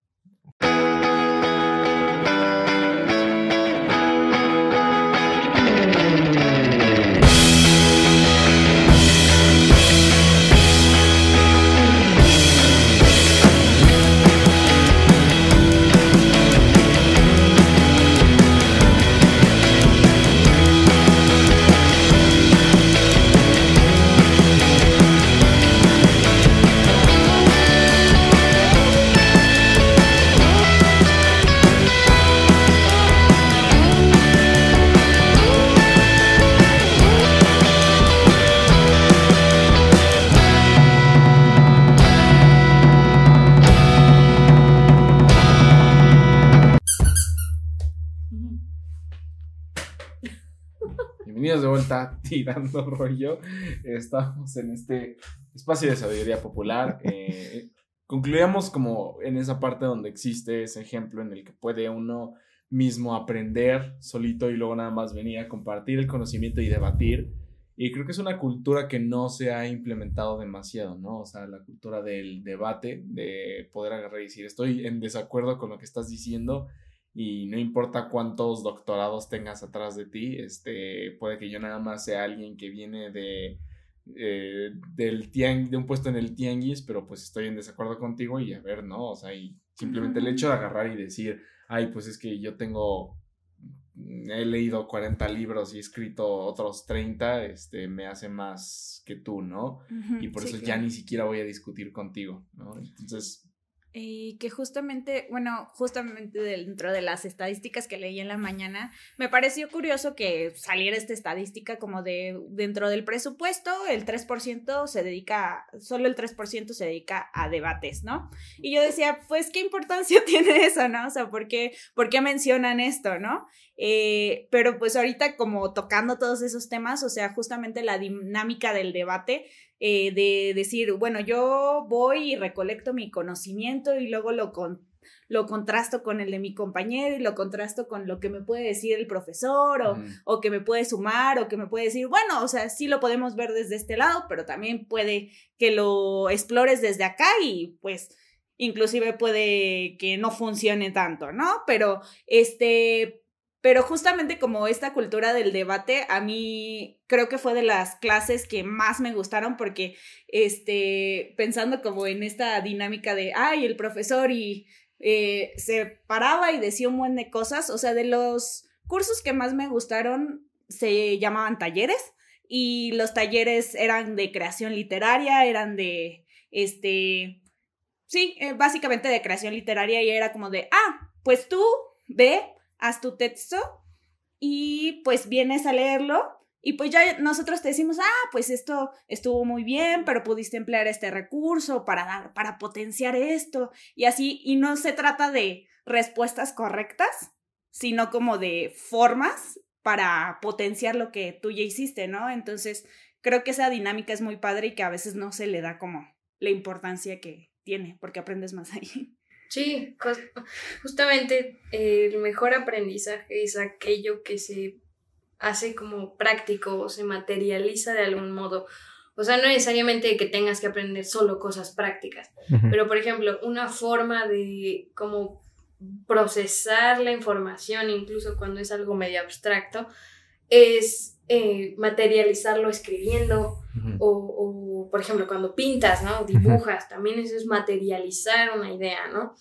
De vuelta <laughs> tirando rollo. Estamos en este espacio de sabiduría popular. Eh, concluíamos como en esa parte donde existe ese ejemplo en el que puede uno mismo aprender solito y luego nada más venir a compartir el conocimiento y debatir. Y creo que es una cultura que no se ha implementado demasiado, ¿no? O sea, la cultura del debate, de poder agarrar y decir, estoy en desacuerdo con lo que estás diciendo y no importa cuántos doctorados tengas atrás de ti, este, puede que yo nada más sea alguien que viene de, eh, del de un puesto en el tianguis, pero pues estoy en desacuerdo contigo y a ver, ¿no? O sea, y simplemente el hecho de agarrar y decir, ay, pues es que yo tengo, he leído 40 libros y he escrito otros 30, este, me hace más que tú, ¿no? y por eso ya ni siquiera voy a discutir contigo, ¿no? Entonces, y que justamente, bueno, justamente dentro de las estadísticas que leí en la mañana, me pareció curioso que saliera esta estadística como de dentro del presupuesto, el 3% se dedica, solo el 3% se dedica a debates, ¿no? Y yo decía, pues, ¿qué importancia <laughs> tiene eso, no? O sea, ¿por qué, por qué mencionan esto, no? Eh, pero pues ahorita como tocando todos esos temas, o sea, justamente la dinámica del debate, eh, de decir, bueno, yo voy y recolecto mi conocimiento y luego lo, lo contrasto con el de mi compañero y lo contrasto con lo que me puede decir el profesor o, o, que me puede sumar o que me puede decir, bueno, o sea, sí lo podemos ver desde este lado, pero también puede que lo explores desde acá y pues inclusive puede que no funcione tanto, ¿no? Pero este, pero justamente como esta cultura del debate, a mí creo que fue de las clases que más me gustaron porque, este, pensando como en esta dinámica de, ay, el profesor y eh, se paraba y decía un buen de cosas, o sea, de los cursos que más me gustaron se llamaban talleres y los talleres eran de creación literaria, eran de, este, sí, eh, básicamente de creación literaria y era como de, ah, pues tú ve haz tu texto y pues vienes a leerlo y pues ya nosotros te decimos, ah, pues esto estuvo muy bien, pero pudiste emplear este recurso para dar, para potenciar esto y así, y no se trata de respuestas correctas, sino como de formas para potenciar lo que tú ya hiciste, ¿no? Entonces, creo que esa dinámica es muy padre y que a veces no se le da como la importancia que tiene, porque aprendes más <laughs> ahí. Sí, justamente el mejor aprendizaje es aquello que se hace como práctico o se materializa de algún modo. O sea, no necesariamente que tengas que aprender solo cosas prácticas, pero por ejemplo, una forma de como procesar la información, incluso cuando es algo medio abstracto, es eh, materializarlo escribiendo o, por ejemplo, cuando pintas, ¿no? Dibujas, también eso es materializar una idea, ¿no?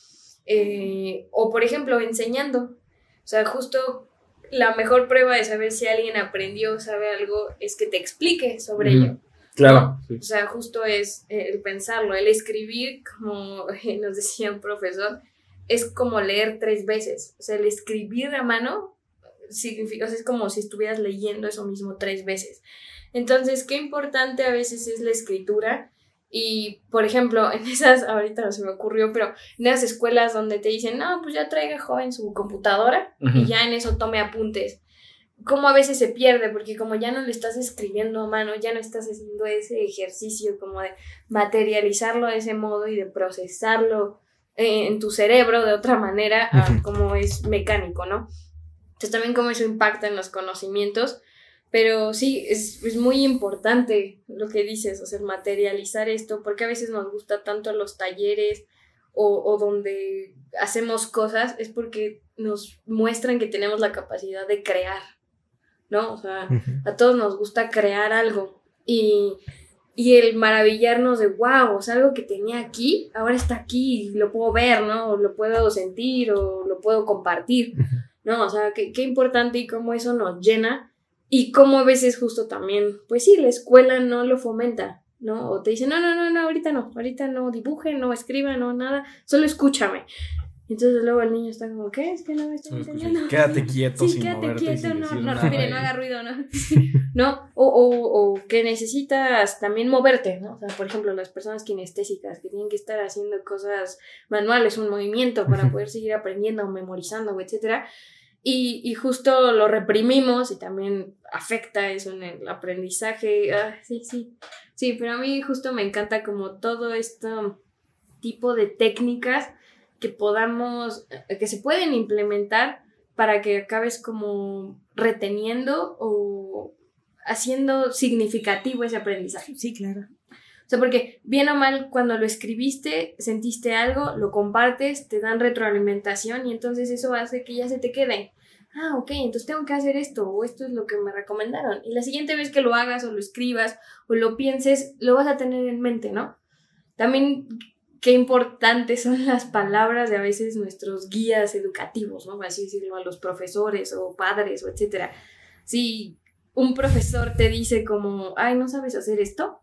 Eh, o, por ejemplo, enseñando. O sea, justo la mejor prueba de saber si alguien aprendió o sabe algo es que te explique sobre ello. Claro. O sea, justo es el pensarlo, el escribir, como <laughs> nos decía un profesor, es como leer tres veces. O sea, el escribir a mano significa, o sea, es como si estuvieras leyendo eso mismo tres veces. Entonces, qué importante a veces es la escritura. Y, por ejemplo, <laughs> en esas, ahorita no se me ocurrió, pero en esas escuelas donde te dicen, no, pues ya traiga joven su computadora y ya en eso tome apuntes. cómo a veces se pierde, porque como ya no le estás escribiendo a mano, ya no estás haciendo ese ejercicio como de materializarlo de ese modo y de procesarlo eh, en tu cerebro de otra manera, como es mecánico, ¿no? Entonces también como eso impacta en los conocimientos, pero sí, es, es muy importante lo que dices, o sea, materializar esto, porque a veces nos gusta tanto los talleres o, o donde hacemos cosas, es porque nos muestran que tenemos la capacidad de crear, ¿no? O sea, a todos nos gusta crear algo y, y el maravillarnos de, wow, o sea, algo que tenía aquí, ahora está aquí y lo puedo ver, ¿no? O lo puedo sentir o lo puedo compartir, ¿no? O sea, qué, qué importante y cómo eso nos llena y cómo a veces justo también, pues sí, la escuela no lo fomenta, ¿no? O te dicen, no, no, no, no, ahorita no, ahorita no dibujen, no escriban, no nada, solo escúchame. Entonces luego el niño está como, ¿qué? Es que no me estoy entendiendo. Quédate <laughs> quieto, sí, quédate quieto, no, no, mire, no haga ruido, ¿no? <laughs> ¿No? O, o, o, que necesitas también moverte, ¿no? O sea, por ejemplo, las personas kinestésicas que tienen que estar haciendo cosas manuales, un movimiento para <laughs> poder seguir aprendiendo o memorizando, etcétera. Y, y justo lo reprimimos y también afecta eso en el aprendizaje. Ah, sí, sí. Sí, pero a mí justo me encanta como todo este tipo de técnicas que podamos, eh, que se pueden implementar para que acabes como reteniendo o haciendo significativo ese aprendizaje. Sí, claro. O sea, porque bien o mal, cuando lo escribiste, sentiste algo, lo compartes, te dan retroalimentación y entonces eso hace que ya se te quede. Ah, ok, entonces tengo que hacer esto o esto es lo que me recomendaron. Y la siguiente vez que lo hagas o lo escribas o lo pienses, lo vas a tener en mente, ¿no? También qué importantes son las palabras de a veces nuestros guías educativos, ¿no? Así decirlo, a los profesores o padres o etcétera. Si un profesor te dice como, ay, ¿no sabes hacer esto?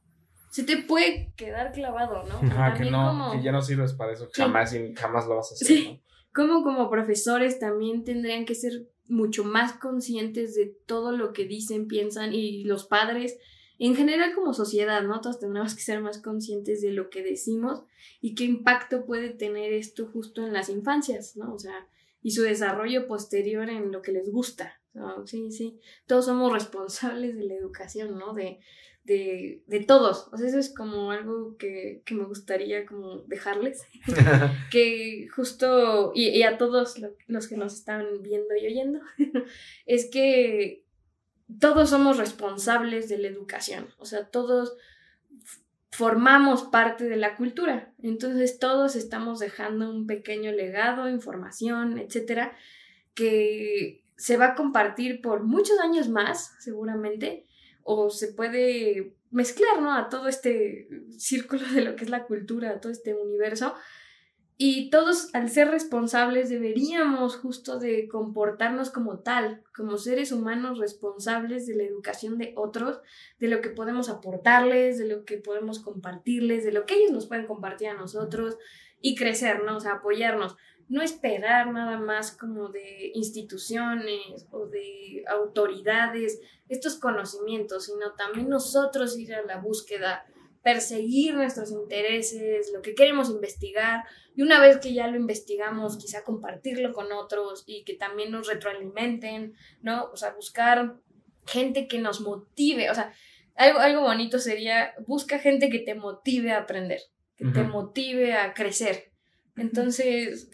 Se te puede quedar clavado, ¿no? Ajá, que no, que ya no sirves para eso, jamás, jamás lo vas a hacer, sí. Como como profesores también tendrían que ser mucho más conscientes de todo lo que dicen, piensan y los padres en general como sociedad, ¿no? Todos tenemos que ser más conscientes de lo que decimos y qué impacto puede tener esto justo en las infancias, ¿no? O sea, y su desarrollo posterior en lo que les gusta. Sí, sí, todos somos responsables de la educación, ¿no? De, de, de todos. O sea, eso es como algo que, que me gustaría como dejarles. <laughs> que justo, y, y a todos los que nos están viendo y oyendo, <laughs> es que todos somos responsables de la educación, o sea, todos formamos parte de la cultura, entonces todos estamos dejando un pequeño legado, información, etcétera, que se va a compartir por muchos años más, seguramente, o se puede mezclar, ¿no? A todo este círculo de lo que es la cultura, a todo este universo, y todos, al ser responsables, deberíamos justo de comportarnos como tal, como seres humanos responsables de la educación de otros, de lo que podemos aportarles, de lo que podemos compartirles, de lo que ellos nos pueden compartir a nosotros y crecer, ¿no? O sea, apoyarnos. No esperar nada más como de instituciones o de autoridades estos conocimientos, sino también nosotros ir a la búsqueda perseguir nuestros intereses, lo que queremos investigar, y una vez que ya lo investigamos, quizá compartirlo con otros y que también nos retroalimenten, ¿no? O sea, buscar gente que nos motive, o sea, algo, algo bonito sería, busca gente que te motive a aprender, que te motive a crecer. Entonces,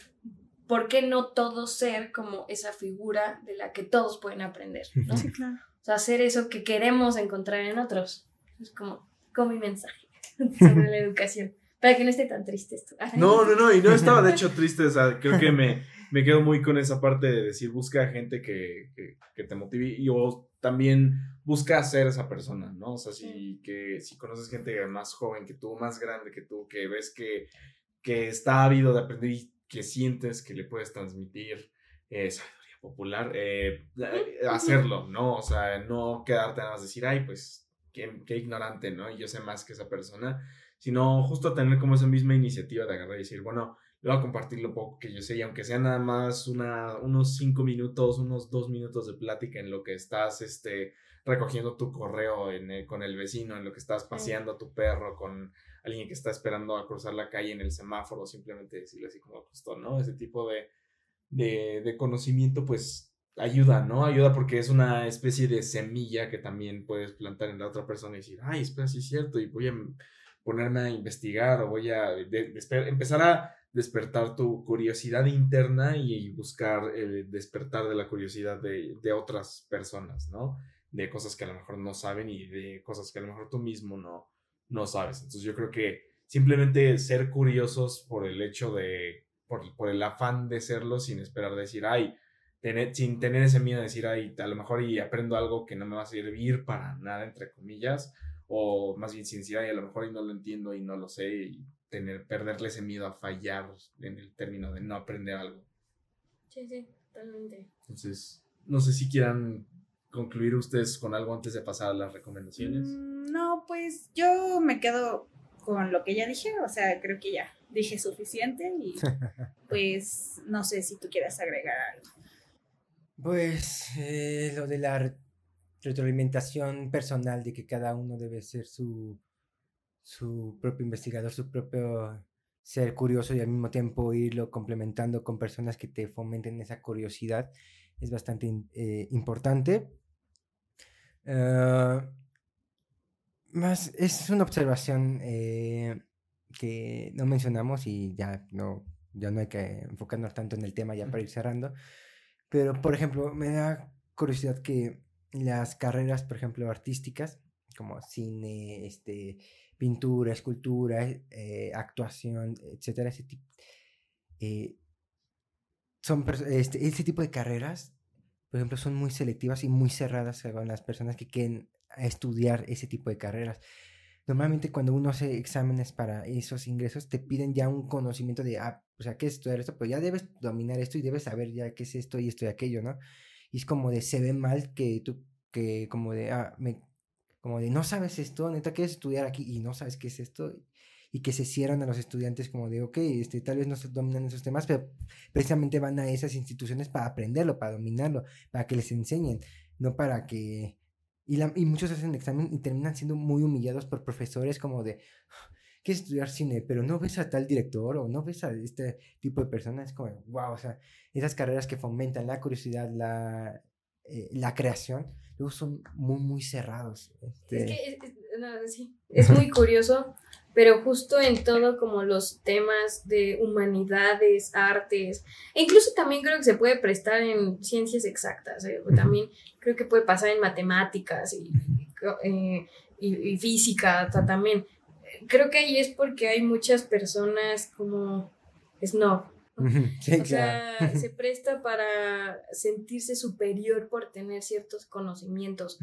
¿por qué no todos ser como esa figura de la que todos pueden aprender? ¿no? Sí, claro. O sea, hacer eso que queremos encontrar en otros. Es como con mi mensaje <laughs> sobre la educación. Para que no esté tan triste esto. No, no, no, y no estaba de hecho <laughs> triste, o sea, creo que me, me quedo muy con esa parte de decir, busca gente que, que, te motive y o también busca ser esa persona, ¿no? O sea, si, que, si conoces gente más joven que tú, más grande que tú, que ves que, que está ávido de aprender y que sientes que le puedes transmitir eh, sabiduría popular, eh, hacerlo, ¿no? O sea, no quedarte nada más decir, ay, pues qué, ignorante, ¿no? Y yo sé más que esa persona, sino justo tener como esa misma iniciativa de agarrar y decir, bueno, le voy a compartir lo poco que yo sé, y aunque sea nada más una, unos cinco minutos, unos dos minutos de plática en lo que estás este, recogiendo tu correo en con el vecino, en lo que estás paseando a tu perro, con alguien que está esperando a cruzar la calle en el semáforo, simplemente decirle así como justo, ¿no? Ese tipo de, de, de conocimiento, pues ayuda, ¿no? Ayuda porque es una especie de semilla que también puedes plantar en la otra persona y decir, ay, espera, sí es cierto, y voy a ponerme a investigar o voy a empezar a despertar tu curiosidad interna y buscar el despertar de la curiosidad de, de, otras personas, ¿no? De cosas que a lo mejor no saben y de cosas que a lo mejor tú mismo no, no sabes. Entonces yo creo que simplemente ser curiosos por el hecho de, por, por el afán de serlo sin esperar decir, ay, sin tener ese miedo de decir, ay, a lo mejor y aprendo algo que no me va a servir para nada, entre comillas, o más bien sin decir, ay, a lo mejor y no lo entiendo y no lo sé, y tener, perderle ese miedo a fallar en el término de no aprender algo. Sí, sí, totalmente. Entonces, no sé si quieran concluir ustedes con algo antes de pasar a las recomendaciones. Mm, no, pues yo me quedo con lo que ya dije, o sea, creo que ya dije suficiente y <laughs> pues no sé si tú quieres agregar algo. Pues eh, lo de la retroalimentación personal, de que cada uno debe ser su, su propio investigador, su propio ser curioso y al mismo tiempo irlo complementando con personas que te fomenten esa curiosidad, es bastante eh, importante. Ah, más es una observación eh, que no mencionamos y ya no, ya no hay que enfocarnos tanto en el tema ya para ir cerrando. Pero, por ejemplo, me da curiosidad que las carreras, por ejemplo, artísticas, como cine, este, pintura, escultura, eh, actuación, etcétera, ese tipo, eh, son este, ese tipo de carreras, por ejemplo, son muy selectivas y muy cerradas con las personas que quieren estudiar ese tipo de carreras. Normalmente cuando uno hace exámenes para esos ingresos, te piden ya un conocimiento de, ah, o sea, ¿qué es estudiar esto? Pues ya debes dominar esto y debes saber ya qué es esto y esto y aquello, ¿no? Y es como de, se ve mal que tú, que como de, ah, me, como de, no sabes esto, neta, quieres estudiar aquí y no sabes qué es esto. Y que se cierran a los estudiantes como de, ok, este, tal vez no se dominan esos temas, pero precisamente van a esas instituciones para aprenderlo, para dominarlo, para que les enseñen, no para que... Y, la, y muchos hacen examen y terminan siendo muy humillados por profesores como de, quieres estudiar cine, pero no ves a tal director o no ves a este tipo de personas, es como, wow, o sea, esas carreras que fomentan la curiosidad, la, eh, la creación, luego son muy, muy cerrados. Este... Es que es, sí, es muy curioso, pero justo en todo como los temas de humanidades, artes, e incluso también creo que se puede prestar en ciencias exactas, ¿eh? también creo que puede pasar en matemáticas y, eh, y, y física también creo que ahí es porque hay muchas personas como snob. o sea, se presta para sentirse superior por tener ciertos conocimientos.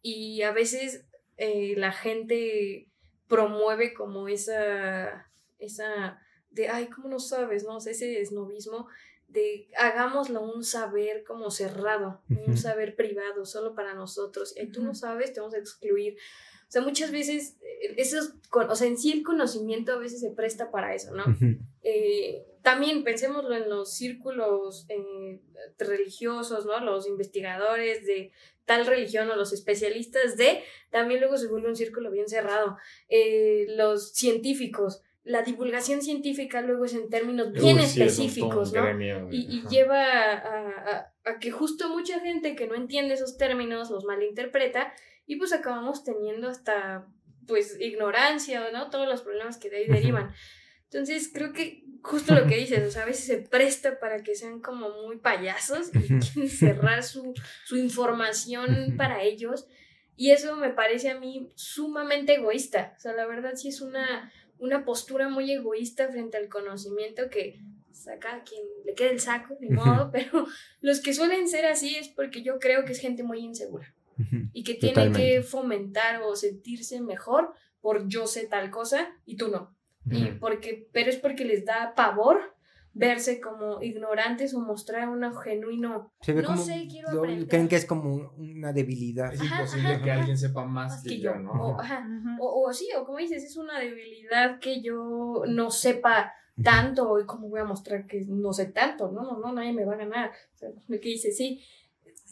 Y a veces eh, la gente promueve como esa, esa de, ay, ¿cómo no sabes? ¿No? ese snobismo de hagámoslo un saber como cerrado, un saber privado, solo para nosotros. Y tú no sabes, te vamos a excluir. O sea, muchas veces, eh, esos, o sea, en sí el conocimiento a veces se presta para eso, ¿no? Eh, también pensémoslo en los círculos eh, religiosos, ¿no? Los investigadores de tal religión o los especialistas de, también luego se vuelve un círculo bien cerrado. los científicos, la divulgación científica luego es en términos bien específicos, ¿no? y, lleva a, a, que justo mucha gente que no entiende esos términos los malinterpreta y pues acabamos teniendo hasta pues ignorancia, ¿no? Todos los problemas que de ahí derivan. Entonces creo que justo lo que dices, o sea, a veces se presta para que sean como muy payasos y quieren cerrar su, su información para ellos. Y eso me parece a mí sumamente egoísta. O sea, la verdad sí es una, una postura muy egoísta frente al conocimiento que saca a quien le quede el saco, ni modo, pero los que suelen ser así es porque yo creo que es gente muy insegura y que tiene que fomentar o sentirse mejor por yo sé tal cosa y tú no. y porque, pero es porque les da pavor verse como ignorantes o mostrar un genuino no sé, quiero aprender. Creen que es como una debilidad. Es imposible que alguien sepa más, que, yo, ¿no? O, o, o, sí, o como dices, es una debilidad que yo no sepa tanto y cómo voy a mostrar que no sé tanto, no, no, no, nadie me va a ganar. O sea, que dice, sí,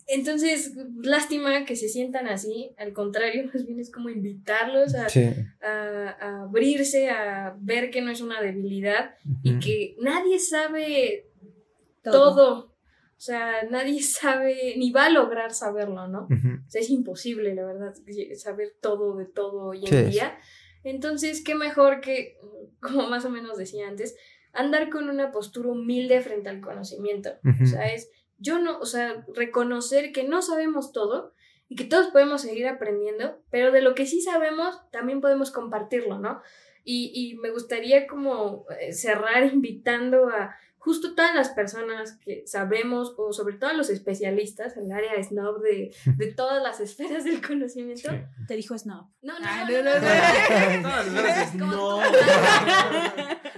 entonces, lástima que se sientan así, al contrario, <laughs> más bien es como invitarlos a, a, abrirse, a ver que no es una debilidad y que nadie sabe todo. O sea, nadie <laughs> sabe, ni va a lograr saberlo, ¿no? O sea, es imposible, la verdad, saber todo de todo hoy en día. Entonces, qué mejor que, <laughs> como más o menos decía antes, andar con una postura humilde frente al conocimiento. O sea, es, yo no, o sea, reconocer que no sabemos todo y que todos podemos seguir aprendiendo, pero de lo que sí sabemos, también podemos compartirlo, ¿no? Y, y me gustaría como eh, cerrar <laughs> invitando a justo todas las personas que sabemos, o sobre todo los especialistas en el área snob de, <laughs> de todas las esferas del conocimiento. Te dijo snob. No, no, no.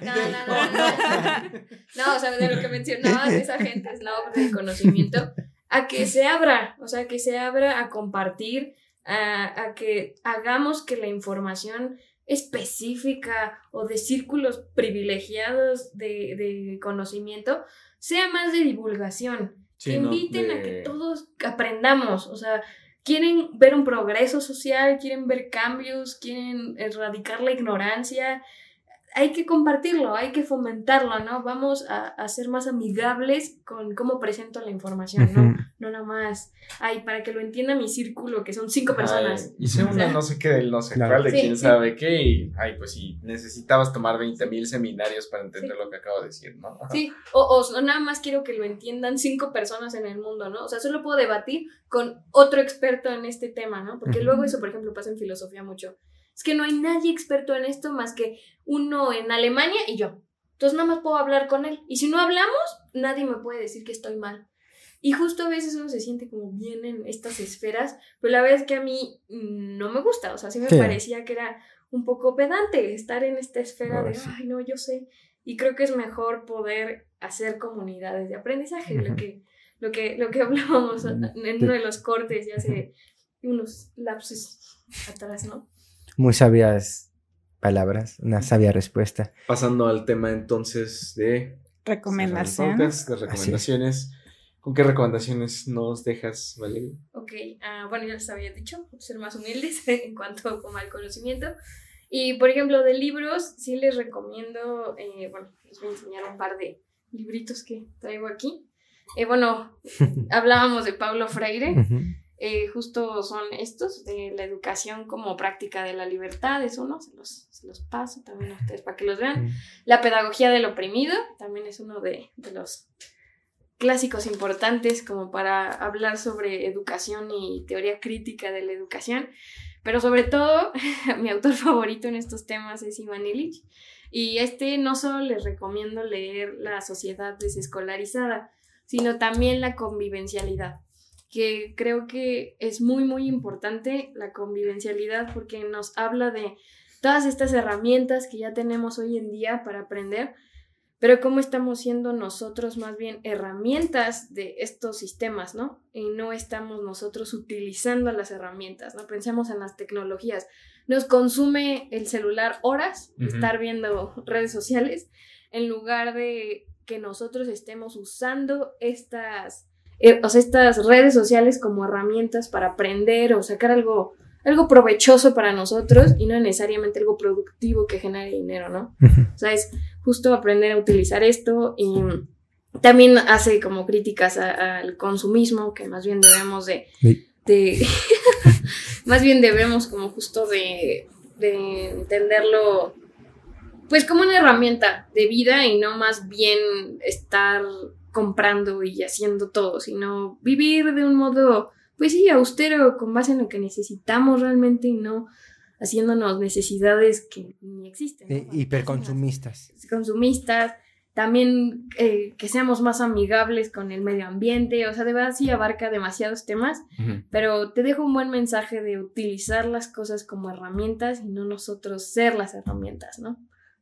No, no, no. No, o sea, de lo que mencionabas, esa gente snob del conocimiento, a que se abra, o sea, que se abra a compartir, a, a que hagamos que la información específica o de círculos privilegiados de, conocimiento, sea más de divulgación. que inviten a que todos aprendamos, o sea, quieren ver un progreso social, quieren ver cambios, quieren erradicar la ignorancia, hay que compartirlo, hay que fomentarlo, ¿no? Vamos a, ser más amigables con cómo presento la información, ¿no? No nada más, ay, para que lo entienda mi círculo, que son cinco personas. y hice una no sé qué del no sé cuál, de quién sabe qué, y, ay, pues si necesitabas tomar 20 mil seminarios para entender lo que acabo de decir, ¿no? <laughs> Sí, o, o, nada más quiero que lo entiendan cinco personas en el mundo, ¿no? O sea, solo puedo debatir con otro experto en este tema, ¿no? Porque luego eso, por ejemplo, pasa en filosofía mucho es que no hay nadie experto en esto más que uno en Alemania y yo. Entonces nada más puedo hablar con él. Y si no hablamos, nadie me puede decir que estoy mal. Y justo a veces uno se siente como bien en estas esferas, pero la verdad es que a mí no me gusta. O sea, sí me parecía que era un poco pedante estar en esta esfera de, ay, no, yo sé. Y creo que es mejor poder hacer comunidades de aprendizaje, lo, que, lo, que, lo que <laughs> hablábamos en uno de los cortes ya hace unos lapsos atrás, ¿no? Muy sabias palabras, una sabia respuesta. Pasando al tema entonces de recomendaciones. De recomendaciones. ¿Con qué recomendaciones nos dejas, Valeria? Ok, ah, bueno, ya les había dicho, ser más humildes <laughs> en cuanto como al conocimiento. Y por ejemplo, de libros, sí les recomiendo, eh, bueno, les voy a enseñar un par de libritos que traigo aquí. Eh, bueno, <laughs> hablábamos de Pablo Freire. Eh, justo son estos, de la educación como práctica de la libertad, es uno, se los, se los paso también a ustedes para que los vean. La pedagogía del oprimido, también es uno de, de los clásicos importantes como para hablar sobre educación y teoría crítica de la educación. Pero sobre todo, <laughs> mi autor favorito en estos temas es Ivan Illich. Y este no solo les recomiendo leer La sociedad desescolarizada, sino también la convivencialidad que creo que es muy, muy importante la convivencialidad porque nos habla de todas estas herramientas que ya tenemos hoy en día para aprender, pero cómo estamos siendo nosotros más bien herramientas de estos sistemas, ¿no? Y no estamos nosotros utilizando las herramientas, ¿no? Pensemos en las tecnologías. Nos consume el celular horas estar viendo <laughs> redes sociales en lugar de que nosotros estemos usando estas eh, o sea, estas redes sociales como herramientas para aprender o sacar algo, algo provechoso para nosotros y no necesariamente algo productivo que genere dinero, ¿no? O sea, es justo aprender a utilizar esto y también hace como críticas al consumismo, que más bien debemos de... de <laughs> más bien debemos como justo de, de entenderlo pues como una herramienta de vida y no más bien estar comprando y haciendo todo, sino vivir de un modo, pues sí, austero, con base en lo que necesitamos realmente y no haciéndonos necesidades que ni existen. Eh, hiperconsumistas. Consumistas, también eh, que seamos más amigables con el medio ambiente, o sea, de verdad sí abarca demasiados temas, pero te dejo un buen mensaje de utilizar las cosas como herramientas y no nosotros ser las herramientas, ¿no?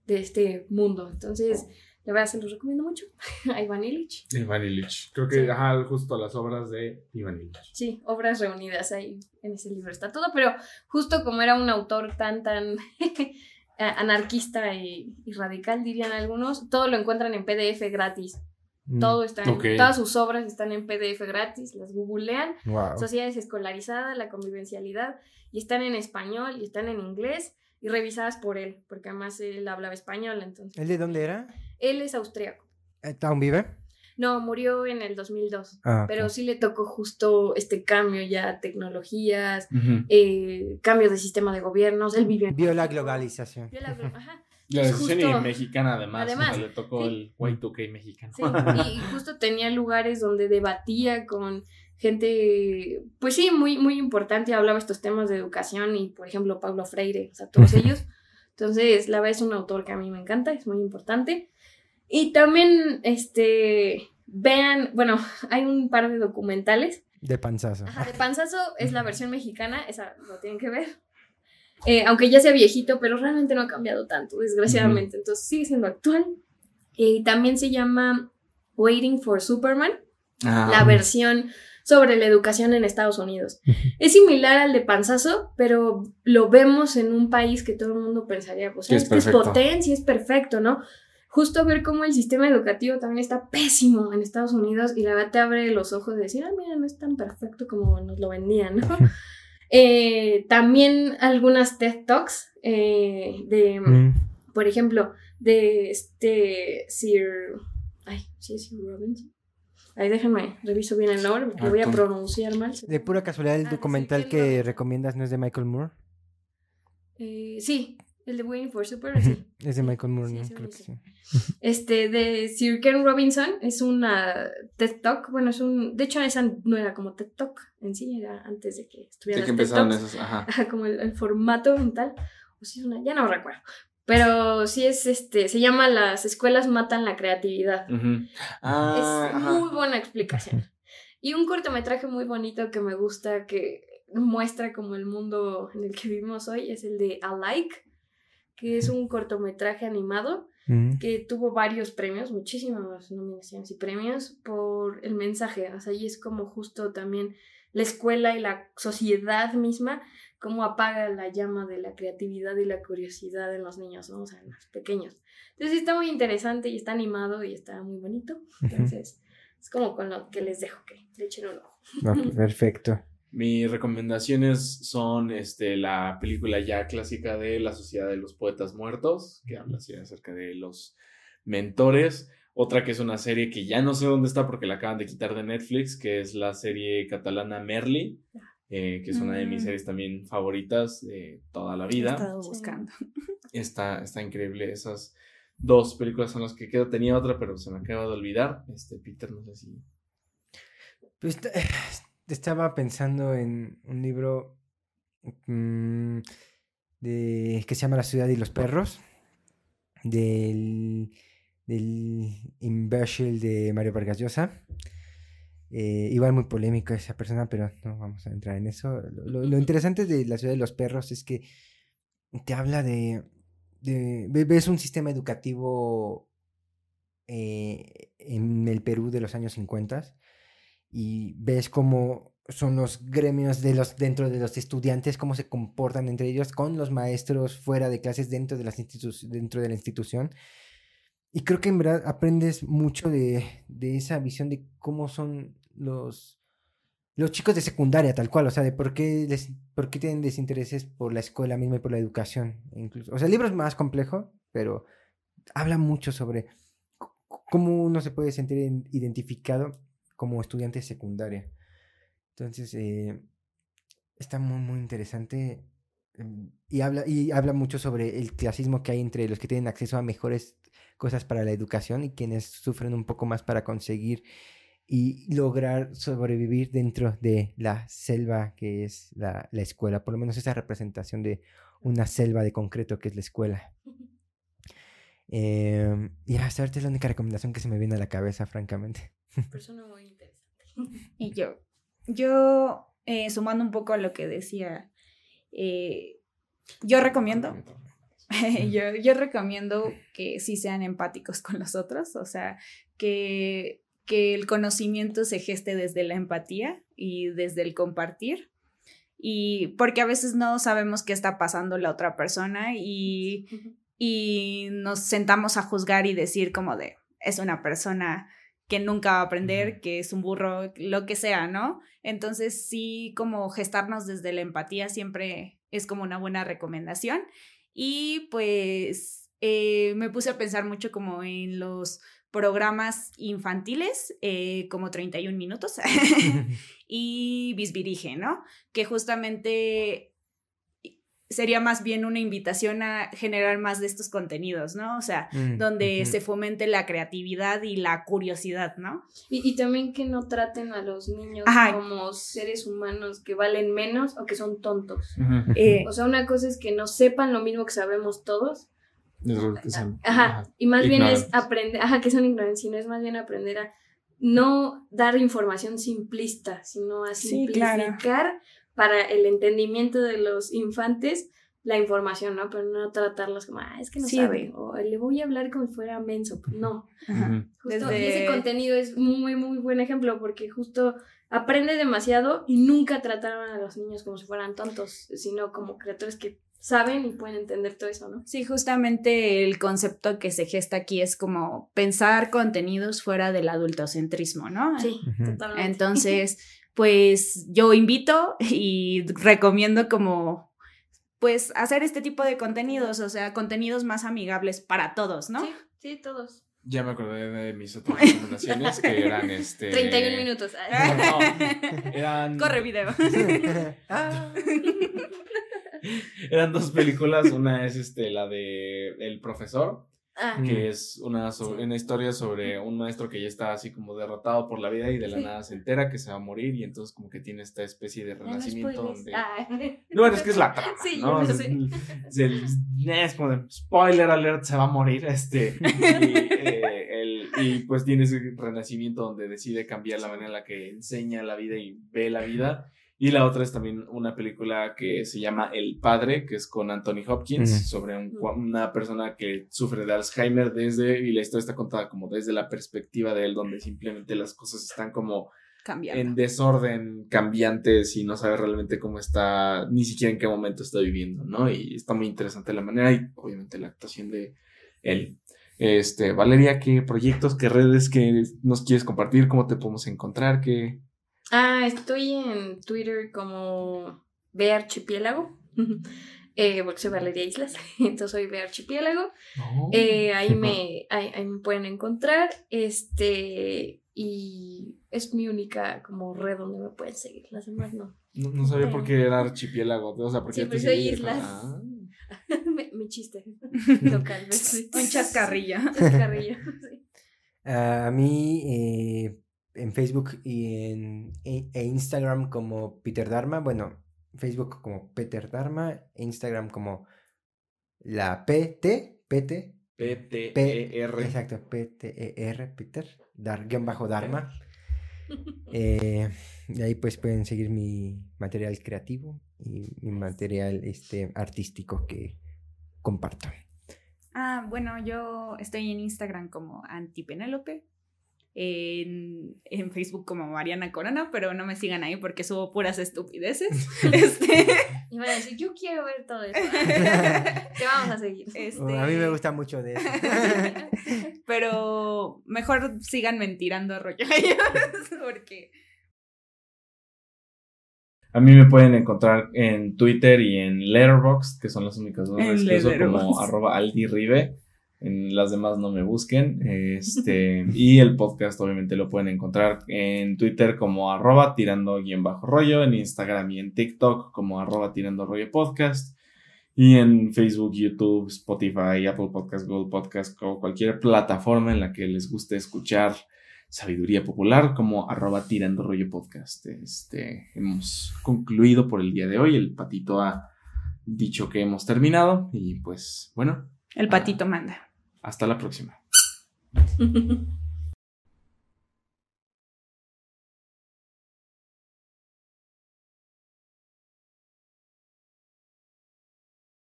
De este mundo. Entonces, de verdad se los recomiendo mucho. <laughs> a Iván Illich. Iván Illich. Creo que, ajá, justo las obras de Iván Illich. Sí, obras reunidas ahí en ese libro está todo, pero justo como era un autor tan, tan <laughs> anarquista y, radical, dirían algunos, todo lo encuentran en PDF gratis. Mm, todo está en, todas sus obras están en PDF gratis, las googlean. Sociedades escolarizadas, la convivencialidad, y están en español y están en inglés y revisadas por él, porque además él hablaba español, entonces. ¿Él de dónde era? Él es austriaco. ¿Aún vive? No, murió en el 2002, ah, pero sí le tocó justo este cambio ya, tecnologías, eh, cambio de sistema de gobiernos, él vivió Vio la globalización. Vio la globalización, <laughs> La decisión mexicana además, además le tocó el Y2K mexicano. Sí, y justo tenía lugares donde debatía con gente, pues sí, muy, muy importante, hablaba estos temas de educación y, por ejemplo, Pablo Freire, o sea, todos <laughs> ellos. Entonces, la verdad es un autor que a mí me encanta, es muy importante. Y también, este, vean, bueno, <laughs> hay un par de documentales. De panzazo. Ajá, de panzazo es la versión mexicana, esa lo tienen que ver. Eh, aunque ya sea viejito, pero realmente no ha cambiado tanto, desgraciadamente. Entonces sigue siendo actual. Y también se llama Waiting for Superman, ah. la versión sobre la educación en Estados Unidos. Es similar al de Panzazo, pero lo vemos en un país que todo el mundo pensaría, pues es, es potencia, es perfecto, ¿no? Justo ver cómo el sistema educativo también está pésimo en Estados Unidos y la verdad te abre los ojos de decir, ah, mira, no es tan perfecto como nos lo vendían, ¿no? <laughs> Eh, también algunas TED Talks eh, de, mm. por ejemplo, de este Sir, ay, sí es Sir Robinson. Ahí déjenme, reviso bien el nombre, porque lo voy a pronunciar mal. De pura casualidad, el ah, documental que recomiendas no es de Michael Moore. Eh, sí, el de Waiting for Super, sí. Es de Michael Moore, ¿no? Creo que sí. Este, de Sir Ken Robinson, es una TED Talk. Bueno, es un. De hecho, esa no era como TED Talk en sí, era antes de que estuviera. De que empezaron esos, ajá. Como el, formato mental. O si es una. Ya no recuerdo. Pero sí es este. Se llama Las escuelas matan la creatividad. ah, es muy buena explicación. Y un cortometraje muy bonito que me gusta, que muestra como el mundo en el que vivimos hoy, es el de Alike que es un cortometraje animado mm. que tuvo varios premios, muchísimas nominaciones y premios por el mensaje. O sea, y es como justo también la escuela y la sociedad misma, cómo apaga la llama de la creatividad y la curiosidad en los niños, ¿no? O sea, en los pequeños. Entonces está muy interesante y está animado y está muy bonito. Entonces, es como con lo que les dejo que le echen un ojo. perfecto. Mis recomendaciones son este, la película ya clásica de La Sociedad de los Poetas Muertos, que habla así acerca de los mentores. Otra que es una serie que ya no sé dónde está porque la acaban de quitar de Netflix, que es la serie catalana Merly, eh, que es una de mis mm. series también favoritas de toda la vida. He estado buscando. Está, está increíble. Esas dos películas son las que quedo. Tenía otra, pero se me acaba de olvidar. Este, Peter, no sé si. Pues estaba pensando en un libro mm, de, que se llama La ciudad y los perros, del, del imbécil de Mario Vargas Llosa. Eh, igual muy polémico esa persona, pero no vamos a entrar en eso. Lo, interesante de La ciudad de los perros es que te habla de... de ves un sistema educativo eh, en el Perú de los años 50 y ves cómo son los gremios de los, dentro de los estudiantes, cómo se comportan entre ellos con los maestros fuera de clases dentro de, las dentro de la institución. Y creo que en verdad aprendes mucho de, de, esa visión de cómo son los, los chicos de secundaria, tal cual, o sea, de por qué, les, por qué tienen desintereses por la escuela misma y por la educación. Incluso. O sea, el libro es más complejo, pero habla mucho sobre cómo uno se puede sentir identificado como estudiante de secundaria. Entonces, eh, está muy, muy interesante em, y habla, y habla mucho sobre el clasismo que hay entre los que tienen acceso a mejores cosas para la educación y quienes sufren un poco más para conseguir y lograr sobrevivir dentro de la selva que es la, la escuela, por lo menos esa representación de una selva de concreto que es la escuela. <laughs> Eh, y hasta ahorita es la única recomendación que se me viene a la cabeza, francamente. Persona muy interesante. <laughs> Y yo, yo, eh, sumando un poco a lo que decía, eh, yo recomiendo, <laughs> yo, yo recomiendo que sí sean empáticos con los otros, o sea, que, que el conocimiento se geste desde la empatía y desde el compartir. Y porque a veces no sabemos qué está pasando la otra persona y, y nos sentamos a juzgar y decir como de, es una persona que nunca va a aprender, que es un burro, lo que sea, ¿no? Entonces sí, como gestarnos desde la empatía siempre es como una buena recomendación. Y pues eh, me puse a pensar mucho como en los programas infantiles, eh, como 31 minutos, <laughs> y Bisbirige, ¿no? Que justamente sería más bien una invitación a generar más de estos contenidos, ¿no? O sea, mm, donde se fomente la creatividad y la curiosidad, ¿no? Y, también que no traten a los niños como seres humanos que valen menos o que son tontos. Eh, o sea, una cosa es que no sepan lo mismo que sabemos todos. ajá, y más bien es aprender, ajá, que son ignorantes, sino es más bien aprender a no dar información simplista, sino a simplificar para el entendimiento de los infantes la información, ¿no? Pero no tratarlos como, ah, es que no sabe, o le voy a hablar como si fuera menso. Pues no. Justo ese contenido es muy, muy buen ejemplo porque justo aprende demasiado y nunca trataron a los niños como si fueran tontos, sino como criaturas que saben y pueden entender todo eso, ¿no? Sí, justamente el concepto que se gesta aquí es como pensar contenidos fuera del adultocentrismo, ¿no? Sí, totalmente. Entonces, <laughs> pues yo invito <laughs> y recomiendo como pues hacer este tipo de contenidos, o sea, contenidos más amigables para todos, ¿no? Sí, sí, todos. Ya me acordé de mis otras recomendaciones que eran este. 31 minutos. <laughs> No, eran. Corre video. <laughs> eran dos películas. Una es este, la de El profesor Ah. que es una, una historia sobre un maestro que ya está así como derrotado por la vida y de la nada se entera que se va a morir y entonces como que tiene esta especie de renacimiento donde... Ah. <laughs> No, es que es la trama, ¿no? Es, como de spoiler alert, se va a morir, este... <laughs> Y, eh, y pues tiene ese renacimiento donde decide cambiar la manera en la que enseña la vida y ve la vida y la otra es también una película que se llama El Padre, que es con Anthony Hopkins, sobre una persona que sufre de Alzheimer desde, y la historia está contada como desde la perspectiva de él, donde simplemente las cosas están como en desorden, cambiantes y no sabe realmente cómo está, ni siquiera en qué momento está viviendo, ¿no? Y está muy interesante la manera y obviamente la actuación de él. Este, Valeria, ¿qué proyectos, qué redes que nos quieres compartir? ¿Cómo te podemos encontrar? ¿Qué, Ah, estoy en Twitter como Ve Archipiélago. <laughs> Eh, porque soy Valeria Islas, <laughs> entonces soy Ve Archipiélago. Oh. Eh, ahí, me, ahí, me pueden encontrar. Este, y es mi única como red donde me pueden seguir. Las demás no. No, sabía por qué era archipiélago. O sea, porque sí, soy islas. Ah. <laughs> mi, chiste local. Un chascarrillo. Chascarrillo, a mí, eh, en Facebook y en e, e, Instagram como Peter Dharma. Bueno, Facebook como Peter Dharma, Instagram como la PT, PT. P-T-E-R. Exacto, P-T-E-R, Peter, dar, guion bajo Dharma. <laughs> Eh, y ahí pues pueden seguir mi material creativo y mi material este, artístico que comparto. Ah, bueno, yo estoy en Instagram como Antipenélope en, en, Facebook como Mariana Corona, pero no me sigan ahí porque subo puras estupideces. <laughs> este... Y van a decir, yo quiero ver todo eso. <laughs> Te vamos a seguir. Este... a mí me gusta mucho de eso. <laughs> pero mejor sigan mentirando rollo porque... A mí me pueden encontrar en Twitter y en Letterboxd, que son las únicas dos redes que uso como arroba aldiribe. En las demás no me busquen. Este, <laughs> y el podcast obviamente lo pueden encontrar en Twitter como arroba tirando guion bajo rollo, en Instagram y en TikTok como arroba tirando rollo podcast. Y en Facebook, YouTube, Spotify, Apple Podcast, Google Podcast o cualquier plataforma en la que les guste escuchar sabiduría popular como arroba tirando rollo podcast. Este, hemos concluido por el día de hoy. El patito ha dicho que hemos terminado y pues bueno. El patito manda. Hasta la próxima. <laughs>